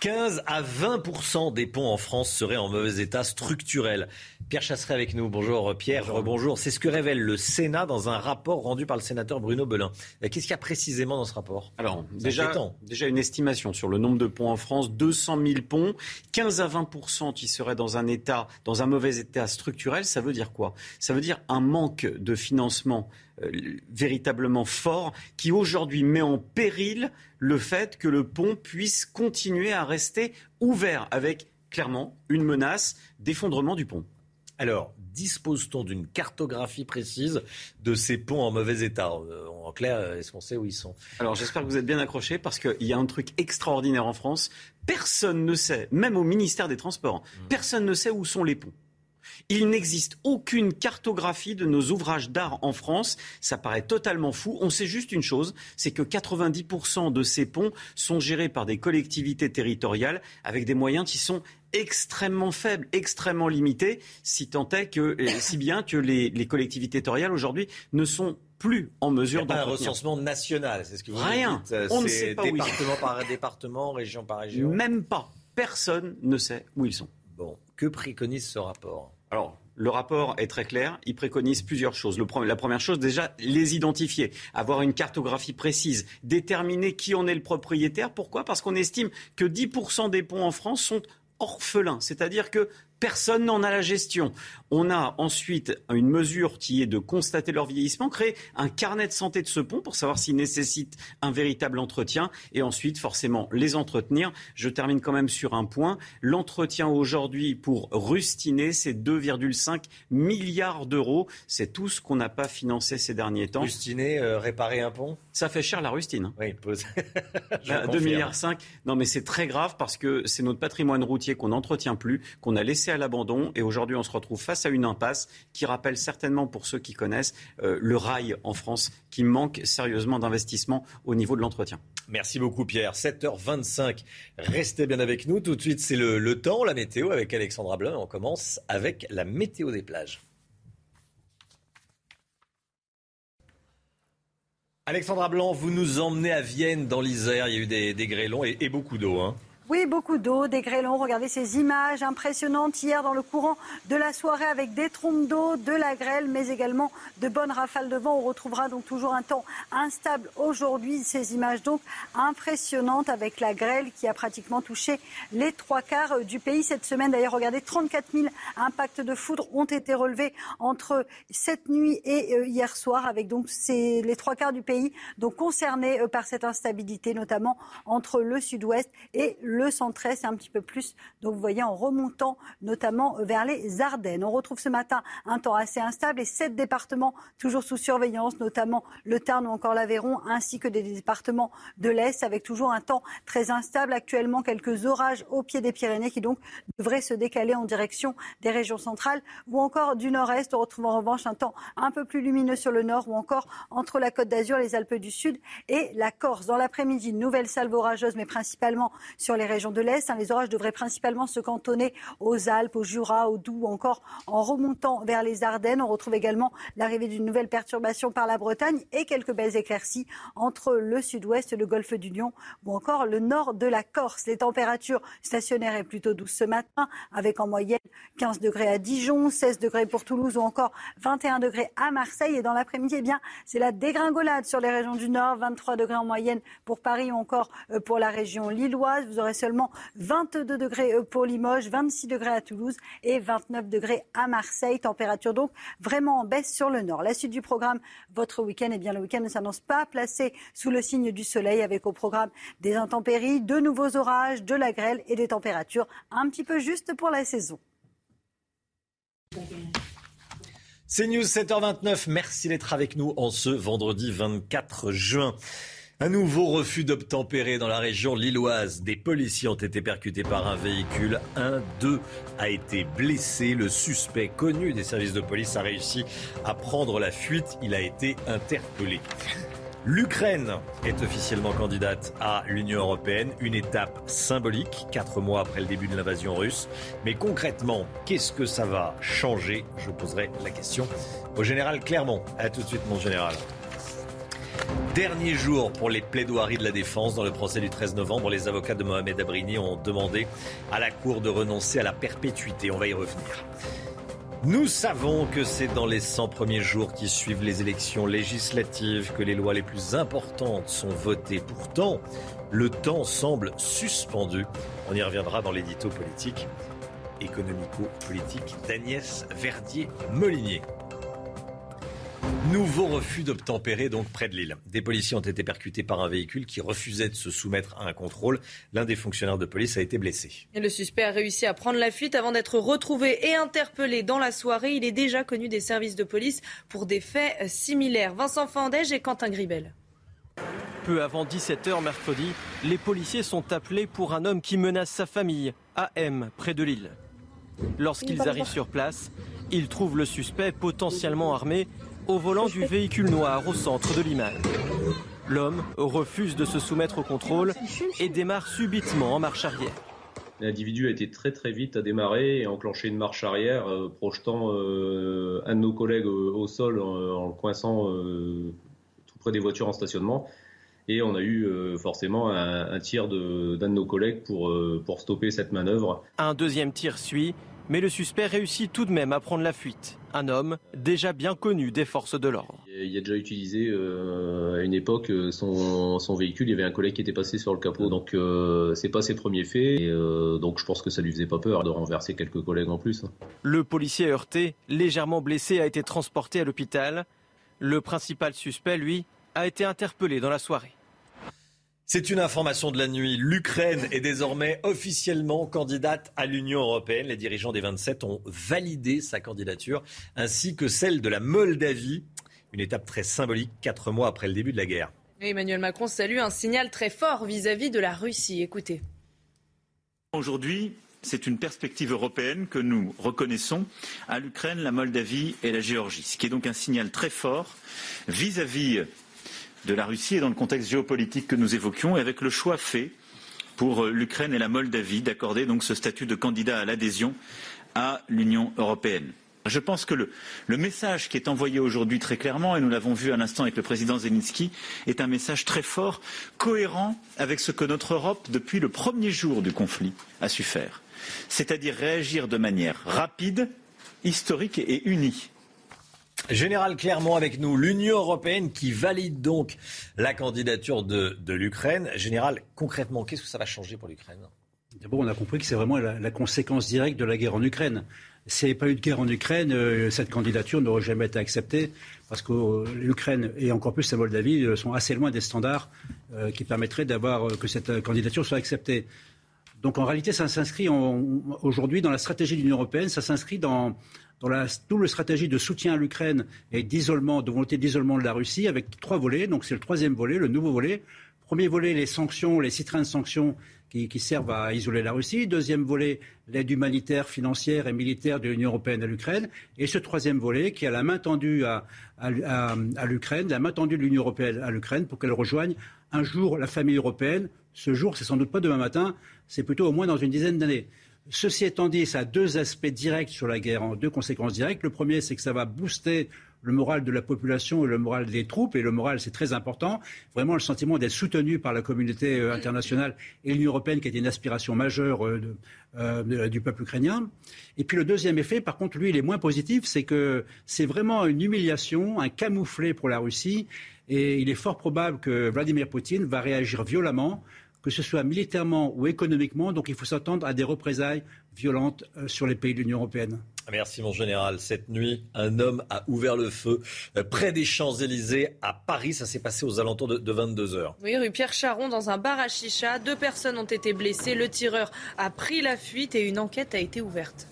15 à 20% des ponts en France seraient en mauvais état structurel. Pierre Chasseret avec nous. Bonjour Pierre. Bonjour. C'est ce que révèle le Sénat dans un rapport rendu par le sénateur Bruno Belin. Qu'est-ce qu'il y a précisément dans ce rapport? Alors, déjà, déjà une estimation sur le nombre de ponts en France 200 000 ponts, 15 à 20% qui seraient dans un état, dans un mauvais état structurel. Ça veut dire quoi? Ça veut dire un manque de financement euh, véritablement fort qui aujourd'hui met en péril le fait que le pont puisse continuer à rester ouvert avec clairement une menace d'effondrement du pont. Alors, dispose-t-on d'une cartographie précise de ces ponts en mauvais état? Euh, En clair, est-ce qu'on sait où ils sont? Alors j'espère que vous êtes bien accrochés parce qu'il y a un truc extraordinaire en France. Personne ne sait, même au ministère des Transports, mmh. personne ne sait où sont les ponts. Il n'existe aucune cartographie de nos ouvrages d'art en France. Ça paraît totalement fou. On sait juste une chose, c'est que 90% de ces ponts sont gérés par des collectivités territoriales avec des moyens qui sont extrêmement faibles, extrêmement limités, si tant est que, si bien que les, collectivités territoriales aujourd'hui ne sont plus en mesure d'en un recensement national, c'est ce que vous Rien. dites. On ne sait pas département par département, région par région. Même pas. Personne ne sait où ils sont. Bon, que préconise ce rapport? Alors, le rapport est très clair. Il préconise plusieurs choses. la première chose, déjà, les identifier, avoir une cartographie précise, déterminer qui en est le propriétaire. Pourquoi? Parce qu'on estime que 10% des ponts en France sont orphelins, c'est-à-dire que Personne n'en a la gestion. On a ensuite une mesure qui est de constater leur vieillissement, créer un carnet de santé de ce pont pour savoir s'il nécessite un véritable entretien et ensuite forcément les entretenir. Je termine quand même sur un point. L'entretien aujourd'hui pour rustiner, c'est 2,5 milliards d'euros. C'est tout ce qu'on n'a pas financé ces derniers temps. Rustiner, euh, réparer un pont? Ça fait cher la rustine. Hein. Oui, pose. 2 milliards 5. Non mais c'est très grave parce que c'est notre patrimoine routier qu'on n'entretient plus, qu'on a laissé à l'abandon et aujourd'hui on se retrouve face à une impasse qui rappelle certainement pour ceux qui connaissent euh, le rail en France qui manque sérieusement d'investissement au niveau de l'entretien. Merci beaucoup Pierre. 7h25. Restez bien avec nous. Tout de suite, c'est le, temps, la météo avec Alexandra Blanc. On commence avec la météo des plages. Alexandra Blanc, vous nous emmenez à Vienne dans l'Isère. Il y a eu des, des grêlons et, et beaucoup d'eau. Hein. Oui, beaucoup d'eau, des grêlons. Regardez ces images impressionnantes hier dans le courant de la soirée avec des trompes d'eau, de la grêle, mais également de bonnes rafales de vent. On retrouvera donc toujours un temps instable aujourd'hui. Ces images donc impressionnantes avec la grêle qui a pratiquement touché les trois quarts du pays cette semaine. D'ailleurs, regardez, 34 000 impacts de foudre ont été relevés entre cette nuit et euh, hier soir, avec donc ces, les trois quarts du pays donc concernés euh, par cette instabilité, notamment entre le sud-ouest et le le centre-est, un petit peu plus. Donc vous voyez en remontant notamment vers les Ardennes. On retrouve ce matin un temps assez instable et sept départements toujours sous surveillance, notamment le Tarn ou encore l'Aveyron, ainsi que des départements de l'Est avec toujours un temps très instable. Actuellement, quelques orages au pied des Pyrénées qui donc devraient se décaler en direction des régions centrales ou encore du nord-est. On retrouve en revanche un temps un peu plus lumineux sur le nord ou encore entre la Côte d'Azur, les Alpes du Sud et la Corse. Dans l'après-midi, nouvelle salve orageuse, mais principalement sur les régions de l'Est. Hein, les orages devraient principalement se cantonner aux Alpes, au Jura, au Doubs, encore en remontant vers les Ardennes. On retrouve également l'arrivée d'une nouvelle perturbation par la Bretagne et quelques belles éclaircies entre le sud-ouest, le golfe du Lion ou encore le nord de la Corse. Les températures stationnaires est plutôt douces ce matin, avec en moyenne 15 degrés à Dijon, 16 degrés pour Toulouse ou encore 21 degrés à Marseille. Et dans l'après-midi, eh bien, c'est la dégringolade sur les régions du Nord, 23 degrés en moyenne pour Paris ou encore euh, pour la région lilloise. Vous aurez seulement 22 degrés pour Limoges, 26 degrés à Toulouse et 29 degrés à Marseille. Température donc vraiment en baisse sur le nord. La suite du programme, votre week-end, eh bien le week-end ne s'annonce pas placé sous le signe du soleil avec au programme des intempéries, de nouveaux orages, de la grêle et des températures un petit peu justes pour la saison. C'est News 7h29. Merci d'être avec nous en ce vendredi 24 juin. Un nouveau refus d'obtempérer dans la région lilloise. Des policiers ont été percutés par un véhicule. Un d'eux a été blessé. Le suspect connu des services de police a réussi à prendre la fuite. Il a été interpellé. L'Ukraine est officiellement candidate à l'Union européenne, une étape symbolique, quatre mois après le début de l'invasion russe. Mais concrètement, qu'est-ce que ça va changer? Je poserai la question au général Clermont. A tout de suite, mon général. Dernier jour pour les plaidoiries de la défense dans le procès du 13 novembre. Les avocats de Mohamed Abrini ont demandé à la Cour de renoncer à la perpétuité. On va y revenir. Nous savons que c'est dans les 100 premiers jours qui suivent les élections législatives que les lois les plus importantes sont votées. Pourtant, le temps semble suspendu. On y reviendra dans l'édito politique, économico-politique d'Agnès Verdier-Molinier. Nouveau refus d'obtempérer donc près de Lille. Des policiers ont été percutés par un véhicule qui refusait de se soumettre à un contrôle. L'un des fonctionnaires de police a été blessé. Et le suspect a réussi à prendre la fuite avant d'être retrouvé et interpellé dans la soirée. Il est déjà connu des services de police pour des faits similaires. Vincent Fandège et Quentin Gribel. Peu avant 17h mercredi, les policiers sont appelés pour un homme qui menace sa famille, à M, près de Lille. Lorsqu'ils arrivent sur place, ils trouvent le suspect potentiellement armé au volant du véhicule noir au centre de l'image. L'homme refuse de se soumettre au contrôle et démarre subitement en marche arrière. L'individu a été très très vite à démarrer et a enclenché une marche arrière, euh, projetant euh, un de nos collègues au, au sol en, le coinçant euh, tout près des voitures en stationnement. Et on a eu forcément un, un tir d'un de, de, nos collègues pour, pour stopper cette manœuvre. Un deuxième tir suit mais le suspect réussit tout de même à prendre la fuite. Un homme déjà bien connu des forces de l'ordre. Il a déjà utilisé à une époque son, son, véhicule. Il y avait un collègue qui était passé sur le capot, donc c'est pas ses premiers faits. Et, donc je pense que ça lui faisait pas peur de renverser quelques collègues en plus. Hein. Le policier heurté, légèrement blessé, a été transporté à l'hôpital. Le principal suspect, lui, a été interpellé dans la soirée. C'est une information de la nuit. L'Ukraine est désormais officiellement candidate à l'Union européenne. Les dirigeants des 27 ont validé sa candidature, ainsi que celle de la Moldavie. Une étape très symbolique, quatre mois après le début de la guerre. Emmanuel Macron salue un signal très fort vis-à-vis -vis de la Russie. Écoutez. Aujourd'hui, c'est une perspective européenne que nous reconnaissons à l'Ukraine, la Moldavie et la Géorgie, ce qui est donc un signal très fort vis-à-vis de la Russie et dans le contexte géopolitique que nous évoquions, et avec le choix fait pour euh, l'Ukraine et la Moldavie d'accorder donc ce statut de candidat à l'adhésion à l'Union européenne. Je pense que le, message qui est envoyé aujourd'hui très clairement, et nous l'avons vu à l'instant avec le président Zelensky, est un message très fort, cohérent avec ce que notre Europe, depuis le premier jour du conflit, a su faire. C'est-à-dire réagir de manière rapide, historique et unie Général Clermont avec nous, l'Union européenne qui valide donc la candidature de, l'Ukraine. Général, concrètement, qu'est-ce que ça va changer pour l'Ukraine? D'abord, on a compris que c'est vraiment la, conséquence directe de la guerre en Ukraine. S'il n'y avait pas eu de guerre en Ukraine, euh, cette candidature n'aurait jamais été acceptée parce que euh, l'Ukraine et encore plus la Moldavie euh, sont assez loin des standards qui permettraient d'avoir que cette candidature soit acceptée. Donc en réalité, ça s'inscrit aujourd'hui dans la stratégie de l'Union européenne, ça s'inscrit dans dans la double stratégie de soutien à l'Ukraine et d'isolement, de volonté d'isolement de la Russie, avec trois volets. Donc c'est le troisième volet, le nouveau volet. Premier volet, les sanctions, les citernes sanctions qui, servent à isoler la Russie. Deuxième volet, l'aide humanitaire, financière et militaire de l'Union européenne à l'Ukraine. Et ce troisième volet qui a la main tendue à, à l'Ukraine, la main tendue de l'Union européenne à l'Ukraine pour qu'elle rejoigne un jour la famille européenne. Ce jour, c'est sans doute pas demain matin, c'est plutôt au moins dans une dizaine d'années. Ceci étant dit, ça a deux aspects directs sur la guerre, deux conséquences directes. Le premier, c'est que ça va booster le moral de la population et le moral des troupes. Et le moral, c'est très important. Vraiment, le sentiment d'être soutenu par la communauté euh, internationale et l'Union européenne, qui était une aspiration majeure euh, euh, du peuple ukrainien. Et puis le deuxième effet, par contre, lui, il est moins positif, c'est que c'est vraiment une humiliation, un camouflet pour la Russie. Et il est fort probable que Vladimir Poutine va réagir violemment que ce soit militairement ou économiquement. Donc il faut s'attendre à des représailles violentes euh, sur les pays de l'Union européenne. Merci mon général. Cette nuit, un homme a ouvert le feu euh, près des Champs-Élysées à Paris. Ça s'est passé aux alentours de, 22 heures. Oui, rue Pierre Charon, dans un bar à chicha. Deux personnes ont été blessées. Le tireur a pris la fuite et une enquête a été ouverte.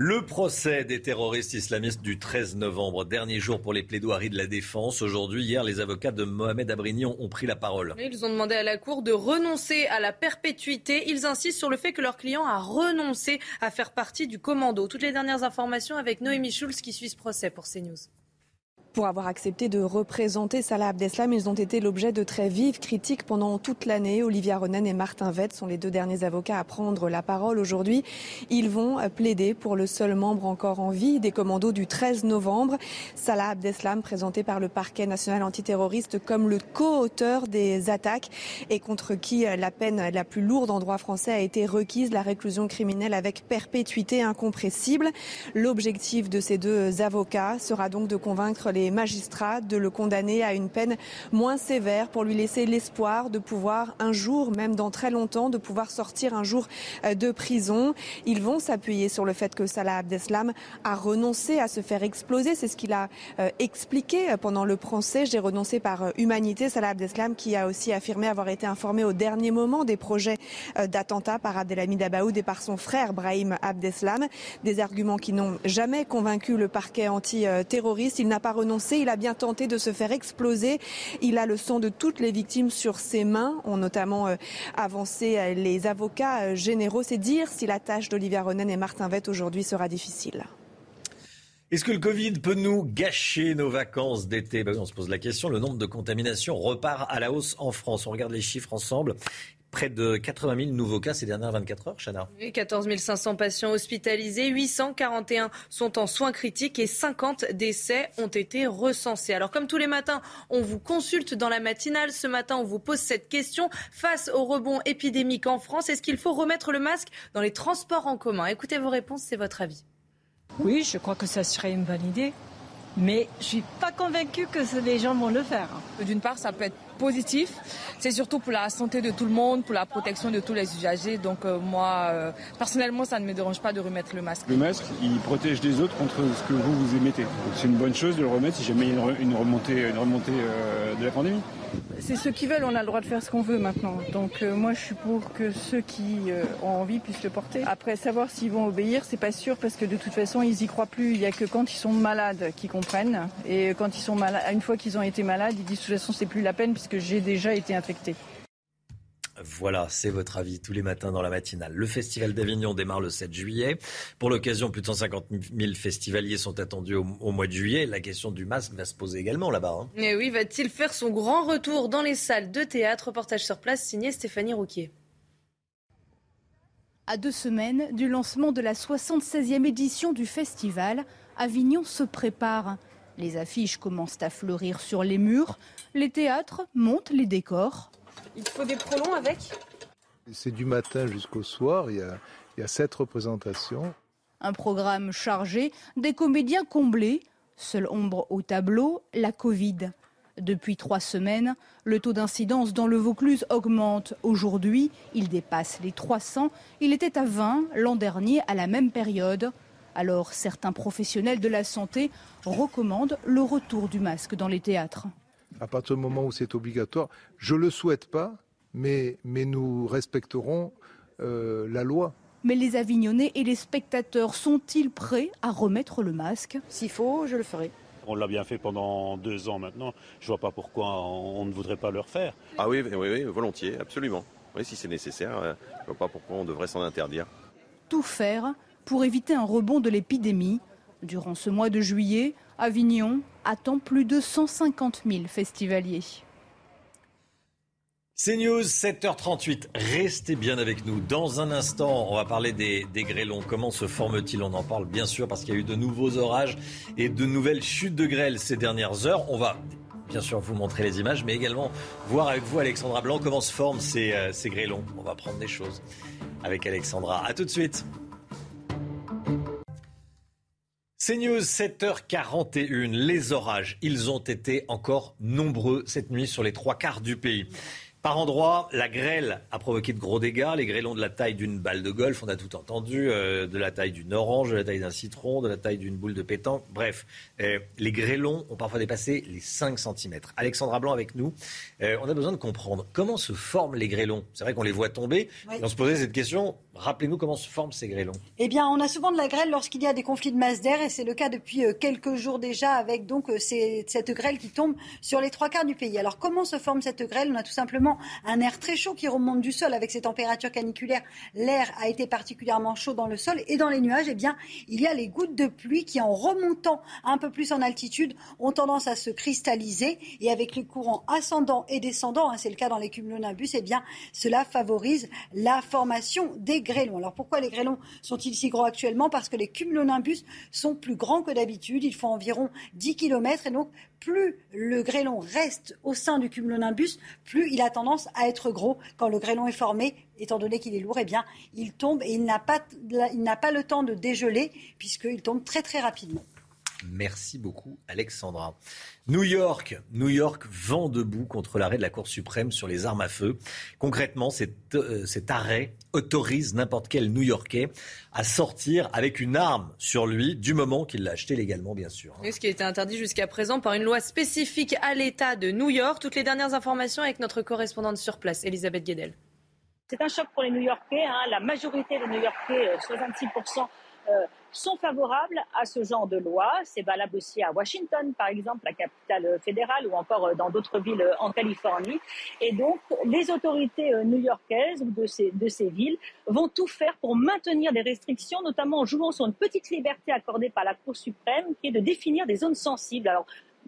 Le procès des terroristes islamistes du 13 novembre, dernier jour pour les plaidoiries de la défense. Aujourd'hui, hier, les avocats de Mohamed Abrignon ont pris la parole. Ils ont demandé à la Cour de renoncer à la perpétuité. Ils insistent sur le fait que leur client a renoncé à faire partie du commando. Toutes les dernières informations avec Noémie Schulz qui suit ce procès pour CNews pour avoir accepté de représenter Salah Abdeslam. Ils ont été l'objet de très vives critiques pendant toute l'année. Olivia Ronen et Martin Vett sont les deux derniers avocats à prendre la parole aujourd'hui. Ils vont plaider pour le seul membre encore en vie des commandos du 13 novembre. Salah Abdeslam, présenté par le parquet national antiterroriste comme le co-auteur des attaques et contre qui la peine la plus lourde en droit français a été requise, la réclusion criminelle avec perpétuité incompressible. L'objectif de ces deux avocats sera donc de convaincre les magistrats de le condamner à une peine moins sévère pour lui laisser l'espoir de pouvoir un jour, même dans très longtemps, de pouvoir sortir un jour euh, de prison. Ils vont s'appuyer sur le fait que Salah Abdeslam a renoncé à se faire exploser. C'est ce qu'il a euh, expliqué pendant le procès. J'ai renoncé par euh, humanité. Salah Abdeslam qui a aussi affirmé avoir été informé au dernier moment des projets d'attentat par Abdelhamid Abaoud et par son frère Brahim Abdeslam. Des arguments qui n'ont jamais convaincu le parquet antiterroriste. Il n'a pas renoncé il a bien tenté de se faire exploser. Il a le sang de toutes les victimes sur ses mains, ont notamment euh, avancé euh, les avocats euh, généraux. C'est dire si la tâche d'Olivia Ronen et Martin Vett aujourd'hui sera difficile. Est-ce que le Covid peut nous gâcher nos vacances d'été? Ben On se pose la question. Le nombre de contaminations repart à la hausse en France. On regarde les chiffres ensemble près de 80 000 nouveaux cas ces dernières 24 heures, Chana. Oui, 14 500 patients hospitalisés, 841 sont en soins critiques et 50 décès ont été recensés. Alors comme tous les matins, on vous consulte dans la matinale. Ce matin, on vous pose cette question. Face au rebond épidémique en France, est-ce qu'il faut remettre le masque dans les transports en commun? Écoutez vos réponses, c'est votre avis. Oui, je crois que ça serait une bonne idée. Mais je suis pas convaincue que les gens vont le faire. D'une part, ça peut être positif. C'est surtout pour la santé de tout le monde, pour la protection de tous les usagers. Donc euh, moi, euh, personnellement, ça ne me dérange pas de remettre le masque. Le masque, il protège les autres contre ce que vous vous émettez. C'est une bonne chose de le remettre si jamais il y a une remontée, une remontée euh, de la pandémie. C'est ceux qui veulent, on a le droit de faire ce qu'on veut maintenant. Donc moi je suis pour que ceux qui ont envie puissent le porter. Après savoir s'ils vont obéir, c'est pas sûr parce que de toute façon ils y croient plus. Il y a que quand ils sont malades qu'ils comprennent. Et quand ils sont malades, une fois qu'ils ont été malades, ils disent de toute façon c'est plus la peine que j'ai déjà été infecté. Voilà, c'est votre avis tous les matins dans la matinale. Le Festival d'Avignon démarre le 7 juillet. Pour l'occasion, plus de 150 000 festivaliers sont attendus au, mois de juillet. La question du masque va se poser également là-bas. Hein. Et oui, va-t-il faire son grand retour dans les salles de théâtre? Reportage sur place signé Stéphanie Rouquier. À deux semaines du lancement de la 76e édition du festival, Avignon se prépare. Les affiches commencent à fleurir sur les murs. Les théâtres montent les décors. Il faut des prolongs avec C'est du matin jusqu'au soir. Il y, a, il y a sept représentations. Un programme chargé, des comédiens comblés. Seule ombre au tableau, la Covid. Depuis trois semaines, le taux d'incidence dans le Vaucluse augmente. Aujourd'hui, il dépasse les 300. Il était à 20 l'an dernier à la même période. Alors certains professionnels de la santé recommandent le retour du masque dans les théâtres. À partir du moment où c'est obligatoire, je ne le souhaite pas, mais, mais nous respecterons euh, la loi. Mais les Avignonnais et les spectateurs sont-ils prêts à remettre le masque? S'il faut, je le ferai. On l'a bien fait pendant deux ans maintenant. Je ne vois pas pourquoi on ne voudrait pas le refaire. Ah oui, oui, oui volontiers, absolument. Oui, si c'est nécessaire, euh, je ne vois pas pourquoi on devrait s'en interdire. Tout faire pour éviter un rebond de l'épidémie. Durant ce mois de juillet, Avignon attend plus de 150 000 festivaliers. C'est News 7h38. Restez bien avec nous. Dans un instant, on va parler des, grêlons. Comment se forment-ils On en parle bien sûr parce qu'il y a eu de nouveaux orages et de nouvelles chutes de grêle ces dernières heures. On va bien sûr vous montrer les images, mais également voir avec vous, Alexandra Blanc, comment se forment ces, euh, ces grêlons. On va prendre des choses avec Alexandra. A tout de suite. CNews, 7h41. Les orages, ils ont été encore nombreux cette nuit sur les trois quarts du pays. Par endroits, la grêle a provoqué de gros dégâts. Les grêlons de la taille d'une balle de golf, on a tout entendu, euh, de la taille d'une orange, de la taille d'un citron, de la taille d'une boule de pétanque. Bref, euh, les grêlons ont parfois dépassé les 5 cm. Alexandra Blanc avec nous. Euh, on a besoin de comprendre comment se forment les grêlons. C'est vrai qu'on les voit tomber. on se posait cette question. Rappelez-nous comment se forment ces grêlons. Eh bien, on a souvent de la grêle lorsqu'il y a des conflits de masse d'air et c'est le cas depuis quelques jours déjà avec donc cette grêle qui tombe sur les trois quarts du pays. Alors, comment se forme cette grêle? On a tout simplement un air très chaud qui remonte du sol avec ces températures caniculaires. L'air a été particulièrement chaud dans le sol et dans les nuages, eh bien, il y a les gouttes de pluie qui, en remontant un peu plus en altitude, ont tendance à se cristalliser et avec les courants ascendants et descendants, hein, c'est le cas dans les cumulonimbus, eh bien, cela favorise la formation des Alors pourquoi les grêlons sont-ils si gros actuellement? Parce que les cumulonimbus sont plus grands que d'habitude. Ils font environ 10 km et donc plus le grêlon reste au sein du cumulonimbus, plus il a tendance à être gros. Quand le grêlon est formé, étant donné qu'il est lourd, eh bien, il tombe et il n'a pas, il n'a pas le temps de dégeler puisqu'il tombe très très rapidement. Merci beaucoup, Alexandra. New York, New York vend debout contre l'arrêt de la Cour suprême sur les armes à feu. Concrètement, euh, cet, arrêt autorise n'importe quel New-Yorkais à sortir avec une arme sur lui du moment qu'il l'a acheté légalement, bien sûr. ce qui a été interdit jusqu'à présent par une loi spécifique à l'État de New York. Toutes les dernières informations avec notre correspondante sur place, Elisabeth Guedel. C'est un choc pour les New-Yorkais. Hein. La majorité des New-Yorkais, 66%, euh, sont favorables à ce genre de loi. C'est valable aussi à Washington, par exemple, la capitale fédérale, ou encore euh, dans d'autres villes euh, en Californie. Et donc, les autorités euh, new-yorkaises ou de ces, de ces villes vont tout faire pour maintenir des restrictions, notamment en jouant sur une petite liberté accordée par la Cour suprême, qui est de définir des zones sensibles.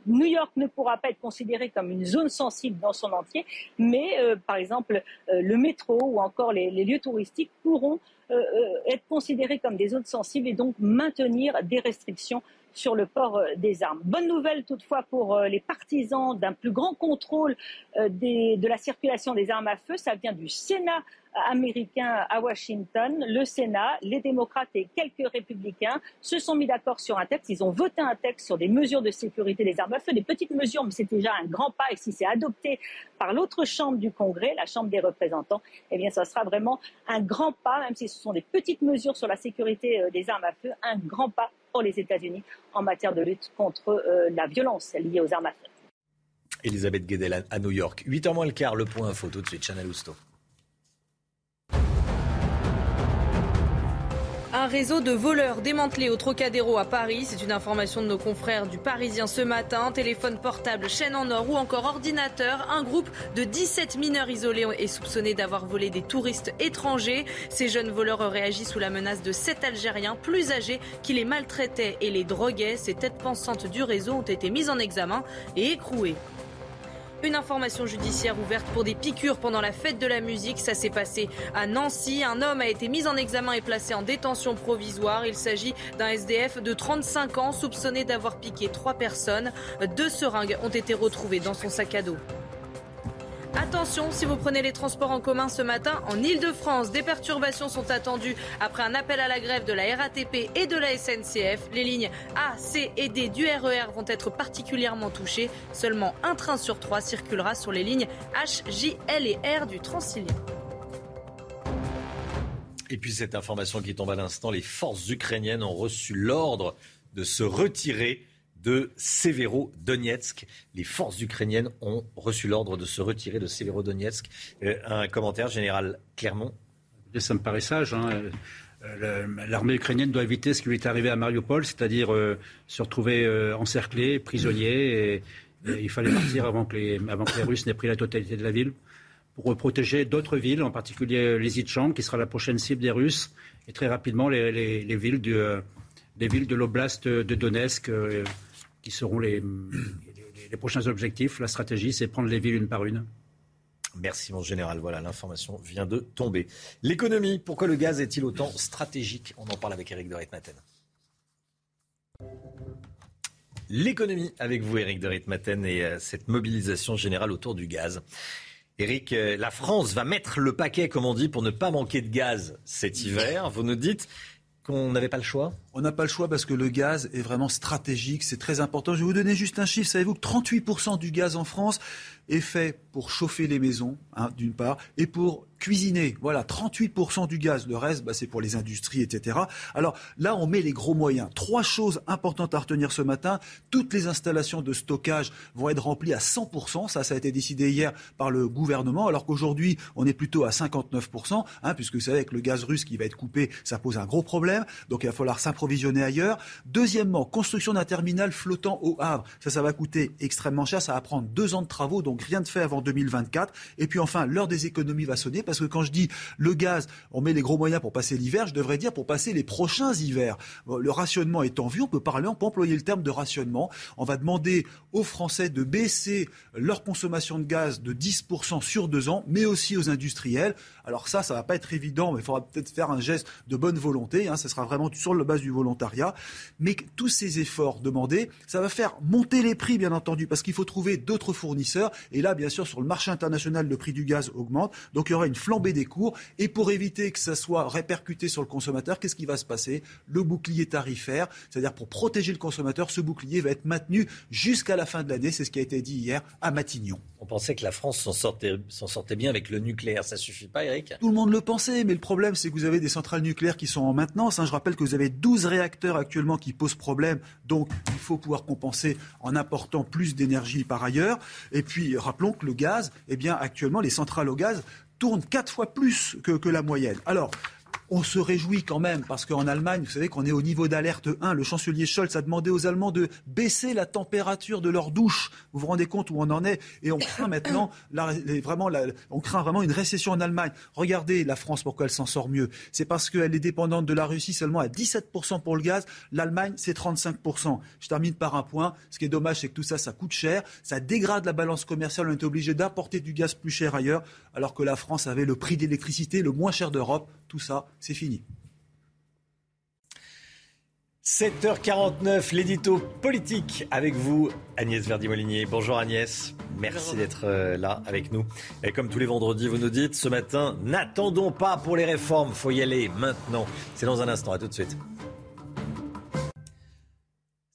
New York ne pourra pas être considéré comme une zone sensible dans son entier, mais par exemple le métro ou encore les, lieux touristiques pourront euh, euh, être considérés comme des zones sensibles et donc maintenir des restrictions sur le port euh, des armes. Bonne nouvelle toutefois pour euh, les partisans d'un plus grand contrôle de la circulation des armes à feu. Ça vient du Sénat américain à Washington, le Sénat, les démocrates et quelques républicains se sont mis d'accord sur un texte. Ils ont voté un texte sur des mesures de sécurité des armes à feu, des petites mesures, mais c'est déjà un grand pas. Et si c'est adopté par l'autre chambre du Congrès, la Chambre des représentants, eh bien, ça sera vraiment un grand pas, même si ce sont des petites mesures sur la sécurité euh, des armes à feu, un grand pas pour les États-Unis en matière de lutte contre euh, la violence liée aux armes à feu. Elisabeth Guedel à New York. 8h moins le quart, le point info tout de suite, Chanel Housteau. Un réseau de voleurs démantelé au Trocadéro à Paris. C'est une information de nos confrères du Parisien ce matin. Téléphone portable, chaîne en or ou encore ordinateur. Un groupe de 17 mineurs isolés est soupçonné d'avoir volé des touristes étrangers. Ces jeunes voleurs auraient agi sous la menace de sept Algériens plus âgés qui les maltraitaient et les droguaient. Ces têtes pensantes du réseau ont été mises en examen et écrouées. Une information judiciaire ouverte pour des piqûres pendant la fête de la musique. Ça s'est passé à Nancy. Un homme a été mis en examen et placé en détention provisoire. Il s'agit d'un SDF de 35 ans soupçonné d'avoir piqué trois personnes. Deux seringues ont été retrouvées dans son sac à dos. Attention, si vous prenez les transports en commun ce matin, en Ile-de-France, des perturbations sont attendues après un appel à la grève de la RATP et de la SNCF. Les lignes A, C et D du RER e vont être particulièrement touchées. Seulement un train sur trois circulera sur les lignes H, J, L et R du Transilien. Et puis cette information qui tombe à l'instant, les forces ukrainiennes ont reçu l'ordre de se retirer de Severodonetsk. Les forces ukrainiennes ont reçu l'ordre de se retirer de Severodonetsk. Euh, un commentaire général Clermont Ça me paraît sage. Hein. Euh, l'armée ukrainienne doit éviter ce qui lui est arrivé à Mariupol, c'est-à-dire euh, se retrouver encerclé, prisonnier. Et, il fallait partir avant que, les, avant que les Russes n'aient pris la totalité de la ville pour protéger d'autres villes, en particulier les Itchank, qui sera la prochaine cible des Russes, et très rapidement les, les villes, du, les villes de l'oblast de Donetsk qui seront les, prochains objectifs. La stratégie, c'est prendre les villes une par une. Merci mon général. Voilà, l'information vient de tomber. L'économie, pourquoi le gaz est-il autant stratégique? On en parle avec Eric de Ritmaten. L'économie avec vous, Eric de Ritmaten, et euh, cette mobilisation générale autour du gaz. Eric, euh, la France va mettre le paquet, comme on dit, pour ne pas manquer de gaz cet hiver. Vous nous dites qu'on n'avait pas le choix on n'a pas le choix parce que le gaz est vraiment stratégique, c'est très important. Je vais vous donner juste un chiffre. Savez-vous que 38% du gaz en France est fait pour chauffer les maisons, hein, d'une part, et pour cuisiner. Voilà, 38% du gaz. Le reste, bah, c'est pour les industries, etc. Alors là, on met les gros moyens. Trois choses importantes à retenir ce matin. Toutes les installations de stockage vont être remplies à 100%. Ça, ça a été décidé hier par le gouvernement, alors qu'aujourd'hui, on est plutôt à 59%, hein, puisque vous savez, avec le gaz russe qui va être coupé, ça pose un gros problème. Donc il va falloir s'approvisionner ailleurs. Deuxièmement, construction d'un terminal flottant au Havre. Ça, ça va coûter extrêmement cher. Ça va prendre deux ans de travaux, donc rien de fait avant 2024. Et puis enfin, l'heure des économies va sonner parce que quand je dis le gaz, on met les gros moyens pour passer l'hiver, je devrais dire pour passer les prochains hivers. Le rationnement en vue, on peut parler, on peut employer le terme de rationnement. On va demander aux Français de baisser leur consommation de gaz de 10% sur deux ans, mais aussi aux industriels. Alors ça, ça va pas être évident, mais il faudra peut-être faire un geste de bonne volonté. Hein, ça sera vraiment sur la base du volontariat. Mais tous ces efforts demandés, ça va faire monter les prix, bien entendu, parce qu'il faut trouver d'autres fournisseurs. Et là, bien sûr, sur le marché international, le prix du gaz augmente. Donc il y aura une flambée des cours. Et pour éviter que ça soit répercuté sur le consommateur, qu'est-ce qui va se passer? Le bouclier tarifaire, c'est-à-dire pour protéger le consommateur, ce bouclier va être maintenu jusqu'à la fin de l'année. C'est ce qui a été dit hier à Matignon. On pensait que la France s'en sortait, bien avec le nucléaire. Ça suffit pas, Eric? Tout le monde le pensait, mais le problème, c'est que vous avez des centrales nucléaires qui sont en maintenance. Hein. Je rappelle que vous avez 12 réacteurs actuellement qui posent problème. Donc, il faut pouvoir compenser en apportant plus d'énergie par ailleurs. Et puis, rappelons que le gaz, eh bien, actuellement, les centrales au gaz tournent quatre fois plus que, que la moyenne. Alors, on se réjouit quand même parce qu'en Allemagne, vous savez qu'on est au niveau d'alerte 1. Le chancelier Scholz a demandé aux Allemands de baisser la température de leur douche. Vous vous rendez compte où on en est? Et on craint maintenant, on craint vraiment une récession en Allemagne. Regardez la France, pourquoi elle s'en sort mieux C'est parce qu'elle est dépendante de la Russie seulement à 17% pour le gaz. L'Allemagne, c'est 35%. Je termine par un point. Ce qui est dommage, c'est que tout ça, ça coûte cher. Ça dégrade la balance commerciale. On est obligé d'importer du gaz plus cher ailleurs, alors que la France avait le prix d'électricité le moins cher d'Europe. Tout ça, c'est fini. 7h49, l'édito politique avec vous, Agnès Verdi-Molinier. Bonjour Agnès, merci d'être euh, là avec nous. Et comme tous les vendredis, vous nous dites ce matin, n'attendons pas pour les réformes, faut y aller maintenant. C'est dans un instant, à tout de suite.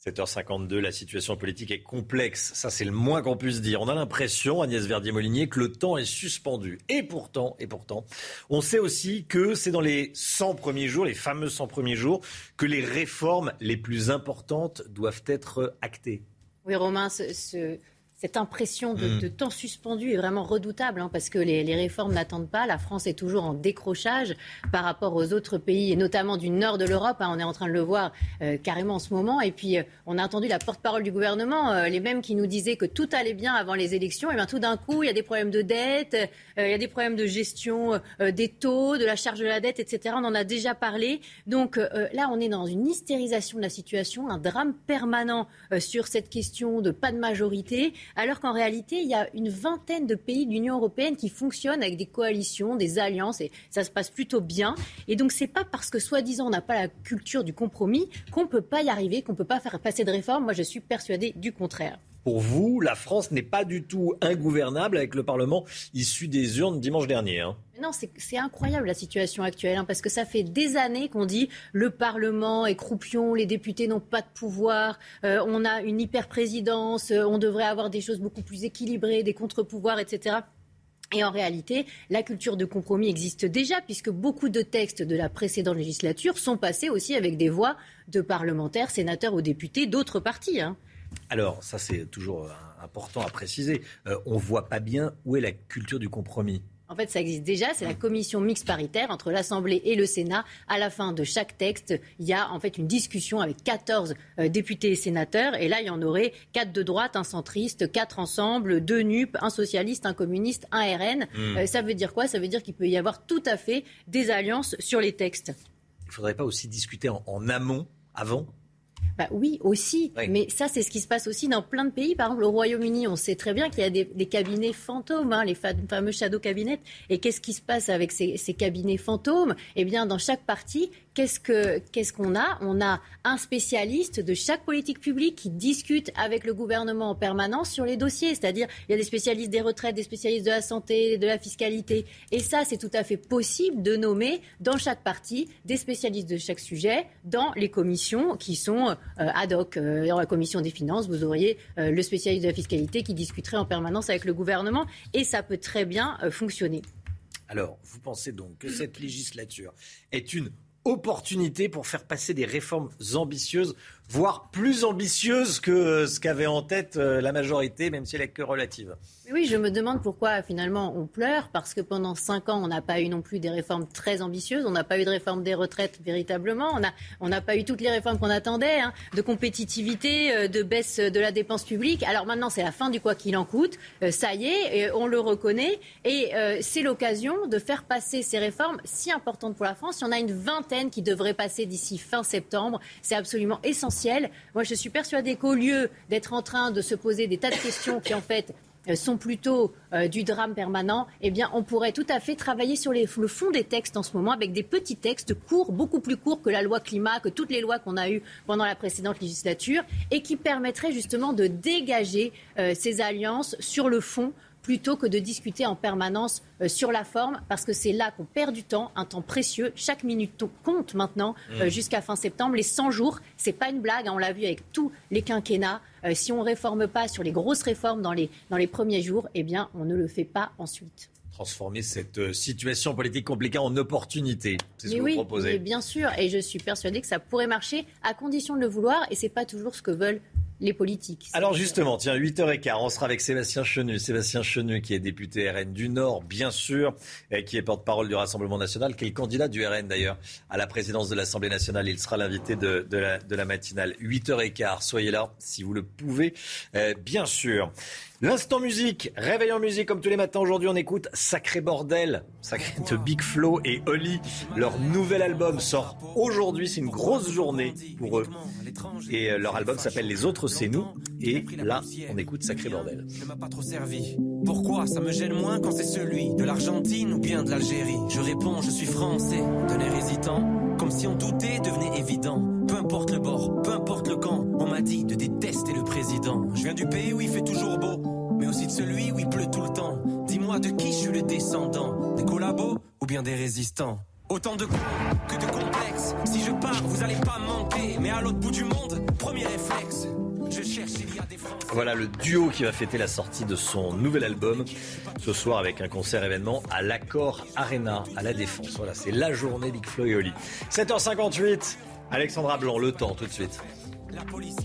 7h52, la situation politique est complexe. Ça, c'est le moins qu'on puisse dire. On a l'impression, Agnès Verdier-Molinier, que le temps est suspendu. Et pourtant, et pourtant, on sait aussi que c'est dans les 100 premiers jours, les fameux 100 premiers jours, que les réformes les plus importantes doivent être actées. Oui, Romain, ce, cette impression mm. de, temps suspendu est vraiment redoutable hein, parce que les, réformes n'attendent pas. La France est toujours en décrochage par rapport aux autres pays et notamment du nord de l'Europe. Hein. on est en train de le voir euh, carrément en ce moment. Et puis, euh, on a entendu la porte-parole du gouvernement, euh, les mêmes qui nous disaient que tout allait bien avant les élections. Et bien tout d'un coup, il y a des problèmes de dette, il y a des problèmes de gestion des taux, de la charge de la dette, etc. On en a déjà parlé. Donc là, on est dans une hystérisation de la situation, un drame permanent sur cette question de pas de majorité alors qu'en réalité, il y a une vingtaine de pays de l'Union européenne qui fonctionnent avec des coalitions, des alliances, et ça se passe plutôt bien. Et donc, c'est pas parce que, soi-disant, on n'a pas la culture du compromis qu'on ne peut pas y arriver, qu'on ne peut pas faire passer de réformes. Moi, je suis persuadée du contraire. Pour vous, la France n'est pas du tout ingouvernable avec le Parlement issu des urnes dimanche dernier. Hein. Non, c'est incroyable la situation actuelle, hein, parce que ça fait des années qu'on dit le Parlement est croupion, les députés n'ont pas de pouvoir, euh, on a une hyper-présidence, euh, on devrait avoir des choses beaucoup plus équilibrées, des contre-pouvoirs, etc. Et en réalité, la culture de compromis existe déjà, puisque beaucoup de textes de la précédente législature sont passés aussi avec des voix de parlementaires, sénateurs ou députés d'autres partis. Hein. Alors, ça c'est toujours euh, important à préciser. Euh, on ne voit pas bien où est la culture du compromis. En fait, ça existe déjà. C'est la commission mixte paritaire entre l'Assemblée et le Sénat. À la fin de chaque texte, il y a en fait une discussion avec 14 euh, députés et sénateurs. Et là, il y en aurait 4 de droite, un centriste, 4 ensemble, 2 NUP, un socialiste, un communiste, un RN. Hmm. ça veut dire quoi? Ça veut dire qu'il peut y avoir tout à fait des alliances sur les textes. Il ne faudrait pas aussi discuter en amont, avant? Bah oui, aussi. Mais ça, c'est ce qui se passe aussi dans plein de pays. Par exemple, au Royaume-Uni, on sait très bien qu'il y a des, cabinets fantômes, hein, les fameux shadow cabinets. Et qu'est-ce qui se passe avec ces, ces cabinets fantômes? Eh bien, dans chaque parti, qu'est-ce qu'on a? On a un spécialiste de chaque politique publique qui discute avec le gouvernement en permanence sur les dossiers. C'est-à-dire, il y a des spécialistes des retraites, des spécialistes de la santé, de la fiscalité. Et ça, c'est tout à fait possible de nommer dans chaque parti des spécialistes de chaque sujet dans les commissions qui sont euh, ad hoc. Euh, dans la commission des finances, vous auriez euh, le spécialiste de la fiscalité qui discuterait en permanence avec le gouvernement. Et ça peut très bien fonctionner. Alors, vous pensez donc que cette législature est une opportunité pour faire passer des réformes ambitieuses voire plus ambitieuse que ce qu'avait en tête euh, la majorité, même si elle est que relative. Oui, je me demande pourquoi finalement on pleure, parce que pendant cinq ans, on n'a pas eu non plus des réformes très ambitieuses, on n'a pas eu de réforme des retraites véritablement, on n'a pas eu toutes les réformes qu'on attendait, hein, de compétitivité, euh, de baisse de la dépense publique. Alors maintenant, c'est la fin du quoi qu'il en coûte, euh, ça y est, on le reconnaît, et c'est l'occasion de faire passer ces réformes si importantes pour la France. Il y en a une vingtaine qui devraient passer d'ici fin septembre, c'est absolument essentiel moi, je suis persuadée qu'au lieu d'être en train de se poser des tas de questions qui, en fait, euh, sont plutôt euh, du drame permanent, eh bien, on pourrait tout à fait travailler sur le fond des textes en ce moment avec des petits textes courts, beaucoup plus courts que la loi climat, que toutes les lois qu'on a eues pendant la précédente législature, et qui permettraient justement de dégager euh, ces alliances sur le fond plutôt que de discuter en permanence euh, sur la forme, parce que c'est là qu'on perd du temps, un temps précieux. Chaque minute compte maintenant euh, mm. jusqu'à fin septembre. Les 100 jours, c'est pas une blague. Hein, on l'a vu avec tous les quinquennats. Euh, si on réforme pas sur les grosses réformes dans les, dans les premiers jours, eh bien, on ne le fait pas ensuite transformer cette situation politique compliquée en opportunité. C'est ce que vous proposez. Oui, bien sûr. Et je suis persuadée que ça pourrait marcher à condition de le vouloir. Et c'est pas toujours ce que veulent les politiques. Alors justement, tiens, 8h15, on sera avec Sébastien Chenu. Sébastien Chenu, qui est député RN du Nord, bien sûr, et qui est porte-parole du Rassemblement national, qui est le candidat du RN d'ailleurs à la présidence de l'Assemblée nationale. Il sera l'invité de, la, de, la, matinale. 8h15, soyez là si vous le pouvez, euh, bien sûr. L'instant musique, réveil en musique comme tous les matins. Aujourd'hui, on écoute Sacré Bordel, Sacré de Big Flo et Oli. Leur nouvel album sort aujourd'hui. C'est une grosse journée pour eux. Et euh, leur album s'appelle Les Autres, c'est nous. Et là, on écoute Sacré Bordel. Ne m'a pas trop servi. Pourquoi? Ça me gêne moins quand c'est celui de l'Argentine ou bien de l'Algérie Je réponds, je suis français, air hésitant, comme si on doutait devenait évident. Importe le bord, peu importe le camp. On m'a dit de détester le président. Je viens du pays où il fait toujours beau, mais aussi de celui où il pleut tout le temps. Dis-moi de qui je suis le descendant? Des collabos ou bien des résistants? Autant de cons que de complexes. Si je pars, vous allez pas manquer. Mais à l'autre bout du monde, premier réflexe. Je cherche, il y a des Français. Voilà le duo qui va fêter la sortie de son nouvel album ce soir avec un concert événement à l'Accord Arena à la Défense. Voilà, c'est la journée Big Flo et Oli. 7h58, Alexandra Blanc, le temps tout de suite. La police.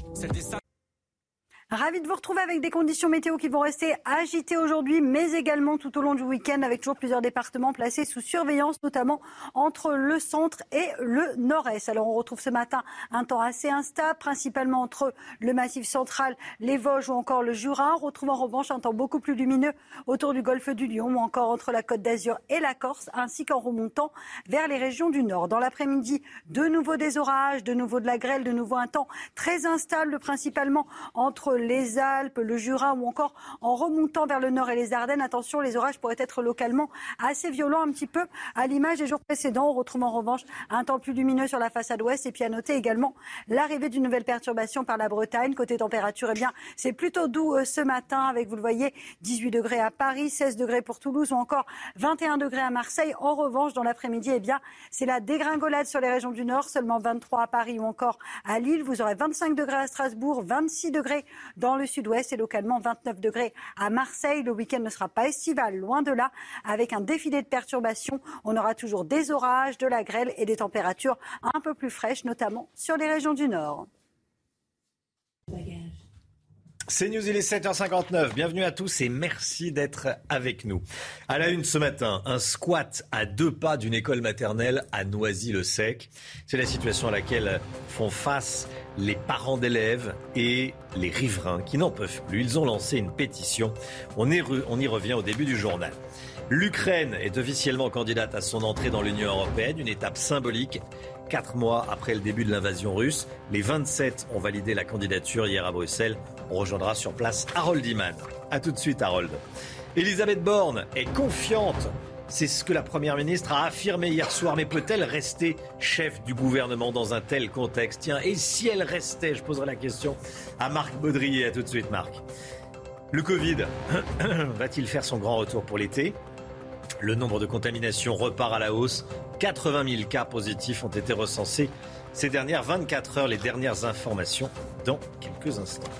Ravi de vous retrouver avec des conditions météo qui vont rester agitées aujourd'hui, mais également tout au long du week-end, avec toujours plusieurs départements placés sous surveillance, notamment entre le centre et le nord-est. Alors on retrouve ce matin un temps assez instable, principalement entre le massif central, les Vosges ou encore le Jura. On retrouve en revanche un temps beaucoup plus lumineux autour du golfe du Lion ou encore entre la Côte d'Azur et la Corse, ainsi qu'en remontant vers les régions du nord. Dans l'après-midi, de nouveau des orages, de nouveau de la grêle, de nouveau un temps très instable, principalement entre les Alpes, le Jura ou encore en remontant vers le nord et les Ardennes. Attention, les orages pourraient être localement assez violents, un petit peu à l'image des jours précédents. On retrouve en revanche un temps plus lumineux sur la façade ouest et puis à noter également l'arrivée d'une nouvelle perturbation par la Bretagne. Côté température, eh bien, c'est plutôt doux euh, ce matin avec, vous le voyez, 18 degrés à Paris, 16 degrés pour Toulouse ou encore 21 degrés à Marseille. En revanche, dans l'après-midi, eh bien, c'est la dégringolade sur les régions du nord, seulement 23 à Paris ou encore à Lille. Vous aurez 25 degrés à Strasbourg, 26 degrés dans le sud-ouest et localement 29 degrés à Marseille. Le week-end ne sera pas estival, loin de là, avec un défilé de perturbations. On aura toujours des orages, de la grêle et des températures un peu plus fraîches, notamment sur les régions du nord. C'est News, il est 7h59. Bienvenue à tous et merci d'être avec nous. À la une ce matin, un squat à deux pas d'une école maternelle à Noisy-le-Sec. C'est la situation à laquelle font face les parents d'élèves et les riverains qui n'en peuvent plus. Ils ont lancé une pétition. On, on y revient au début du journal. L'Ukraine est officiellement candidate à son entrée dans l'Union européenne, une étape symbolique. Quatre mois après le début de l'invasion russe, les 27 ont validé la candidature hier à Bruxelles. On rejoindra sur place Harold Iman. A tout de suite, Harold. Elisabeth Borne est confiante. C'est ce que la Première ministre a affirmé hier soir. Mais peut-elle rester chef du gouvernement dans un tel contexte? Tiens, et si elle restait? Je poserai la question à Marc Baudrier. A tout de suite, Marc. Le Covid va-t-il faire son grand retour pour l'été? Le nombre de contaminations repart à la hausse. 80 000 cas positifs ont été recensés ces dernières 24 heures. Les dernières informations dans quelques instants.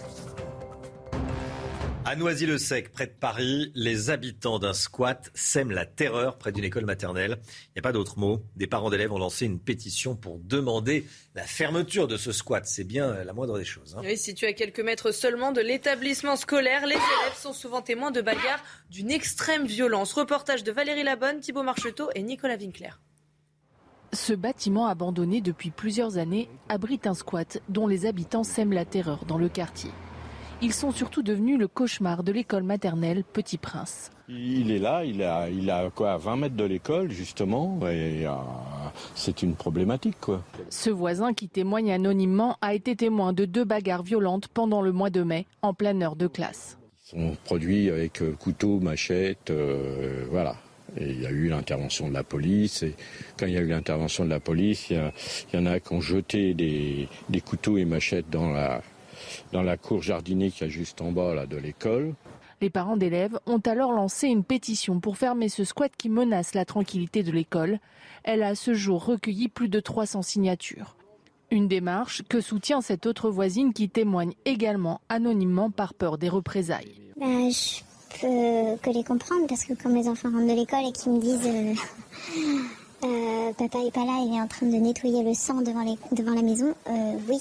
À Noisy-le-Sec, près de Paris, les habitants d'un squat sèment la terreur près d'une école maternelle. Il n'y a pas d'autre mot. Des parents d'élèves ont lancé une pétition pour demander la fermeture de ce squat. C'est bien la moindre des choses. hein. Oui, situé à quelques mètres seulement de l'établissement scolaire, les élèves sont souvent témoins de bagarres d'une extrême violence. Reportage de Valérie Labonne, Thibault Marcheteau et Nicolas Winkler. Ce bâtiment abandonné depuis plusieurs années abrite un squat dont les habitants sèment la terreur dans le quartier. Ils sont surtout devenus le cauchemar de l'école maternelle Petit Prince. Il est là, il a, il a quoi, à 20 mètres de l'école justement, et euh, c'est une problématique quoi. Ce voisin qui témoigne anonymement a été témoin de deux bagarres violentes pendant le mois de mai, en pleine heure de classe. Ils sont produits avec euh, couteau, machette, euh, voilà. Et il y a eu l'intervention de la police. Et quand il y a eu l'intervention de la police, il y, a- il y en a qui ont jeté des, des couteaux et machettes dans la, dans la cour jardinée qui est juste en bas là, de l'école. Les parents d'élèves ont alors lancé une pétition pour fermer ce squat qui menace la tranquillité de l'école. Elle a à ce jour recueilli plus de 300 signatures. Une démarche que soutient cette autre voisine qui témoigne également anonymement par peur des représailles. Bah, je peux que les comprendre parce que quand mes enfants rentrent de l'école et qu'ils me disent euh, euh, papa est pas là, il est en train de nettoyer le sang devant, les, devant la maison, euh, oui,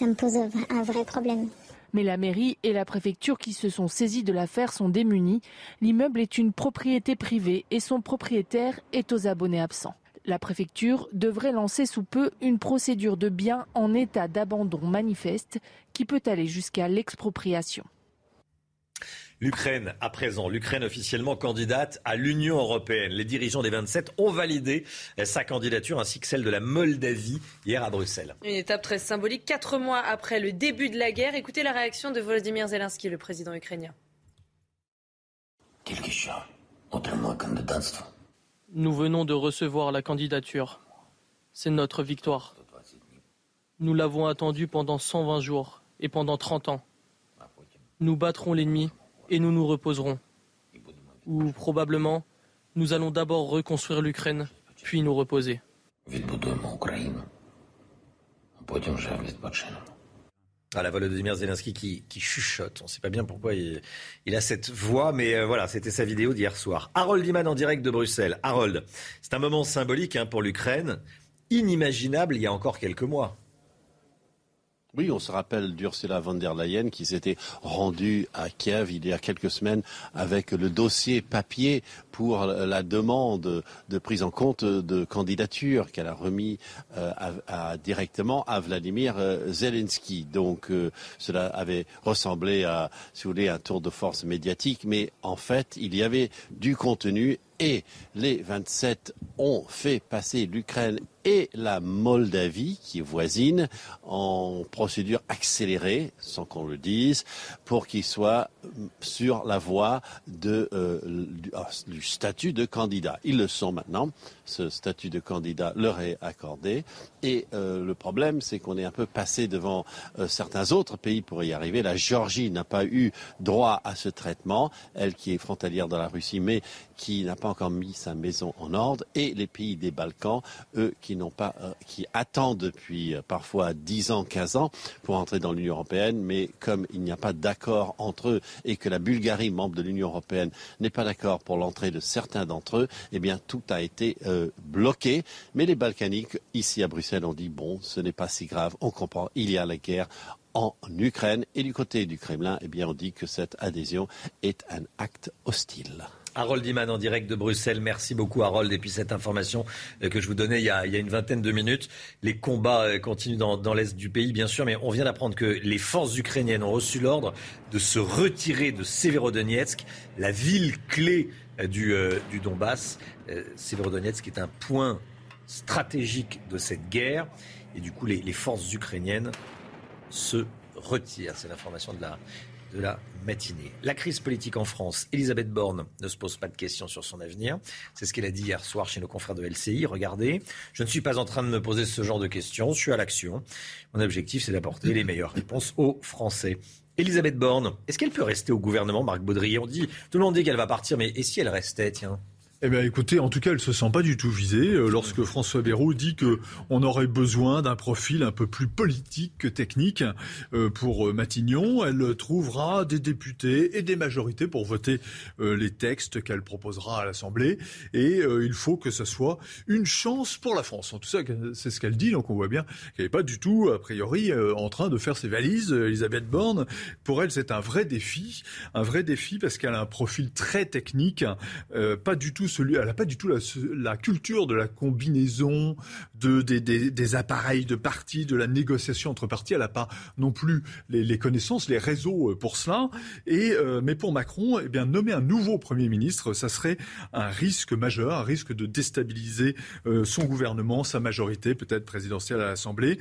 ça me pose un vrai problème. Mais la mairie et la préfecture qui se sont saisis de l'affaire sont démunis. L'immeuble est une propriété privée et son propriétaire est aux abonnés absents. La préfecture devrait lancer sous peu une procédure de biens en état d'abandon manifeste qui peut aller jusqu'à l'expropriation. L'Ukraine, à présent, l'Ukraine officiellement candidate à l'Union européenne. Les dirigeants des 27 ont validé sa candidature ainsi que celle de la Moldavie hier à Bruxelles. Une étape très symbolique, quatre mois après le début de la guerre. Écoutez la réaction de Volodymyr Zelensky, le président ukrainien. Nous venons de recevoir la candidature. C'est notre victoire. Nous l'avons attendu pendant 120 jours et pendant 30 ans. Nous battrons l'ennemi et nous nous reposerons. Ou probablement, nous allons d'abord reconstruire l'Ukraine, puis nous reposer. Ah, la Volodymyr Zelensky qui, chuchote. On ne sait pas bien pourquoi il, il a cette voix, mais euh, voilà, c'était sa vidéo d'hier soir. Harold Iman en direct de Bruxelles. Harold, c'est un moment symbolique hein, pour l'Ukraine, inimaginable il y a encore quelques mois. Oui, on se rappelle d'Ursula von der Leyen qui s'était rendue à Kiev il y a quelques semaines avec le dossier papier pour la demande de prise en compte de candidature qu'elle a remis euh, directement à Vladimir euh, Zelensky. Donc euh, cela avait ressemblé à, si vous voulez, un tour de force médiatique, mais en fait, il y avait du contenu et les 27 ont fait passer l'Ukraine et la Moldavie, qui est voisine, en procédure accélérée, sans qu'on le dise, pour qu'ils soient sur la voie euh, ah, du, statut de candidat. Ils le sont maintenant. Ce statut de candidat leur est accordé. Et euh, le problème, c'est qu'on est un peu passé devant euh, certains autres pays pour y arriver. La Géorgie n'a pas eu droit à ce traitement, elle qui est frontalière de la Russie, mais qui n'a pas encore mis sa maison en ordre, et les pays des Balkans, eux, qui n'ont pas, euh, qui attendent depuis parfois 10 ans, 15 ans pour entrer dans l'Union européenne, mais comme il n'y a pas d'accord entre eux et que la Bulgarie, membre de l'Union européenne, n'est pas d'accord pour l'entrée de certains d'entre eux, eh bien tout a été bloqué. Mais les Balkaniques, ici à Bruxelles, ont dit bon, ce n'est pas si grave, on comprend, il y a la guerre en Ukraine. Et du côté du Kremlin, eh bien, on dit que cette adhésion est un acte hostile. Harold Iman en direct de Bruxelles. Merci beaucoup Harold. Et puis cette information euh, que je vous donnais il y a, une vingtaine de minutes. Les combats euh, continuent dans, l'est du pays, bien sûr, mais on vient d'apprendre que les forces ukrainiennes ont reçu l'ordre de se retirer de Severodonetsk, la ville clé du, du Donbass. Severodonetsk est un point stratégique de cette guerre. Et du coup, les, forces ukrainiennes se retirent. C'est l'information de la matinée. La crise politique en France, Elisabeth Borne ne se pose pas de questions sur son avenir. C'est ce qu'elle a dit hier soir chez nos confrères de LCI. Regardez, je ne suis pas en train de me poser ce genre de questions, je suis à l'action. Mon objectif, c'est d'apporter les meilleures réponses aux Français. Elisabeth Borne, est-ce qu'elle peut rester au gouvernement, Marc Baudry On dit, tout le monde dit qu'elle va partir, mais et si elle restait, tiens? Eh bien, écoutez, en tout cas, elle se sent pas du tout visée euh, lorsque François Bayrou dit que on aurait besoin d'un profil un peu plus politique que technique euh, pour euh, Matignon. Elle trouvera des députés et des majorités pour voter les textes qu'elle proposera à l'Assemblée. Et il faut que ce soit une chance pour la France. En tout cas, c'est ce qu'elle dit. Donc, on voit bien qu'elle n'est pas du tout, a priori, en train de faire ses valises. Elisabeth Borne, pour elle, c'est un vrai défi, un vrai défi parce qu'elle a un profil très technique, pas du tout elle n'a pas du tout la, culture de la combinaison, de, des, appareils de partis, de la négociation entre partis. Elle n'a pas non plus les, connaissances, les réseaux euh, pour cela. Euh, mais pour Macron, eh nommer un nouveau Premier ministre, ça serait un risque majeur, un risque de déstabiliser euh, son gouvernement, sa majorité peut-être présidentielle à l'Assemblée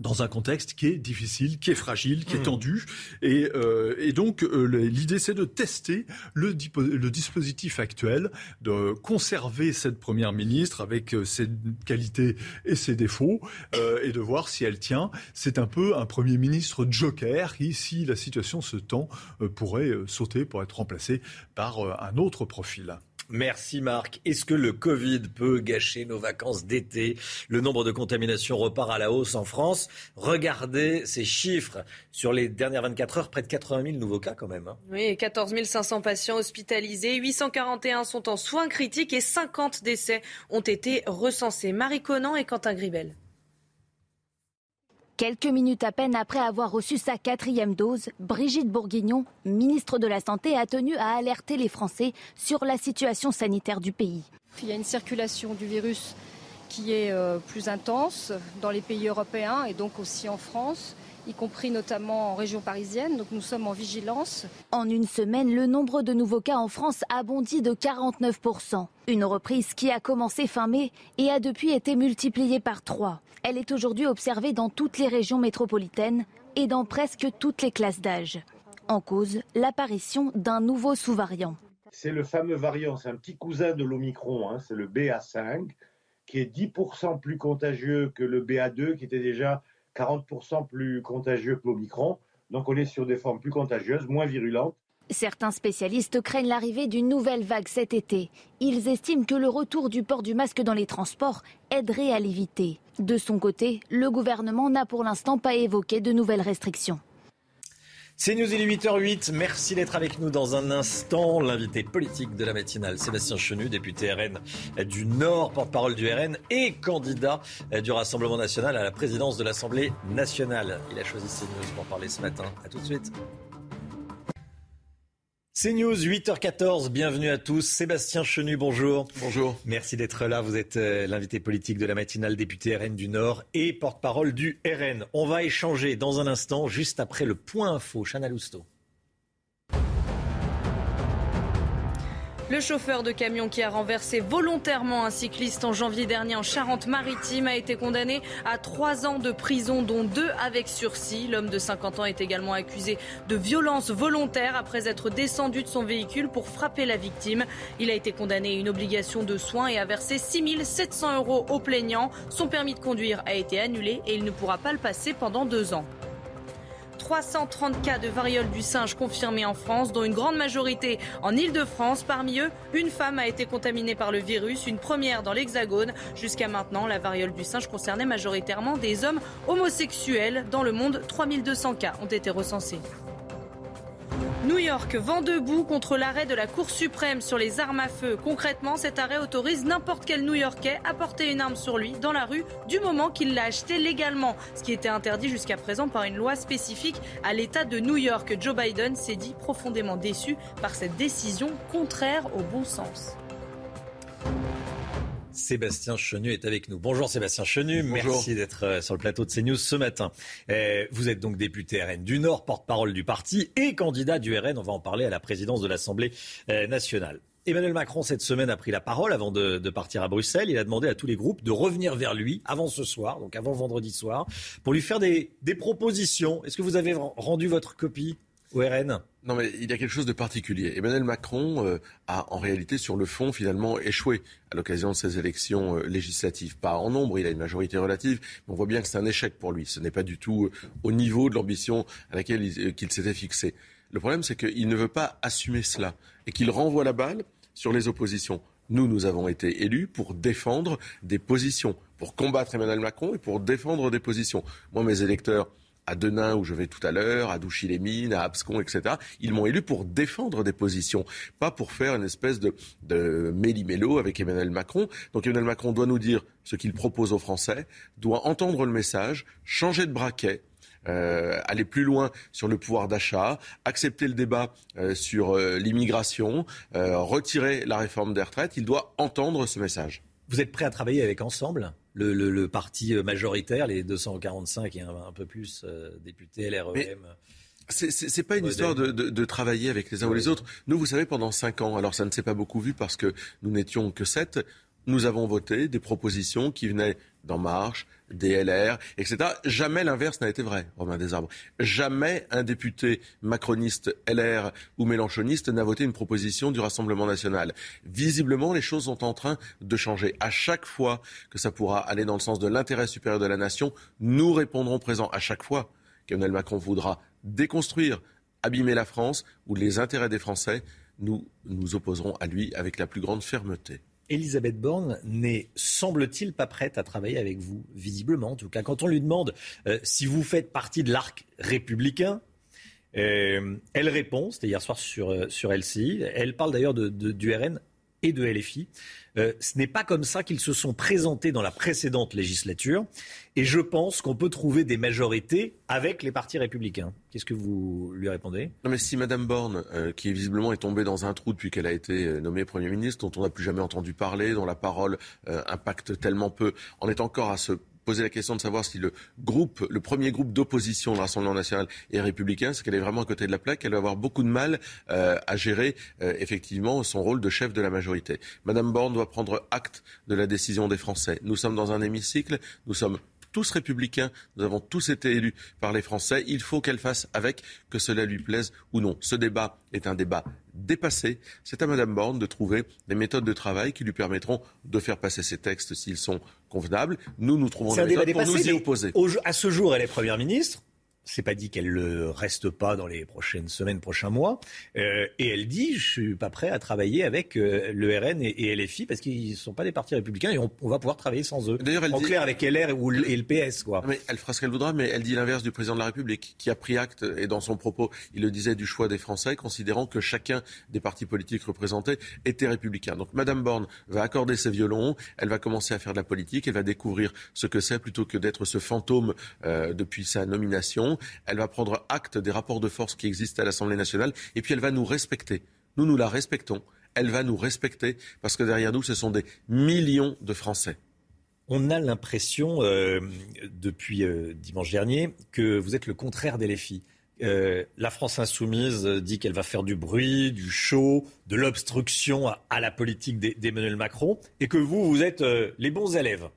dans un contexte qui est difficile, qui est fragile, qui est mmh. tendu. Et, euh, et donc euh, l'idée c'est de tester le, le, dispositif actuel, de conserver cette première ministre avec euh, ses qualités et ses défauts, euh, et de voir si elle tient. C'est un peu un premier ministre joker qui, si la situation se tend, pourrait sauter pour être remplacé par un autre profil. Merci Marc. Est-ce que le Covid peut gâcher nos vacances d'été? Le nombre de contaminations repart à la hausse en France. Regardez ces chiffres. Sur les dernières 24 heures, près de 80 000 nouveaux cas quand même. Hein. Oui, 14 500 patients hospitalisés, 841 sont en soins critiques et 50 décès ont été recensés. Marie Conan et Quentin Gribel. Quelques minutes à peine après avoir reçu sa quatrième dose, Brigitte Bourguignon, ministre de la Santé, a tenu à alerter les Français sur la situation sanitaire du pays. Il y a une circulation du virus qui est euh, plus intense dans les pays européens et donc aussi en France y compris notamment en région parisienne. Donc nous sommes en vigilance. En une semaine, le nombre de nouveaux cas en France a bondi de 49%. Une reprise qui a commencé fin mai et a depuis été multipliée par trois. Elle est aujourd'hui observée dans toutes les régions métropolitaines et dans presque toutes les classes d'âge. En cause, l'apparition d'un nouveau sous-variant. C'est le fameux variant, c'est un petit cousin de l'Omicron, hein, c'est le BA5, qui est 10% plus contagieux que le BA2, qui était déjà 40% plus contagieux que l'Omicron. Donc on est sur des formes plus contagieuses, moins virulentes. Certains spécialistes craignent l'arrivée d'une nouvelle vague cet été. Ils estiment que le retour du port du masque dans les transports aiderait à l'éviter. De son côté, le gouvernement n'a pour l'instant pas évoqué de nouvelles restrictions. C'est News, il est 8h08. Merci d'être avec nous dans un instant. L'invité politique de la matinale, Sébastien Chenu, député RN du Nord, porte-parole du RN et candidat du Rassemblement national à la présidence de l'Assemblée nationale. Il a choisi CNews pour parler ce matin. A tout de suite. C'est News, 8h14, bienvenue à tous. Sébastien Chenu, bonjour. Bonjour. Merci d'être là. Vous êtes euh, l'invité politique de la matinale, député RN du Nord et porte-parole du RN. On va échanger dans un instant, juste après le point info. Chana Lousteau. Le chauffeur de camion qui a renversé volontairement un cycliste en janvier dernier en Charente-Maritime a été condamné à trois ans de prison, dont deux avec sursis. L'homme de 50 ans est également accusé de violence volontaire après être descendu de son véhicule pour frapper la victime. Il a été condamné à une obligation de soins et a versé 6 700 euros au plaignant. Son permis de conduire a été annulé et il ne pourra pas le passer pendant deux ans. 330 cas de variole du singe confirmés en France, dont une grande majorité en Ile-de-France. Parmi eux, une femme a été contaminée par le virus, une première dans l'Hexagone. Jusqu'à maintenant, la variole du singe concernait majoritairement des hommes homosexuels. Dans le monde, 3200 cas ont été recensés. New York vend debout contre l'arrêt de la Cour suprême sur les armes à feu. Concrètement, cet arrêt autorise n'importe quel New-Yorkais à porter une arme sur lui dans la rue du moment qu'il l'a acheté légalement, ce qui était interdit jusqu'à présent par une loi spécifique à l'État de New York. Joe Biden s'est dit profondément déçu par cette décision contraire au bon sens. Sébastien Chenu est avec nous. Bonjour Sébastien Chenu, merci d'être euh, sur le plateau de CNews ce matin. Euh, vous êtes donc député RN du Nord, porte-parole du parti et candidat du RN, on va en parler à la présidence de l'Assemblée euh, nationale. Emmanuel Macron, cette semaine, a pris la parole avant de, partir à Bruxelles. Il a demandé à tous les groupes de revenir vers lui avant ce soir, donc avant vendredi soir, pour lui faire des propositions. Est-ce que vous avez rendu votre copie? Non, mais il y a quelque chose de particulier. Emmanuel Macron euh, a en réalité, sur le fond, finalement échoué à l'occasion de ces élections euh, législatives. Pas en nombre, il a une majorité relative, mais on voit bien que c'est un échec pour lui. Ce n'est pas du tout euh, au niveau de l'ambition à laquelle il, s'était fixé. Le problème, c'est qu'il ne veut pas assumer cela et qu'il renvoie la balle sur les oppositions. Nous, nous avons été élus pour défendre des positions, pour combattre Emmanuel Macron et pour défendre des positions. Moi, mes électeurs, à Denain où je vais tout à l'heure, à Douchy-les-Mines, à Abscon, etc. Ils m'ont élu pour défendre des positions, pas pour faire une espèce de, de méli-mélo avec Emmanuel Macron. Donc Emmanuel Macron doit nous dire ce qu'il propose aux Français, doit entendre le message, changer de braquet, euh, aller plus loin sur le pouvoir d'achat, accepter le débat euh, sur euh, l'immigration, retirer la réforme des retraites. Il doit entendre ce message. Vous êtes prêt à travailler avec Ensemble? Le, parti majoritaire, les 245 et un, peu plus euh, députés LREM c'est pas une histoire de, travailler avec les uns ou les autres. Nous, vous savez, pendant cinq ans, alors ça ne s'est pas beaucoup vu parce que nous n'étions que sept, nous avons voté des propositions qui venaient d'En Marche, DLR, etc. Jamais l'inverse n'a été vrai, Romain Desarbres. Jamais un député macroniste, LR ou mélanchoniste n'a voté une proposition du Rassemblement national. Visiblement, les choses sont en train de changer. À chaque fois que ça pourra aller dans le sens de l'intérêt supérieur de la nation, nous répondrons présents. À chaque fois qu'Emmanuel Macron voudra déconstruire, abîmer la France ou les intérêts des Français, nous nous opposerons à lui avec la plus grande fermeté. Elisabeth Borne n'est, semble-t-il, pas prête à travailler avec vous, visiblement. En tout cas, quand on lui demande euh, si vous faites partie de l'arc républicain, euh, elle répond, c'était hier soir sur, euh, sur LCI, elle parle d'ailleurs de, du RN et de LFI. Euh, ce n'est pas comme ça qu'ils se sont présentés dans la précédente législature. Et je pense qu'on peut trouver des majorités avec les partis républicains. Qu'est-ce que vous lui répondez? Non, mais si Madame Borne, euh, qui visiblement est tombée dans un trou depuis qu'elle a été euh, nommée Premier ministre, dont on n'a plus jamais entendu parler, dont la parole impacte tellement peu, en est encore à se poser la question de savoir si le groupe, le premier groupe d'opposition de l'Assemblée nationale est républicain, c'est qu'elle est vraiment à côté de la plaque. Elle va avoir beaucoup de mal euh, à gérer euh, effectivement son rôle de chef de la majorité. Madame Borne doit prendre acte de la décision des Français. Nous sommes dans un hémicycle, nous sommes tous républicains, nous avons tous été élus par les Français. Il faut qu'elle fasse avec, que cela lui plaise ou non. Ce débat est un débat dépassé. C'est à Mme Borne de trouver des méthodes de travail qui lui permettront de faire passer ces textes s'ils sont convenables. Nous, nous trouvons des méthodes pour nous y opposer. à ce jour, elle est Première ministre c'est pas dit qu'elle ne reste pas dans les prochaines semaines, prochains mois. Euh, et elle dit, je suis pas prêt à travailler avec euh, le RN et, LFI parce qu'ils ne sont pas des partis républicains et on, va pouvoir travailler sans eux. D'ailleurs, elle en clair avec LR ou, et le PS, quoi. Mais elle fera ce qu'elle voudra, mais elle dit l'inverse du président de la République, qui a pris acte et dans son propos, il le disait du choix des Français, considérant que chacun des partis politiques représentés était républicain. Donc, Madame Borne va accorder ses violons, elle va commencer à faire de la politique, elle va découvrir ce que c'est plutôt que d'être ce fantôme euh, depuis sa nomination elle va prendre acte des rapports de force qui existent à l'Assemblée nationale, et puis elle va nous respecter. Nous, nous la respectons. Elle va nous respecter parce que derrière nous, ce sont des millions de Français. On a l'impression, euh, depuis euh, dimanche dernier, que vous êtes le contraire des euh, la France insoumise dit qu'elle va faire du bruit, du show, de l'obstruction à, la politique d'Emmanuel Macron, et que vous, vous êtes les bons élèves.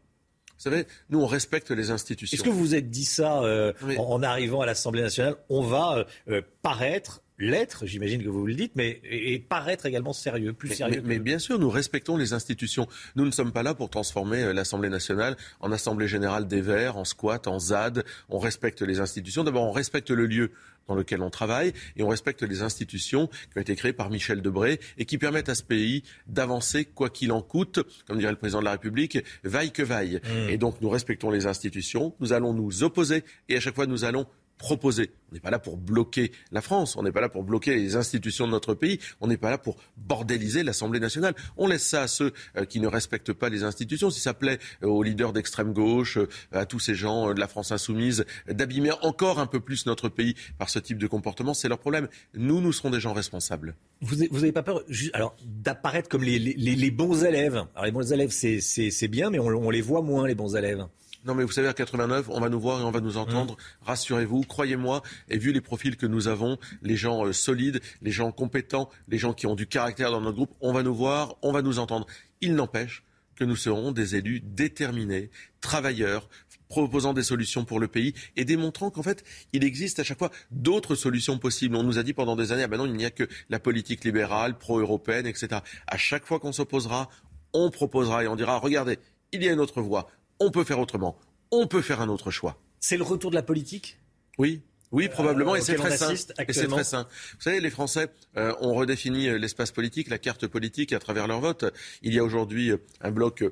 Vous savez, nous, on respecte les institutions. Est-ce que vous vous êtes dit ça euh, en, arrivant à l'Assemblée nationale On va euh, euh, paraître l'être, j'imagine que vous le dites, mais et, paraître également sérieux, plus sérieux. Mais, bien sûr, nous respectons les institutions. Nous ne sommes pas là pour transformer l'Assemblée nationale en Assemblée générale des Verts, en squat, en ZAD. On respecte les institutions. D'abord, on respecte le lieu dans lequel on travaille et on respecte les institutions qui ont été créées par Michel Debré et qui permettent à ce pays d'avancer quoi qu'il en coûte, comme dirait le président de la République, vaille que vaille. Mmh. Et donc nous respectons les institutions, nous allons nous opposer et à chaque fois nous allons proposer. On n'est pas là pour bloquer la France, on n'est pas là pour bloquer les institutions de notre pays, on n'est pas là pour bordéliser l'Assemblée nationale. On laisse ça à ceux euh, qui ne respectent pas les institutions. Si ça plaît euh, aux leaders d'extrême gauche, euh, à tous ces gens de la France insoumise, d'abîmer encore un peu plus notre pays par ce type de comportement, c'est leur problème. Nous, nous serons des gens responsables. Vous n'avez pas peur alors d'apparaître comme les, bons élèves Alors les bons élèves, c'est bien, mais on les voit moins, les bons élèves. Non, mais vous savez, à 89, on va nous voir et on va nous entendre. Mmh. Rassurez-vous, croyez-moi. Et vu les profils que nous avons, les gens euh, solides, les gens compétents, les gens qui ont du caractère dans notre groupe, on va nous voir, on va nous entendre. Il n'empêche que nous serons des élus déterminés, travailleurs, proposant des solutions pour le pays et démontrant qu'en fait, il existe à chaque fois d'autres solutions possibles. On nous a dit pendant des années, ah ben non, il n'y a que la politique libérale, pro-européenne, etc. À chaque fois qu'on s'opposera, on proposera et on dira, regardez, il y a une autre voie on peut faire autrement. On peut faire un autre choix. C'est le retour de la politique? Oui. Oui, probablement, et c'est très, sain. c'est très sain. Vous savez, les Français euh, ont redéfini euh, l'espace politique, la carte politique à travers leur vote. Il y a aujourd'hui euh, un bloc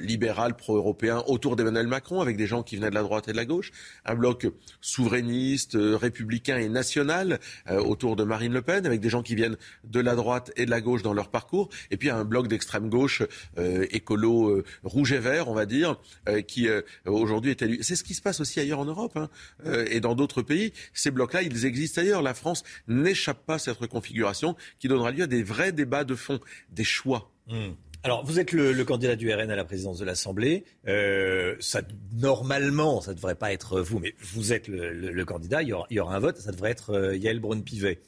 libéral pro-européen autour d'Emmanuel Macron, avec des gens qui venaient de la droite et de la gauche, un bloc souverainiste, républicain et national autour de Marine Le Pen, avec des gens qui viennent de la droite et de la gauche dans leur parcours, et puis un bloc d'extrême gauche écolo rouge et vert, on va dire, qui aujourd'hui est élu. C'est ce qui se passe aussi ailleurs en Europe hein, et dans d'autres pays. Ces blocs-là, ils existent ailleurs. La France n'échappe pas à cette reconfiguration qui donnera lieu à des vrais débats de fond, des choix. Hmm. Alors, vous êtes le, candidat du RN à la présidence de l'Assemblée. Euh, normalement, ça ne devrait pas être vous, mais vous êtes le, candidat. Il y, aura, un vote. Ça devrait être euh, Yael Braun-Pivet.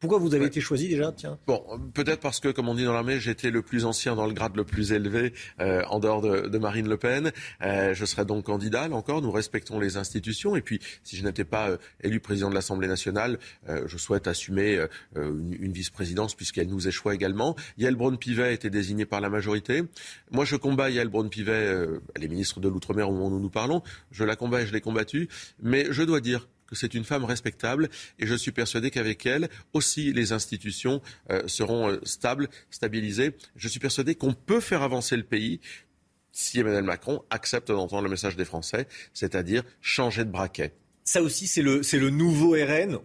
Pourquoi vous avez été choisi déjà Tiens. Bon, peut-être parce que, comme on dit dans l'armée, j'étais le plus ancien dans le grade le plus élevé euh, en dehors de, Marine Le Pen. Euh, je serai donc candidat. Là encore, nous respectons les institutions. Et puis, si je n'étais pas euh, élu président de l'Assemblée nationale, je souhaite assumer une, vice-présidence puisqu'elle nous échoue également. Yael Braun-Pivet a été désignée par la majorité. Moi, je combats Yael Braun-Pivet. elle est ministre de l'Outre-mer au moment où nous nous parlons. Je la combats et je l'ai combattue. Mais je dois dire que c'est une femme respectable et je suis persuadé qu'avec elle aussi les institutions euh, seront euh, stables, stabilisées. Je suis persuadé qu'on peut faire avancer le pays si Emmanuel Macron accepte d'entendre le message des Français, c'est-à-dire changer de braquet ça aussi, c'est le, c'est le nouveau RN.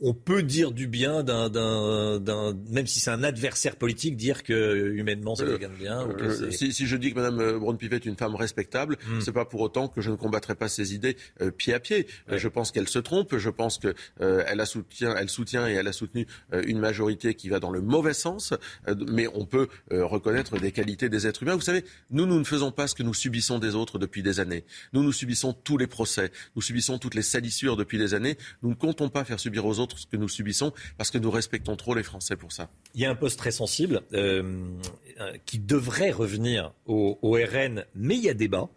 On, peut dire du bien d'un, d'un, même si c'est un adversaire politique, dire que humainement ça euh, gagne bien. Euh, si, si, je dis que Mme euh, Braun-Pivet est une femme respectable, ce hmm. c'est pas pour autant que je ne combattrai pas ses idées pied à pied. je pense qu'elle se trompe. Je pense que elle a soutient, elle soutient et elle a soutenu une majorité qui va dans le mauvais sens. mais on peut reconnaître des qualités des êtres humains. Vous savez, nous, nous ne faisons pas ce que nous subissons des autres depuis des années. Nous, nous subissons tous les procès, nous subissons toutes les salités depuis des années. Nous ne comptons pas faire subir aux autres ce que nous subissons parce que nous respectons trop les Français pour ça. Il y a un poste très sensible euh, euh, qui devrait revenir au, RN, mais il y a débat.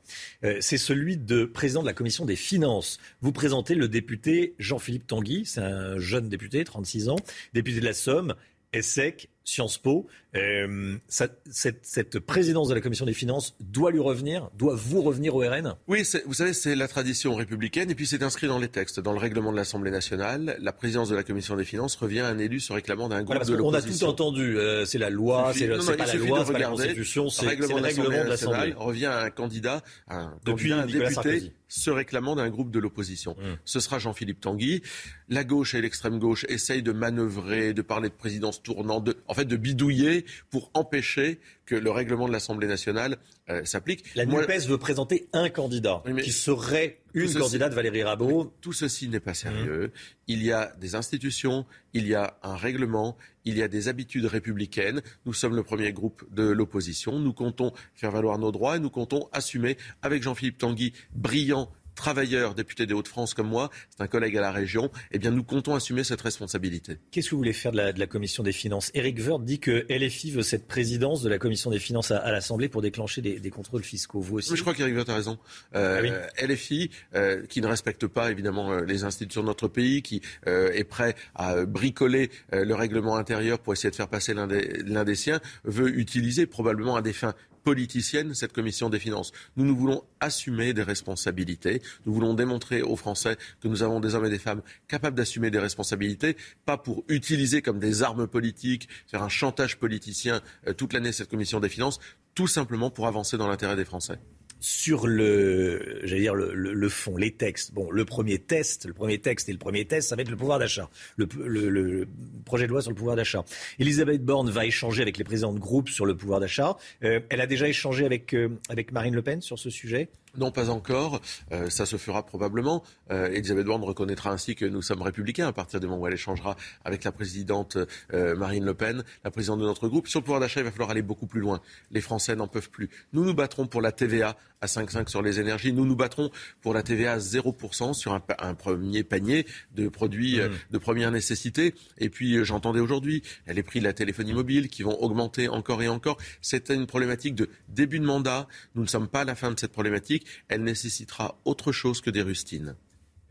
Euh, c'est celui de président de la commission des finances. Vous présentez le député Jean-Philippe Tanguy, c'est un jeune député, 36 ans, député de la Somme, ESSEC, Sciences Po. Euh, cette, présidence de la commission des finances doit lui revenir, doit vous revenir au RN Oui, vous savez, c'est la tradition républicaine et puis c'est inscrit dans les textes. Dans le règlement de l'Assemblée nationale, la présidence de la commission des finances revient à un élu se réclamant d'un groupe de l'opposition. On a tout entendu, euh, c'est la loi, c'est pas la loi, c'est la constitution, c'est le règlement de l'Assemblée. revient à un candidat, un, Depuis un député se réclamant d'un groupe de l'opposition. Hum. Ce sera Jean-Philippe Tanguy. La gauche et l'extrême gauche essayent de manœuvrer, de parler de présidence tournante, de, en fait de bidouiller pour empêcher que le règlement de l'Assemblée nationale euh, s'applique. La NUPES veut présenter un candidat qui serait une candidate, Valérie Rabault. Tout ceci n'est pas sérieux. Mmh. Il y a des institutions, il y a un règlement, il y a des habitudes républicaines. Nous sommes le premier groupe de l'opposition. Nous comptons faire valoir nos droits et nous comptons assumer avec Jean-Philippe Tanguy, brillant travailleur, député des Hauts-de-France comme moi, c'est un collègue à la région, eh bien nous comptons assumer cette responsabilité. Qu'est-ce que vous voulez faire de la, commission des finances? Éric Woerth dit que LFI veut cette présidence de la commission des finances à, l'Assemblée pour déclencher des, contrôles fiscaux. Vous aussi? Je crois qu'Éric Woerth a raison. Euh, ah LFI, euh, qui ne respecte pas évidemment euh, les institutions de notre pays, qui est prêt à bricoler le règlement intérieur pour essayer de faire passer l'un des, des siens, veut utiliser probablement à des fins politicienne, cette commission des finances. Nous, nous voulons assumer des responsabilités. Nous voulons démontrer aux Français que nous avons des hommes et des femmes capables d'assumer des responsabilités, pas pour utiliser comme des armes politiques, faire un chantage politicien euh, toute l'année cette commission des finances, tout simplement pour avancer dans l'intérêt des Français sur le, j'allais dire le, fond, les textes. Bon, le premier test, le premier texte et le premier test, ça va être le pouvoir d'achat, le, projet de loi sur le pouvoir d'achat. Elisabeth Borne va échanger avec les présidents de groupe sur le pouvoir d'achat. Euh, elle a déjà échangé avec euh, avec Marine Le Pen sur ce sujet? Non, pas encore. Euh, ça se fera probablement. Euh, Elisabeth Borne reconnaîtra ainsi que nous sommes républicains à partir du moment où elle échangera avec la présidente euh, Marine Le Pen, la présidente de notre groupe. Sur le pouvoir d'achat, il va falloir aller beaucoup plus loin. Les Français n'en peuvent plus. Nous nous battrons pour la TVA à 5,5 sur les énergies. Nous nous battrons pour la TVA à 0% sur un, premier panier de produits mmh. de première nécessité. Et puis, j'entendais aujourd'hui les prix de la téléphonie mobile qui vont augmenter encore et encore. C'est une problématique de début de mandat. Nous ne sommes pas à la fin de cette problématique elle nécessitera autre chose que des rustines.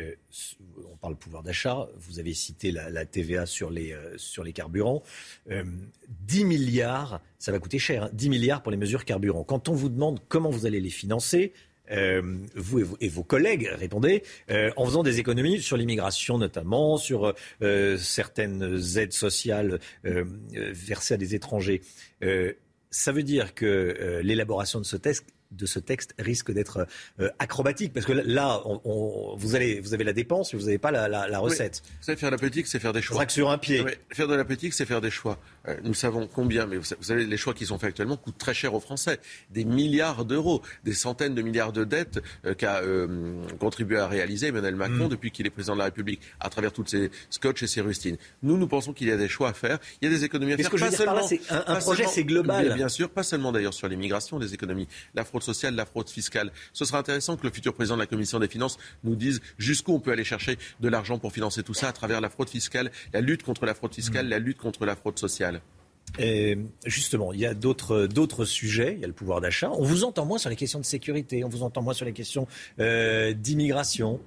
Euh, on parle pouvoir d'achat, vous avez cité la, TVA sur les, euh, sur les carburants. 10 euh, milliards, ça va coûter cher, 10 hein. milliards pour les mesures carburants. Quand on vous demande comment vous allez les financer, vous, et vos collègues répondez en faisant des économies sur l'immigration notamment, sur certaines aides sociales versées à des étrangers. ça veut dire que l'élaboration de ce texte de ce texte risque d'être euh, acrobatique Parce que là, vous, allez, vous avez la dépense, mais vous n'avez pas la, recette. vous savez, faire de la politique, c'est faire des choix. sur un pied. faire de la politique, c'est faire des choix. Euh, nous savons combien, mais vous savez, les choix qui sont faits actuellement coûtent très cher aux Français. Des milliards d'euros, des centaines de milliards de dettes euh, qu'a contribué à réaliser Emmanuel Macron mm. depuis qu'il est président de la République, à travers toutes ces scotch et ces rustines. Nous, nous pensons qu'il y a des choix à faire. Il y a des économies à faire. Ce que je veux dire par là, c'est un, projet, c'est global. Bien, sûr, pas seulement d'ailleurs sur l'immigration, des économies. La fraude sociale, la fraude fiscale. Ce sera intéressant que le futur président de la Commission des finances nous dise jusqu'où on peut aller chercher de l'argent pour financer tout ça à travers la fraude fiscale, la lutte contre la fraude fiscale, mm. la lutte contre la fraude sociale. Et justement, il y a d'autres sujets. Il y a le pouvoir d'achat. On vous entend moins sur les questions de sécurité. On vous entend moins sur les questions euh, d'immigration.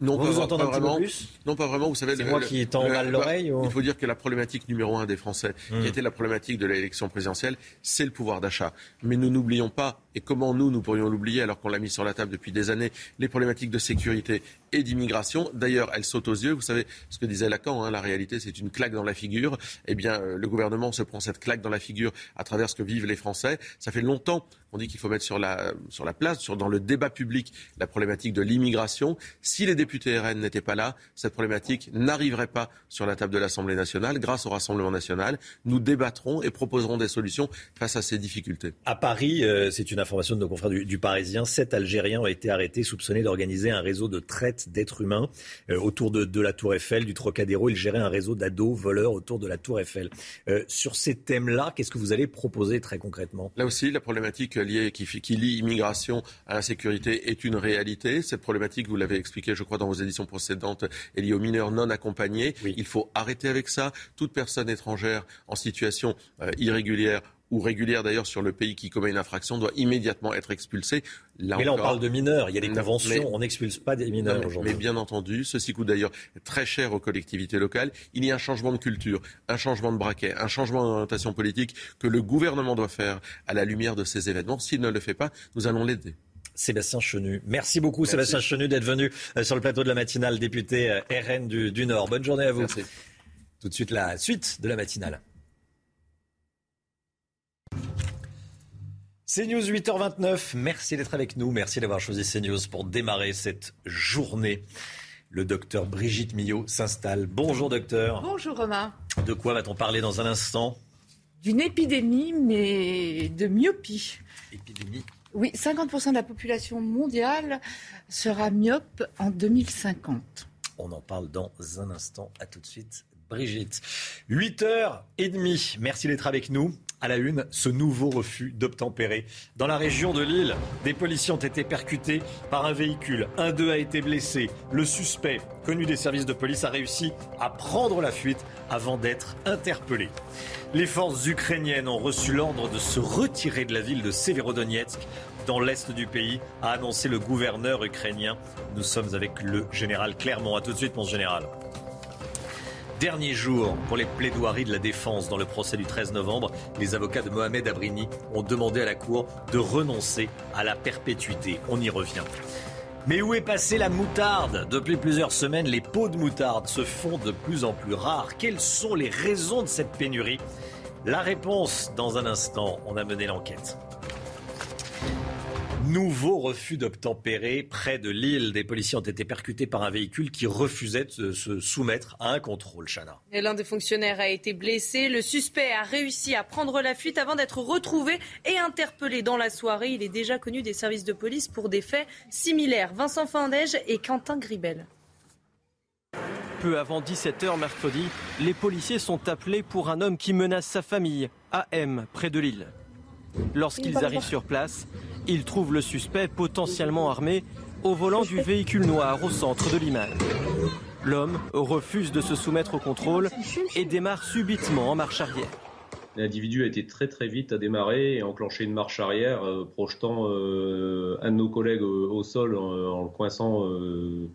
Non, pas, vous pas vraiment. Non, pas vraiment. Vous savez, c'est moi qui mal l'oreille. Il faut dire que la problématique numéro un des Français, qui hmm. était la problématique de l'élection présidentielle, c'est le pouvoir d'achat. Mais nous n'oublions pas, et comment nous, nous pourrions l'oublier alors qu'on l'a mis sur la table depuis des années, les problématiques de sécurité et d'immigration. D'ailleurs, elles sautent aux yeux. Vous savez ce que disait Lacan, hein, la réalité, c'est une claque dans la figure. Eh bien, euh, le gouvernement se prend cette claque dans la figure à travers ce que vivent les Français. Ça fait longtemps on dit qu'il faut mettre sur la, sur la place, sur, dans le débat public, la problématique de l'immigration. Si les députés RN n'étaient pas là, cette problématique n'arriverait pas sur la table de l'Assemblée nationale. Grâce au Rassemblement national, nous débattrons et proposerons des solutions face à ces difficultés. À Paris, euh, c'est une information de nos confrères du, Parisien, sept Algériens ont été arrêtés soupçonnés d'organiser un réseau de traite d'êtres humains euh, autour de, la Tour Eiffel, du Trocadéro. Ils géraient un réseau d'ados voleurs autour de la Tour Eiffel. Euh, sur ces thèmes-là, qu'est-ce que vous allez proposer très concrètement? Là aussi, la problématique qui, qui, qui lie immigration à l'insécurité est une réalité. Cette problématique, vous l'avez expliqué, je crois, dans vos éditions précédentes, est liée aux mineurs non accompagnés. Il faut arrêter avec ça. Toute personne étrangère en situation euh, irrégulière ou régulière d'ailleurs sur le pays qui commet une infraction doit immédiatement être expulsée. Là mais là, on parle de mineurs. Il y a des conventions. on n'expulse pas des mineurs aujourd'hui. Mais bien entendu, ceci coûte d'ailleurs très cher aux collectivités locales. Il y a un changement de culture, un changement de braquet, un changement d'orientation politique que le gouvernement doit faire à la lumière de ces événements. S'il ne le fait pas, nous allons l'aider. Sébastien Chenu. Merci beaucoup Sébastien Chenu d'être venu euh, sur le plateau de la matinale, député euh, RN du, Nord. Bonne journée à vous. Tout de suite la suite de la matinale. CNews 8h29, merci d'être avec nous, merci d'avoir choisi CNews pour démarrer cette journée. Le docteur Brigitte Millot s'installe. Bonjour docteur. Bonjour Romain. De quoi va-t-on parler dans un instant? D'une épidémie, mais de myopie. Épidémie Oui, 50% de la population mondiale sera myope en 2050. On en parle dans un instant. À tout de suite, Brigitte. 8h30, merci d'être avec nous. À la une, ce nouveau refus d'obtempérer. Dans la région de Lille, des policiers ont été percutés par un véhicule. Un d'eux a été blessé. Le suspect, connu des services de police, a réussi à prendre la fuite avant d'être interpellé. Les forces ukrainiennes ont reçu l'ordre de se retirer de la ville de Severodonetsk dans l'est du pays, a annoncé le gouverneur ukrainien. Nous sommes avec le général Clermont. A tout de suite, mon général. Dernier jour pour les plaidoiries de la défense dans le procès du 13 novembre. Les avocats de Mohamed Abrini ont demandé à la Cour de renoncer à la perpétuité. On y revient. Mais où est passée la moutarde? Depuis plusieurs semaines, les pots de moutarde se font de plus en plus rares. Quelles sont les raisons de cette pénurie? La réponse dans un instant. On a mené l'enquête. Nouveau refus d'obtempérer près de Lille. Des policiers ont été percutés par un véhicule qui refusait de se soumettre à un contrôle, Chana. L'un des fonctionnaires a été blessé. Le suspect a réussi à prendre la fuite avant d'être retrouvé et interpellé dans la soirée. Il est déjà connu des services de police pour des faits similaires. Vincent Fandège et Quentin Gribel. Peu avant 17h mercredi, les policiers sont appelés pour un homme qui menace sa famille, à M, près de Lille. Lorsqu'ils arrivent sur place, ils trouvent le suspect potentiellement armé au volant du véhicule noir au centre de l'image. L'homme refuse de se soumettre au contrôle et démarre subitement en marche arrière. L'individu a été très très vite à démarrer et enclencher une marche arrière, euh, projetant euh, un de nos collègues au, sol en, le coinçant euh,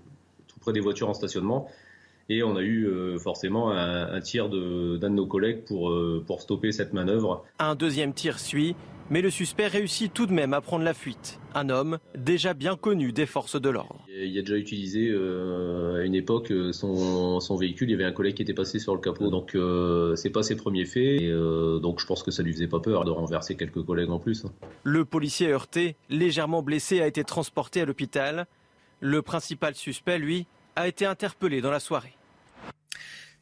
tout près des voitures en stationnement. Et on a eu forcément un, tir d'un de, nos collègues pour, pour stopper cette manœuvre. Un deuxième tir suit mais le suspect réussit tout de même à prendre la fuite. Un homme déjà bien connu des forces de l'ordre. Il a déjà utilisé euh, à une époque euh, son, véhicule. Il y avait un collègue qui était passé sur le capot, donc euh, c'est pas ses premiers faits. donc je pense que ça lui faisait pas peur de renverser quelques collègues en plus. Hein. Le policier heurté, légèrement blessé, a été transporté à l'hôpital. Le principal suspect, lui, a été interpellé dans la soirée.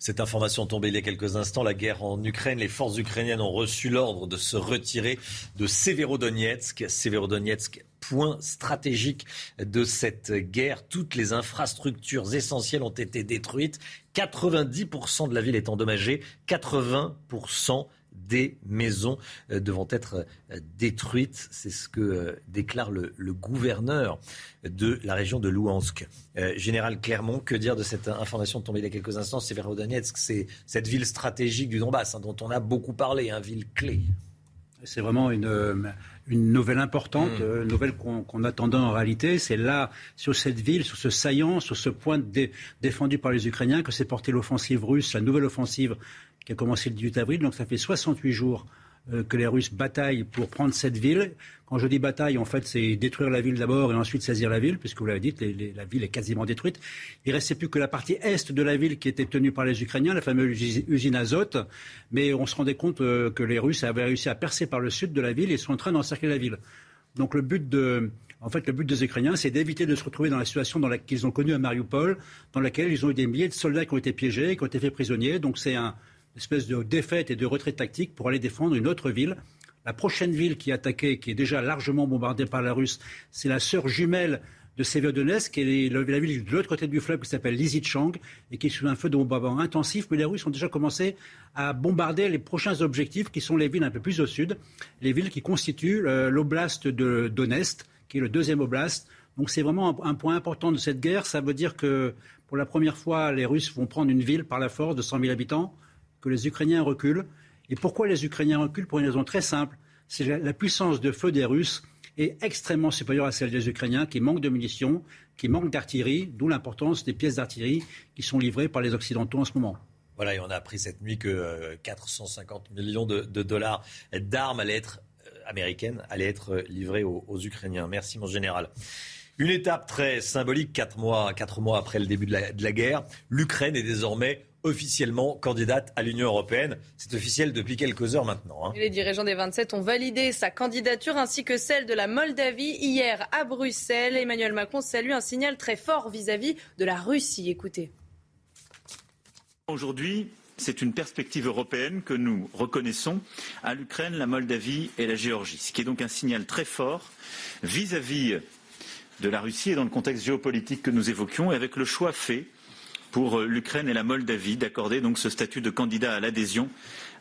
Cette information tombée il y a quelques instants, la guerre en Ukraine, les forces ukrainiennes ont reçu l'ordre de se retirer de Severodonetsk. Severodonetsk, point stratégique de cette guerre. Toutes les infrastructures essentielles ont été détruites. 90% de la ville est endommagée. 80% des maisons euh, devant être euh, détruites. C'est ce que euh, déclare le, gouverneur de la région de Louhansk. Général Clermont, que dire de cette information tombée il y a quelques instants Severodonetsk, c'est cette ville stratégique du Donbass hein, dont on a beaucoup parlé, une hein, ville clé. C'est vraiment une, une nouvelle importante, mm. une nouvelle qu'on attendait en réalité. C'est là, sur cette ville, sur ce saillant, sur ce point défendu par les Ukrainiens, que s'est portée l'offensive russe, la nouvelle offensive qui a commencé le 18 avril. Donc ça fait 68 jours euh, que les Russes bataillent pour prendre cette ville. Quand je dis bataille, en fait, c'est détruire la ville d'abord et ensuite saisir la ville, puisque vous l'avez dit, la ville est quasiment détruite. Il restait plus que la partie est de la ville qui était tenue par les Ukrainiens, la fameuse usine Azot. Mais on se rendait compte euh, que les Russes avaient réussi à percer par le sud de la ville et sont en train d'encercler la ville. Donc le but de, en fait, le but des Ukrainiens, c'est d'éviter de se retrouver dans la situation dans laquelle ils ont connue à Mariupol, dans laquelle ils ont eu des milliers de soldats qui ont été piégés, qui ont été faits prisonniers. Donc c'est un, espèce de défaite et de retrait tactique pour aller défendre une autre ville. La prochaine ville qui est attaquée, qui est déjà largement bombardée par la Russe, c'est la sœur jumelle de Severodonetsk, qui est la ville de l'autre côté du fleuve qui s'appelle Lysychansk et qui est sous un feu de bombardement intensif. Mais les Russes ont déjà commencé à bombarder les prochains objectifs qui sont les villes un peu plus au sud, les villes qui constituent euh, l'oblast de Donetsk, qui est le deuxième oblast. Donc c'est vraiment un, point important de cette guerre. Ça veut dire que pour la première fois, les Russes vont prendre une ville par la force de 100 000 habitants, que les Ukrainiens reculent. Et pourquoi les Ukrainiens reculent? Pour une raison très simple. C'est la puissance de feu des Russes est extrêmement supérieure à celle des Ukrainiens qui manquent de munitions, qui manquent d'artillerie, d'où l'importance des pièces d'artillerie qui sont livrées par les Occidentaux en ce moment. Voilà, et on a appris cette nuit que 450 euh, millions de, dollars d'armes allaient être euh, américaines allaient être euh, livrées aux, Ukrainiens. Merci, mon général. Une étape très symbolique, quatre mois après le début de la guerre. L'Ukraine est désormais officiellement candidate à l'Union européenne. C'est officiel depuis quelques heures maintenant. Hein. Les dirigeants des 27 ont validé sa candidature ainsi que celle de la Moldavie hier à Bruxelles. Emmanuel Macron salue un signal très fort vis-à-vis de la Russie. Écoutez. Aujourd'hui, c'est une perspective européenne que nous reconnaissons à l'Ukraine, la Moldavie et la Géorgie, ce qui est donc un signal très fort vis-à-vis de la Russie et dans le contexte géopolitique que nous évoquions, et avec le choix fait pour euh, l'Ukraine et la Moldavie d'accorder donc ce statut de candidat à l'adhésion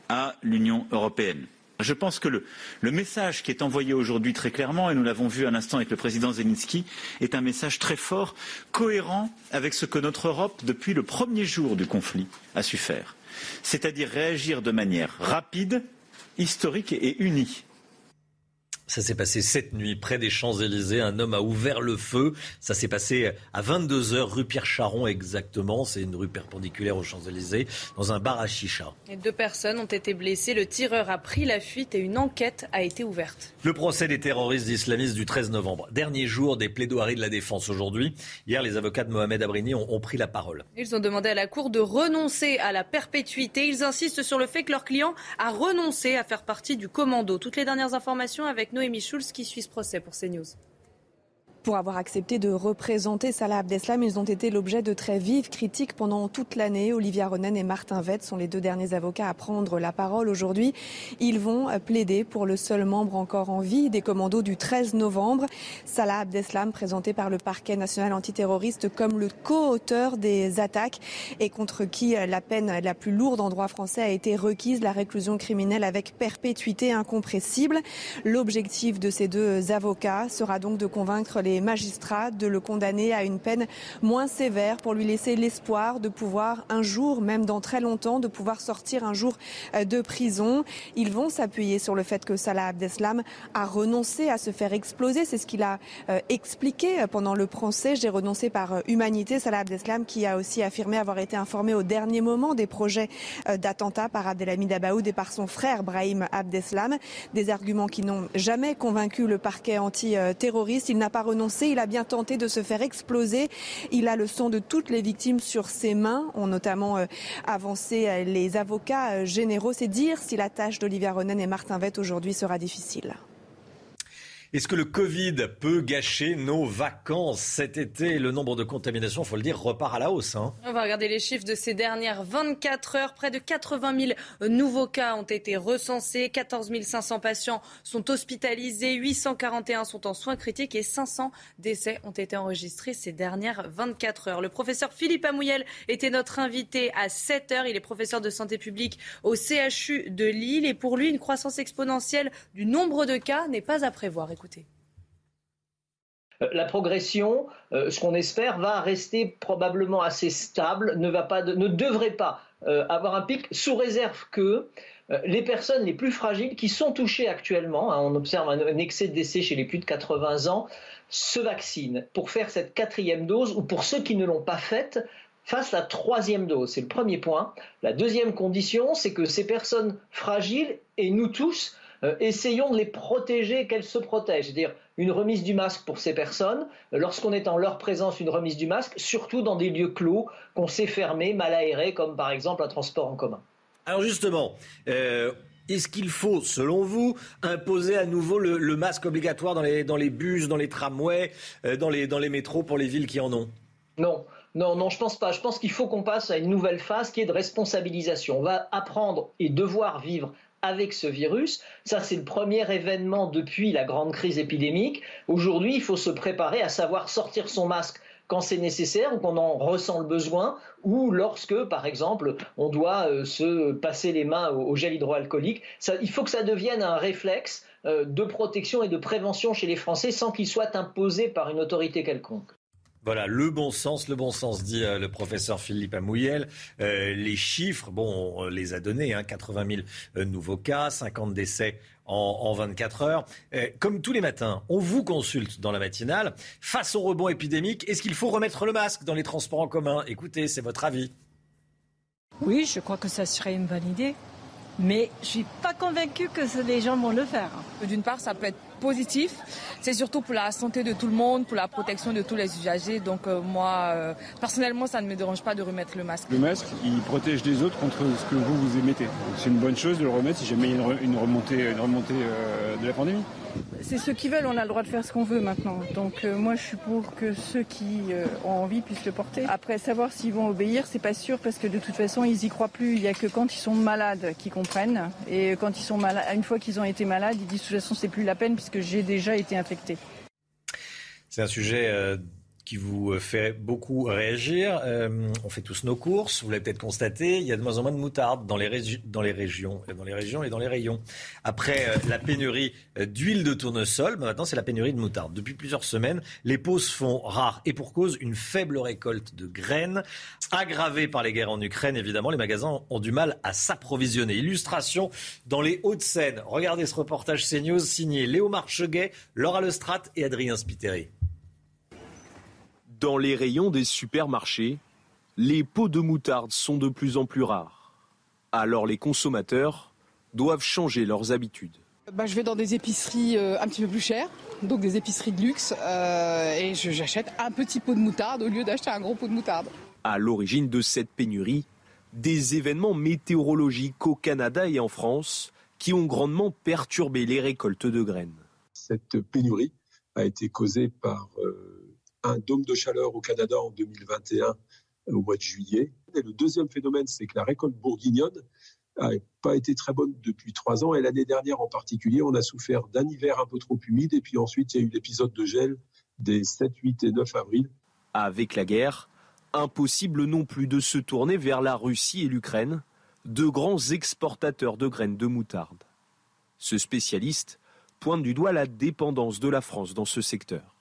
à l'Union européenne. Je pense que le, message qui est envoyé aujourd'hui très clairement, et nous l'avons vu à l'instant avec le président Zelensky, est un message très fort, cohérent avec ce que notre Europe, depuis le premier jour du conflit, a su faire. C'est-à-dire réagir de manière rapide, historique et unie ça s'est passé cette nuit près des Champs-Élysées. Un homme a ouvert le feu. Ça s'est passé à 22h rue Pierre Charon exactement. C'est une rue perpendiculaire aux Champs-Élysées dans un bar à chicha. deux personnes ont été blessées. Le tireur a pris la fuite et une enquête a été ouverte. Le procès des terroristes islamistes du 13 novembre. Dernier jour des plaidoiries de la défense aujourd'hui. Hier, les avocats de Mohamed Abrini ont, ont pris la parole. Ils ont demandé à la Cour de renoncer à la perpétuité. Ils insistent sur le fait que leur client a renoncé à faire partie du commando. Toutes les dernières informations avec nos Noémie Schulz qui suit ce procès pour CNews. Pour avoir accepté de représenter Salah Abdeslam, ils ont été l'objet de très vives critiques pendant toute l'année. Olivia Ronen et Martin Vett sont les deux derniers avocats à prendre la parole aujourd'hui. Ils vont plaider pour le seul membre encore en vie des commandos du 13 novembre. Salah Abdeslam, présenté par le parquet national antiterroriste comme le co-auteur des attaques et contre qui la peine la plus lourde en droit français a été requise, la réclusion criminelle avec perpétuité incompressible. L'objectif de ces deux avocats sera donc de convaincre les magistrats de le condamner à une peine moins sévère pour lui laisser l'espoir de pouvoir un jour, même dans très longtemps, de pouvoir sortir un jour euh, de prison. Ils vont s'appuyer sur le fait que Salah Abdeslam a renoncé à se faire exploser. C'est ce qu'il a euh, expliqué euh, pendant le procès. J'ai renoncé par humanité. Salah Abdeslam qui a aussi affirmé avoir été informé au dernier moment des projets d'attentat par Abdelhamid Abaoud et par son frère Brahim Abdeslam. Des arguments qui n'ont jamais convaincu le parquet antiterroriste. Il n'a pas renoncé il a bien tenté de se faire exploser. Il a le sang de toutes les victimes sur ses mains, ont notamment euh, avancé euh, les avocats euh, généraux. C'est dire si la tâche d'Olivia Ronen et Martin Vett aujourd'hui sera difficile. Est-ce que le Covid peut gâcher nos vacances cet été? Le nombre de contaminations, il faut le dire, repart à la hausse. Hein. On va regarder les chiffres de ces dernières 24 heures. Près de 80 000 nouveaux cas ont été recensés. 14 500 patients sont hospitalisés. 841 sont en soins critiques et 500 décès ont été enregistrés ces dernières 24 heures. Le professeur Philippe Amouyel était notre invité à 7 heures. Il est professeur de santé publique au CHU de Lille. Et pour lui, une croissance exponentielle du nombre de cas n'est pas à prévoir. Euh, la progression, euh, ce qu'on espère, va rester probablement assez stable, ne, va pas ne devrait pas euh, avoir un pic, sous réserve que les personnes les plus fragiles qui sont touchées actuellement, hein, on observe un, excès de décès chez les plus de 80 ans, se vaccinent pour faire cette quatrième dose ou pour ceux qui ne l'ont pas faite, fassent la troisième dose. C'est le premier point. La deuxième condition, c'est que ces personnes fragiles, et nous tous, euh, essayons de les protéger, qu'elles se protègent. C'est-à-dire une remise du masque pour ces personnes, lorsqu'on est en leur présence, une remise du masque, surtout dans des lieux clos qu'on sait fermés, mal aérés, comme par exemple un transport en commun. Alors justement, euh, est-ce qu'il faut, selon vous, imposer à nouveau le, masque obligatoire dans les, dans les, bus, dans les tramways, euh, dans, les, dans les métros pour les villes qui en ont? Non. Non, non, je pense pas. Je pense qu'il faut qu'on passe à une nouvelle phase qui est de responsabilisation. On va apprendre et devoir vivre avec ce virus. Ça, c'est le premier événement depuis la grande crise épidémique. Aujourd'hui, il faut se préparer à savoir sortir son masque quand c'est nécessaire ou qu'on en ressent le besoin, ou lorsque, par exemple, on doit euh, se passer les mains au, gel hydroalcoolique. il faut que ça devienne un réflexe euh, de protection et de prévention chez les Français sans qu'il soit imposé par une autorité quelconque. Voilà, le bon sens, le bon sens, dit euh, le professeur Philippe Amouyel. Euh, les chiffres, bon, on les a donnés, hein, 80 000 euh, nouveaux cas, 50 décès en, en 24 heures. comme tous les matins, on vous consulte dans la matinale. Face au rebond épidémique, est-ce qu'il faut remettre le masque dans les transports en commun? Écoutez, c'est votre avis. Oui, je crois que ça serait une bonne idée. Mais je suis pas convaincue que les gens vont le faire. D'une part, ça peut être positif. C'est surtout pour la santé de tout le monde, pour la protection de tous les usagers. Donc euh, moi, euh, personnellement, ça ne me dérange pas de remettre le masque. Le masque, il protège les autres contre ce que vous vous émettez. C'est une bonne chose de le remettre si jamais il y a une, remontée, une remontée euh, de la pandémie. C'est ceux qui veulent, on a le droit de faire ce qu'on veut maintenant. Donc euh, moi je suis pour que ceux qui euh, ont envie puissent le porter. Après savoir s'ils vont obéir, c'est pas sûr parce que de toute façon ils y croient plus. Il y a que quand ils sont malades qu'ils comprennent. Et quand ils sont malades, une fois qu'ils ont été malades, ils disent de toute façon c'est plus la peine puisque j'ai déjà été infecté. C'est un sujet euh, qui vous fait beaucoup réagir. Euh, on fait tous nos courses, vous l'avez peut-être constaté, il y a de moins en moins de moutarde dans les, régions, dans les régions et dans les rayons. Après euh, la pénurie euh, d'huile de tournesol, ben maintenant c'est la pénurie de moutarde. Depuis plusieurs semaines, les se font rares et pour cause une faible récolte de graines, aggravée par les guerres en Ukraine. Évidemment, les magasins ont du mal à s'approvisionner. Illustration dans les Hauts-de-Seine. Regardez ce reportage CNews signé Léo Marcheguet, Laura Lestrade et Adrien Spiteri. Dans les rayons des supermarchés, les pots de moutarde sont de plus en plus rares. Alors les consommateurs doivent changer leurs habitudes. Bah, je vais dans des épiceries euh, un petit peu plus chères, donc des épiceries de luxe, euh, et j'achète un petit pot de moutarde au lieu d'acheter un gros pot de moutarde. À l'origine de cette pénurie, des événements météorologiques au Canada et en France qui ont grandement perturbé les récoltes de graines. Cette pénurie a été causée par euh, un dôme de chaleur au Canada en 2021 au mois de juillet. Et le deuxième phénomène, c'est que la récolte bourguignonne n'a pas été très bonne depuis trois ans. Et l'année dernière en particulier, on a souffert d'un hiver un peu trop humide. Et puis ensuite, il y a eu l'épisode de gel des 7, 8 et 9 avril. Avec la guerre, impossible non plus de se tourner vers la Russie et l'Ukraine, deux grands exportateurs de graines de moutarde. Ce spécialiste pointe du doigt la dépendance de la France dans ce secteur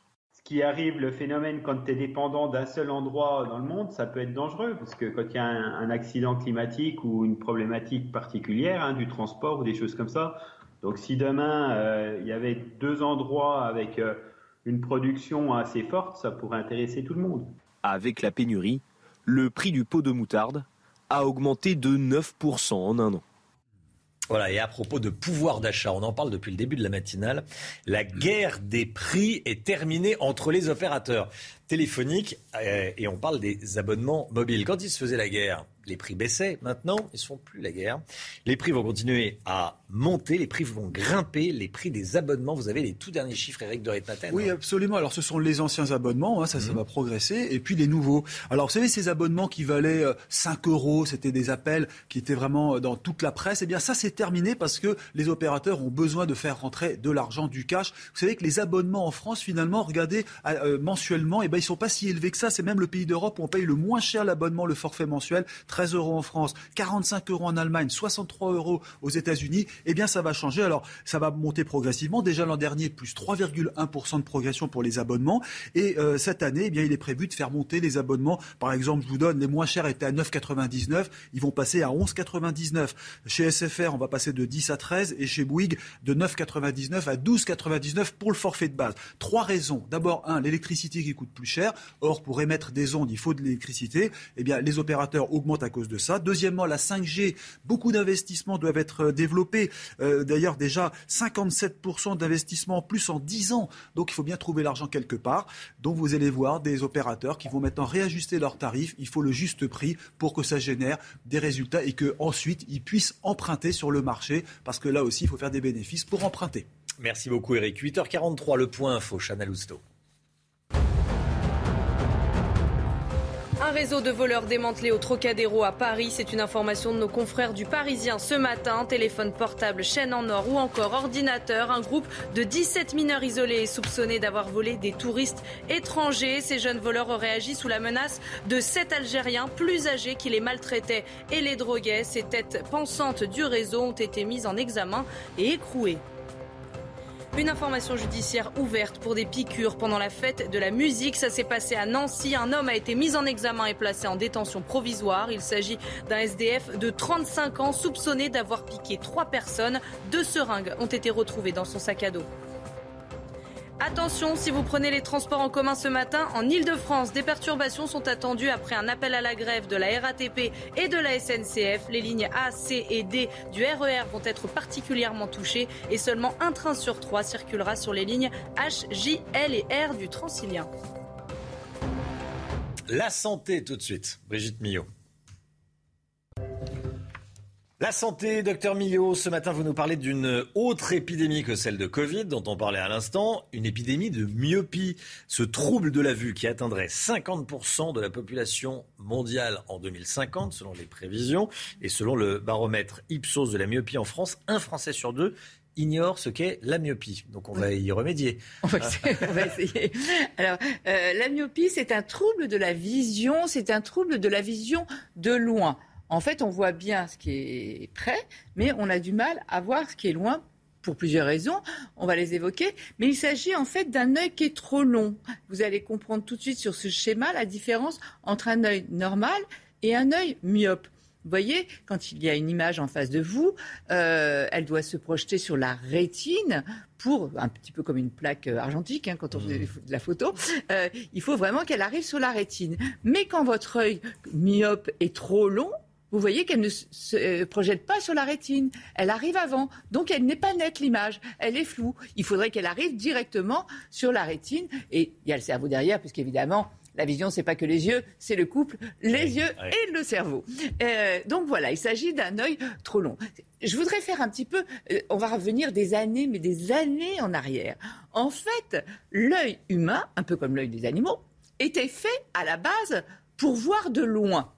qui arrive, le phénomène, quand tu es dépendant d'un seul endroit dans le monde, ça peut être dangereux, parce que quand il y a un, accident climatique ou une problématique particulière, hein, du transport ou des choses comme ça, donc si demain euh, il y avait deux endroits avec euh, une production assez forte, ça pourrait intéresser tout le monde. Avec la pénurie, le prix du pot de moutarde a augmenté de 9% en un an. Voilà, et à propos de pouvoir d'achat, on en parle depuis le début de la matinale, la guerre des prix est terminée entre les opérateurs téléphoniques euh, et on parle des abonnements mobiles. Quand il se faisait la guerre, les prix baissaient. Maintenant, ils ne font plus la guerre. Les prix vont continuer à monter, les prix vont grimper, les prix des abonnements. Vous avez les tout derniers chiffres, Eric de Ritmaten Oui, absolument. Alors, ce sont les anciens abonnements, hein, ça, ça mhm. va progresser, et puis les nouveaux. Alors, vous savez, ces abonnements qui valaient 5 euh, euros, c'était des appels qui étaient vraiment euh, dans toute la presse, eh bien, ça, c'est terminé parce que les opérateurs ont besoin de faire rentrer de l'argent, du cash. Vous savez que les abonnements en France, finalement, regardez, mensuellement, eh ben, ils sont pas si élevés que ça. C'est même le pays d'Europe où on paye le moins cher l'abonnement, le forfait mensuel. 13 euros en France, 45 euros en Allemagne, 63 euros aux États-Unis, eh bien ça va changer. Alors ça va monter progressivement. Déjà l'an dernier, plus 3,1% de progression pour les abonnements. Et euh, cette année, eh bien il est prévu de faire monter les abonnements. Par exemple, je vous donne, les moins chers étaient à 9,99. Ils vont passer à 11,99. Chez SFR, on va passer de 10 à 13 et chez Bouygues de 9,99 à 12,99 pour le forfait de base. Trois raisons. D'abord, un, l'électricité qui coûte plus cher. Or, pour émettre des ondes, il faut de l'électricité. Eh bien, les opérateurs augmentent à cause de ça. Deuxièmement, la 5G, beaucoup d'investissements doivent être euh, développés. Euh, d'ailleurs, déjà 57% d'investissements en plus en 10 ans. Donc il faut bien trouver l'argent quelque part. Donc vous allez voir des opérateurs qui vont maintenant réajuster leurs tarifs. Il faut le juste prix pour que ça génère des résultats et qu'ensuite ils puissent emprunter sur le marché. Parce que là aussi, il faut faire des bénéfices pour emprunter. Merci beaucoup Eric. 8h43, le point info, Chanel Housteau. Un réseau de voleurs démantelé au Trocadéro à Paris, c'est une information de nos confrères du Parisien ce matin. Téléphone portable, chaîne en or ou encore ordinateur. Un groupe de 17 mineurs isolés est soupçonné d'avoir volé des touristes étrangers. Ces jeunes voleurs auraient agi sous la menace de sept Algériens plus âgés qui les maltraitaient et les droguaient. Ces têtes pensantes du réseau ont été mises en examen et écrouées. Une information judiciaire ouverte pour des piqûres pendant la fête de la musique. Ça s'est passé à Nancy. Un homme a été mis en examen et placé en détention provisoire. Il s'agit d'un SDF de 35 ans soupçonné d'avoir piqué trois personnes. Deux seringues ont été retrouvées dans son sac à dos. Attention, si vous prenez les transports en commun ce matin, en Ile-de-France, des perturbations sont attendues après un appel à la grève de la RATP et de la SNCF. Les lignes A, C et D du RER vont être particulièrement touchées et seulement un train sur trois circulera sur les lignes H, J, L et R du Transilien. La santé tout de suite, Brigitte Millot. La santé, docteur Millot, ce matin vous nous parlez d'une autre épidémie que celle de Covid dont on parlait à l'instant, une épidémie de myopie, ce trouble de la vue qui atteindrait 50% de la population mondiale en 2050 selon les prévisions et selon le baromètre Ipsos de la myopie en France, un Français sur deux ignore ce qu'est la myopie. Donc on va y remédier. On va essayer. Alors, euh, la myopie, c'est un trouble de la vision, c'est un trouble de la vision de loin. En fait, on voit bien ce qui est près, mais on a du mal à voir ce qui est loin pour plusieurs raisons. On va les évoquer. Mais il s'agit en fait d'un œil qui est trop long. Vous allez comprendre tout de suite sur ce schéma la différence entre un œil normal et un œil myope. Vous voyez, quand il y a une image en face de vous, euh, elle doit se projeter sur la rétine pour, un petit peu comme une plaque euh, argentique hein, quand on fait mmh. de la photo, euh, il faut vraiment qu'elle arrive sur la rétine. Mais quand votre œil myope est trop long, vous voyez qu'elle ne se euh, projette pas sur la rétine. Elle arrive avant. Donc elle n'est pas nette l'image. Elle est floue. Il faudrait qu'elle arrive directement sur la rétine. Et il y a le cerveau derrière, puisqu'évidemment, la vision, c'est pas que les yeux, c'est le couple, les yeux et le cerveau. Euh, donc voilà, il s'agit d'un œil trop long. Je voudrais faire un petit peu, euh, on va revenir des années, mais des années en arrière. En fait, l'œil humain, un peu comme l'œil des animaux, était fait à la base pour voir de loin.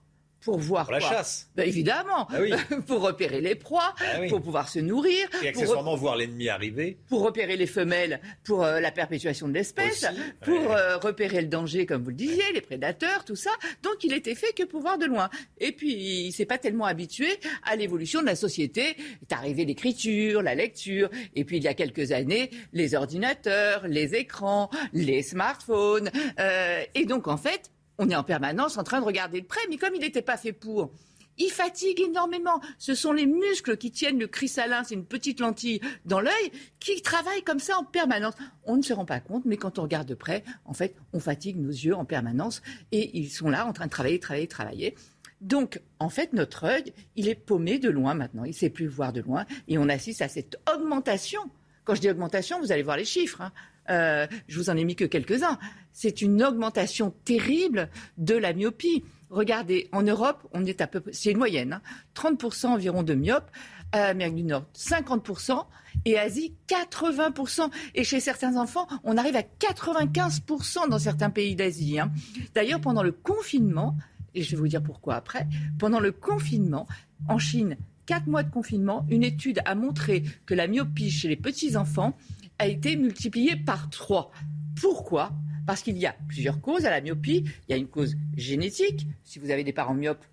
Pour voir pour la chasse. Ben, évidemment. Ah pour repérer les proies, ah pour pouvoir se nourrir. Et accessoirement voir l'ennemi arriver. Pour repérer les femelles, pour euh, la perpétuation de l'espèce, pour euh, repérer le danger, comme vous le disiez, les prédateurs, tout ça. Donc il était fait que pour voir de loin. Et puis il s'est pas tellement habitué à l'évolution de la société. Est arrivé l'écriture, la lecture, et puis il y a quelques années, les ordinateurs, les écrans, les smartphones. Euh, et donc en fait, on est en permanence en train de regarder de près, mais comme il n'était pas fait pour, il fatigue énormément. Ce sont les muscles qui tiennent le cristallin, c'est une petite lentille dans l'œil, qui travaillent comme ça en permanence. On ne se rend pas compte, mais quand on regarde de près, en fait, on fatigue nos yeux en permanence et ils sont là en train de travailler, travailler, travailler. Donc, en fait, notre œil, il est paumé de loin maintenant. Il ne sait plus voir de loin et on assiste à cette augmentation. Quand je dis augmentation, vous allez voir les chiffres. Hein. Euh, je vous en ai mis que quelques-uns. C'est une augmentation terrible de la myopie. Regardez, en Europe, on est à peu c'est une moyenne, 30% hein. environ de myopes. Amérique du Nord, 50%, et Asie, 80%. Et chez certains enfants, on arrive à 95% dans certains pays d'Asie. Hein. D'ailleurs, pendant le confinement, et je vais vous dire pourquoi après, pendant le confinement, en Chine, quatre mois de confinement, une étude a montré que la myopie chez les petits-enfants a été multiplié par 3. Pourquoi? Parce qu'il y a plusieurs causes à la myopie. Il y a une cause génétique. Si vous avez des parents myopes,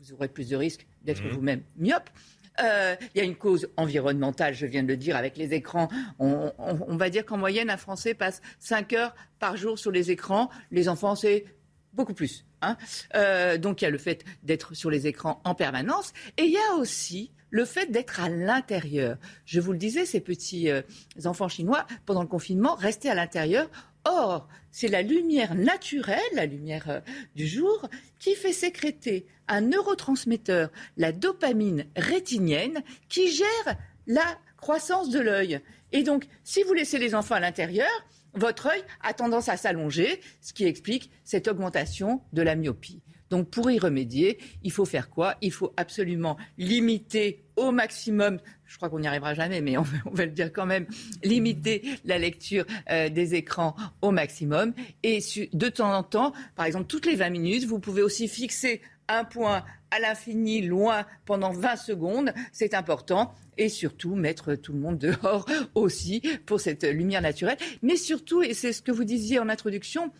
vous aurez plus de risques d'être mmh. vous-même myope. Euh, il y a une cause environnementale, je viens de le dire, avec les écrans. On, va dire qu'en moyenne, un Français passe 5 heures par jour sur les écrans. Les enfants, c'est beaucoup plus. Hein. Euh, donc il y a le fait d'être sur les écrans en permanence. Et il y a aussi le fait d'être à l'intérieur. Je vous le disais, ces petits euh, enfants chinois, pendant le confinement, restaient à l'intérieur. Or, c'est la lumière naturelle, la lumière euh, du jour, qui fait sécréter un neurotransmetteur, la dopamine rétinienne, qui gère la croissance de l'œil. Et donc, si vous laissez les enfants à l'intérieur, votre œil a tendance à s'allonger, ce qui explique cette augmentation de la myopie. Donc pour y remédier, il faut faire quoi? Il faut absolument limiter au maximum, je crois qu'on n'y arrivera jamais, mais on va, le dire quand même, limiter la lecture euh, des écrans au maximum. Et de temps en temps, par exemple, toutes les 20 minutes, vous pouvez aussi fixer un point à l'infini, loin, pendant 20 secondes. C'est important. Et surtout, mettre tout le monde dehors aussi pour cette lumière naturelle. Mais surtout, et c'est ce que vous disiez en introduction,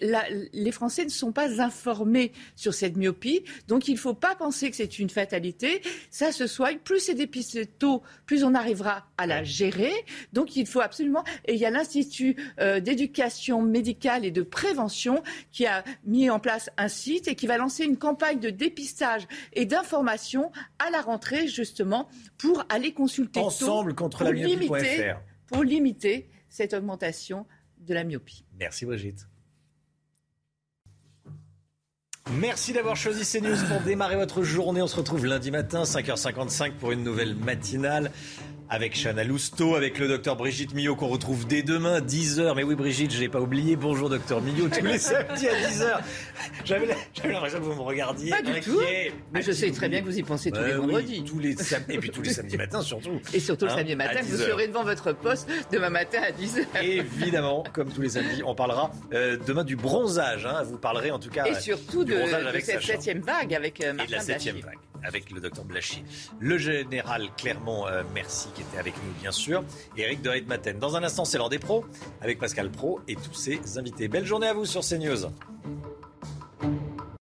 les Français ne sont pas informés sur cette myopie, donc il ne faut pas penser que c'est une fatalité. Ça se soigne. Plus c'est dépisté tôt, plus on arrivera à la gérer. Donc il faut absolument. Et il y a l'Institut euh, d'éducation médicale et de prévention qui a mis en place un site et qui va lancer une campagne de dépistage et d'information à la rentrée justement pour aller consulter ensemble contre la myopie.fr pour limiter cette augmentation de la myopie. Merci Brigitte. Merci d'avoir choisi CNews pour démarrer votre journée. On se retrouve lundi matin, 5h55 pour une nouvelle matinale avec Chana Lousteau, avec le docteur Brigitte Millot qu'on retrouve dès demain, 10h. Mais oui, Brigitte, je n'ai pas oublié. Bonjour, docteur Millot, tous les samedis à 10h. J'avais l'impression que vous me regardiez. Pas du tout. Mais je sais très bien que vous y pensez tous les bah vendredis. tous les et puis tous les samedis matins surtout. Et surtout le hein, samedi matin, vous serez devant votre poste demain matin à 10h. Évidemment, comme tous les samedis, on parlera euh, demain du bronzage. Hein. Vous parlerez en tout cas Et surtout de, cette septième vague avec euh, Martin Et de la septième vague avec le docteur Blachier. Le général Clermont, euh, merci, qui était avec nous, bien sûr. Et Eric de Maten. Dans un instant, c'est l'heure des pros, avec Pascal Pro et tous ses invités. Belle journée à vous sur CNews.